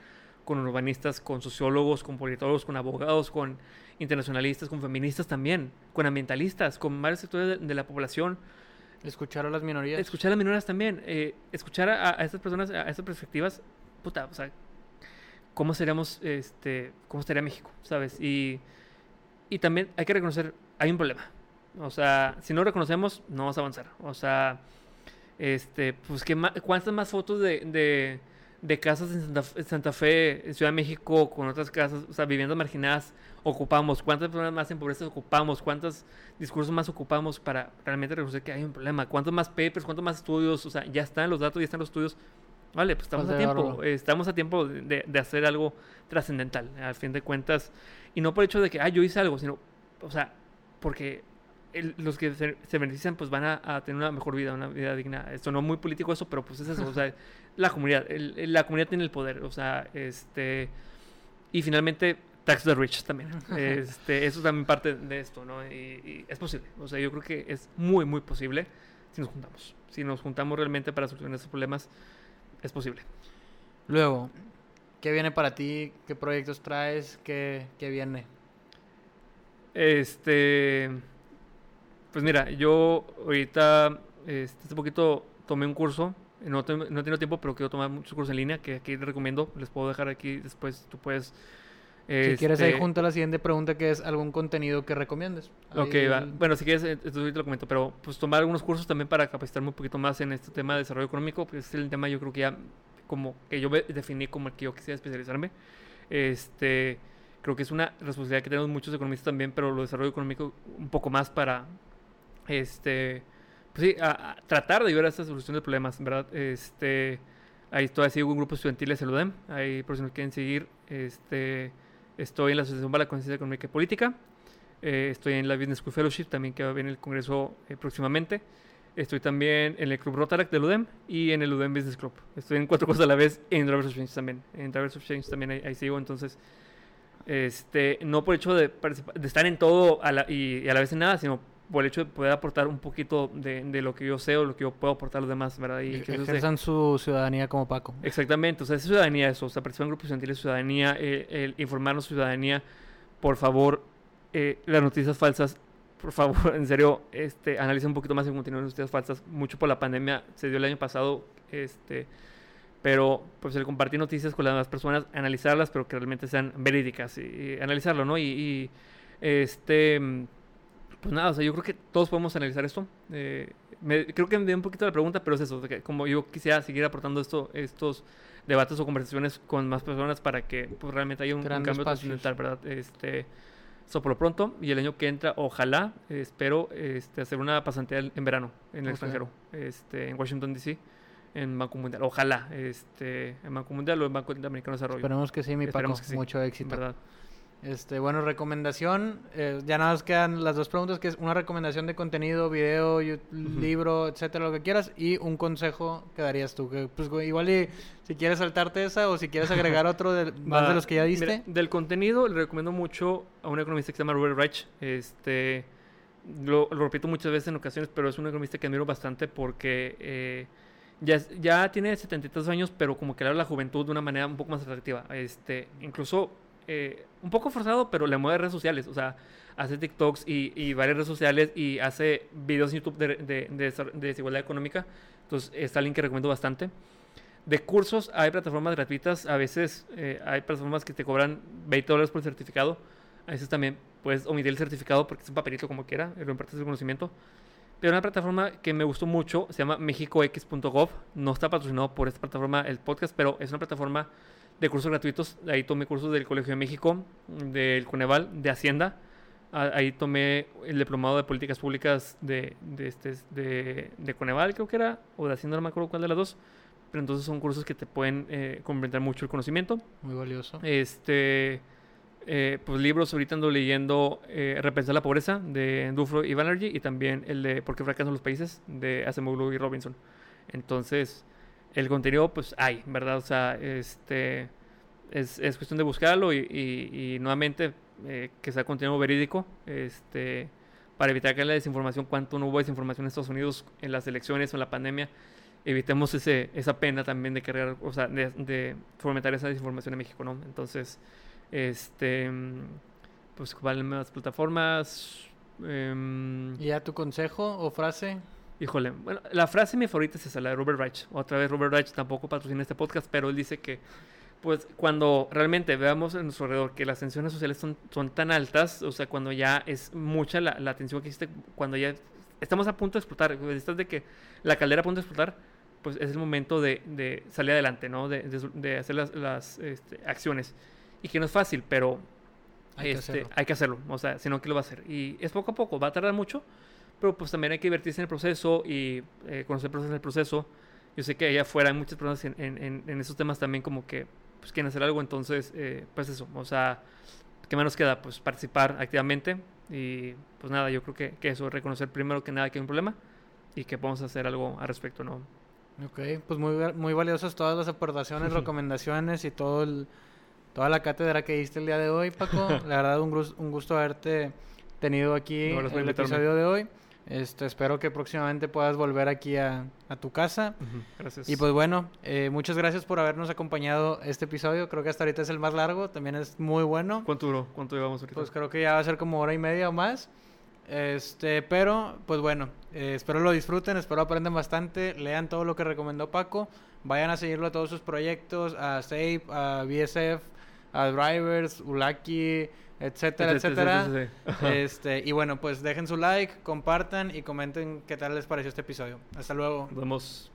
con urbanistas, con sociólogos, con politólogos, con abogados, con internacionalistas, con feministas también, con ambientalistas, con varios sectores de, la población. Escuchar a las minorías. Escuchar a las minorías también. Eh, escuchar a, estas personas, a estas perspectivas, puta, o sea, ¿cómo seríamos, este, cómo estaría México, sabes? Y, y también hay que reconocer, hay un problema. O sea, si no reconocemos, no vamos a avanzar. O sea, este, pues, ¿qué ¿cuántas más fotos de, de, casas en Santa, Fe, en Ciudad de México, con otras casas, o sea, viviendas marginadas, ocupamos? ¿Cuántas personas más en pobreza ocupamos? ¿Cuántos discursos más ocupamos para realmente reconocer que hay un problema? ¿Cuántos más papers? ¿Cuántos más estudios? O sea, ya están los datos, ya están los estudios. Vale, pues estamos a tiempo. estamos a tiempo de, de hacer algo trascendental, al fin de cuentas. Y no por el hecho de que, ah, yo hice algo, sino, o sea, porque los que se, benefician pues van a, tener una mejor vida, una vida digna. Esto no es muy político eso, pero pues es eso, o sea, la comunidad, la comunidad tiene el poder, o sea, este, y finalmente tax the rich también, este, eso también parte de esto, ¿no? Y, es posible, o sea, yo creo que es muy, muy posible si nos juntamos, si nos juntamos realmente para solucionar esos problemas, es posible. Luego, ¿qué viene para ti? ¿Qué proyectos traes? ¿Qué, qué viene? Este pues mira, yo ahorita, este, hace poquito tomé un curso, no, no he tenido tiempo, pero quiero tomar muchos cursos en línea que aquí les recomiendo, les puedo dejar aquí después, tú puedes... si quieres ahí este junto a la siguiente pregunta que es algún contenido que recomiendes. Ok, va. Bueno, si quieres, entonces ahorita lo comento, pero pues tomar algunos cursos también para capacitarme un poquito más en este tema de desarrollo económico, que es el tema yo creo que ya como que yo definí como el que yo quisiera especializarme. Este, creo que es una responsabilidad que tenemos muchos economistas también, pero lo desarrollo económico un poco más para, este, pues sí, a, tratar de ayudar a esta solución de problemas, ¿verdad? Este, ahí todavía sigo un grupo estudiantil de UDEM, ahí por si nos quieren seguir, este, estoy en la Asociación para la Conciencia Económica y Política, eh, estoy en la Business School Fellowship, también que va a venir el Congreso eh, próximamente, estoy también en el Club Rotaract del UDEM y en el UDEM Business Club, estoy en cuatro cosas a la vez, en Drivers of Change también, en Drivers of Change también ahí, sigo, entonces... Este, no por el hecho de, de estar en todo y, y a la vez en nada, sino por el hecho de poder aportar un poquito de, de, lo que yo sé o lo que yo puedo aportar a los demás, ¿verdad? Y, que ejerzan su ciudadanía como Paco. Exactamente, o sea, es ciudadanía eso, o sea, participar en grupos estudiantiles, ciudadanía, el, el informarnos ciudadanía, por favor, eh, las noticias falsas, por favor, en serio, este, analicen un poquito más en contenido de noticias falsas, mucho por la pandemia, se dio el año pasado, este, pero pues el compartir noticias con las demás personas, analizarlas, pero que realmente sean verídicas, y, analizarlo, ¿no? y, y este pues nada, o sea, yo creo que todos podemos analizar esto. Eh, creo que me dio un poquito la pregunta, pero es eso, que como yo quisiera seguir aportando esto, estos debates o conversaciones con más personas para que pues, realmente haya un, cambio trascendental, ¿verdad? Este, eso por lo pronto, y el año que entra, ojalá, espero este, hacer una pasantía en verano en el extranjero, este, en Washington, D.C., en Banco Mundial. Ojalá, este, en Banco Mundial o en Banco Interamericano de Desarrollo. Esperemos que sí, mi Paco. Mucho éxito. ¿verdad? Este, bueno, recomendación. Eh, ya nada más quedan las dos preguntas, que es una recomendación de contenido, video, libro, etcétera, lo que quieras, y un consejo que darías tú. Que, pues igual y, si quieres saltarte esa o si quieres agregar otro de, más de los que ya diste. del contenido le recomiendo mucho a un economista que se llama Robert Reich. Este, lo, repito muchas veces en ocasiones, pero es un economista que admiro bastante porque eh, ya, ya tiene 73 años, pero como que habla la juventud de una manera un poco más atractiva. Este, incluso eh, un poco forzado, pero le mueve redes sociales. O sea, hace TikToks y, y varias redes sociales y hace videos en YouTube de, de, desigualdad económica. Entonces, es alguien que recomiendo bastante. De cursos, hay plataformas gratuitas. A veces eh, hay plataformas que te cobran 20 dólares por el certificado. A veces también puedes omitir el certificado porque es un papelito como quiera, lo impartes el conocimiento. Pero una plataforma que me gustó mucho se llama mexicox.gov. No está patrocinado por esta plataforma el podcast, pero es una plataforma de cursos gratuitos. Ahí tomé cursos del Colegio de México, del Coneval, de Hacienda. Ahí tomé el diplomado de políticas públicas de, de, este, de, de Coneval, creo que era, o de Hacienda, no me acuerdo cuál de las dos. Pero entonces son cursos que te pueden eh, complementar mucho el conocimiento. Muy valioso. Este, eh, pues libros, ahorita ando leyendo eh, Repensar la pobreza de Dufro y Banerjee y también el de Por qué fracasan los países de Acemoglu y Robinson. Entonces, el contenido pues hay, ¿verdad? O sea, este es, es cuestión de buscarlo y, y, nuevamente eh, que sea contenido verídico, este para evitar que haya desinformación, cuánto no hubo desinformación en Estados Unidos en las elecciones o en la pandemia. Evitemos ese, esa pena también de cargar, o sea, de, de fomentar esa desinformación en México, ¿no? Entonces, este, pues, ¿cuáles más plataformas? Em, ¿Y ya tu consejo o frase? Híjole, bueno, la frase mi favorita es esa, la de Robert Reich. Otra vez, Robert Reich tampoco patrocina este podcast, pero él dice que, pues, cuando realmente veamos en nuestro alrededor que las tensiones sociales son, son tan altas, o sea, cuando ya es mucha la, la tensión que existe, cuando ya estamos a punto de explotar, estás de que la caldera a punto de explotar, pues es el momento de, de salir adelante, ¿no? De, de, hacer las, las este, acciones. Y que no es fácil, pero hay, este, que hay que hacerlo. O sea, si no, ¿qué lo va a hacer? Y es poco a poco, va a tardar mucho, pero pues también hay que divertirse en el proceso y eh, conocer procesos en el proceso. Yo sé que allá afuera hay muchas personas en, en, en, esos temas también como que pues, quieren hacer algo, entonces, eh, pues eso, o sea, ¿qué más nos queda? Pues participar activamente y pues nada, yo creo que, que eso, reconocer primero que nada que hay un problema y que podemos hacer algo al respecto, ¿no? Ok, pues muy, muy valiosas todas las aportaciones, recomendaciones y todo el, toda la cátedra que diste el día de hoy, Paco. La verdad, un, un gusto haberte tenido aquí en el episodio de hoy. Este, espero que próximamente puedas volver aquí a, a tu casa. Gracias. Y pues bueno, eh, muchas gracias por habernos acompañado este episodio. Creo que hasta ahorita es el más largo, también es muy bueno. ¿Cuánto duró? ¿Cuánto llevamos ahorita? Pues creo que ya va a ser como hora y media o más. Este, pero, pues bueno, eh, espero lo disfruten, espero aprendan bastante, lean todo lo que recomendó Paco, vayan a seguirlo a todos sus proyectos, a SAFE, a BSF, a Drivers, Ulaki, etcétera, etcétera. este, y bueno, pues dejen su like, compartan y comenten qué tal les pareció este episodio. Hasta luego. Nos vemos.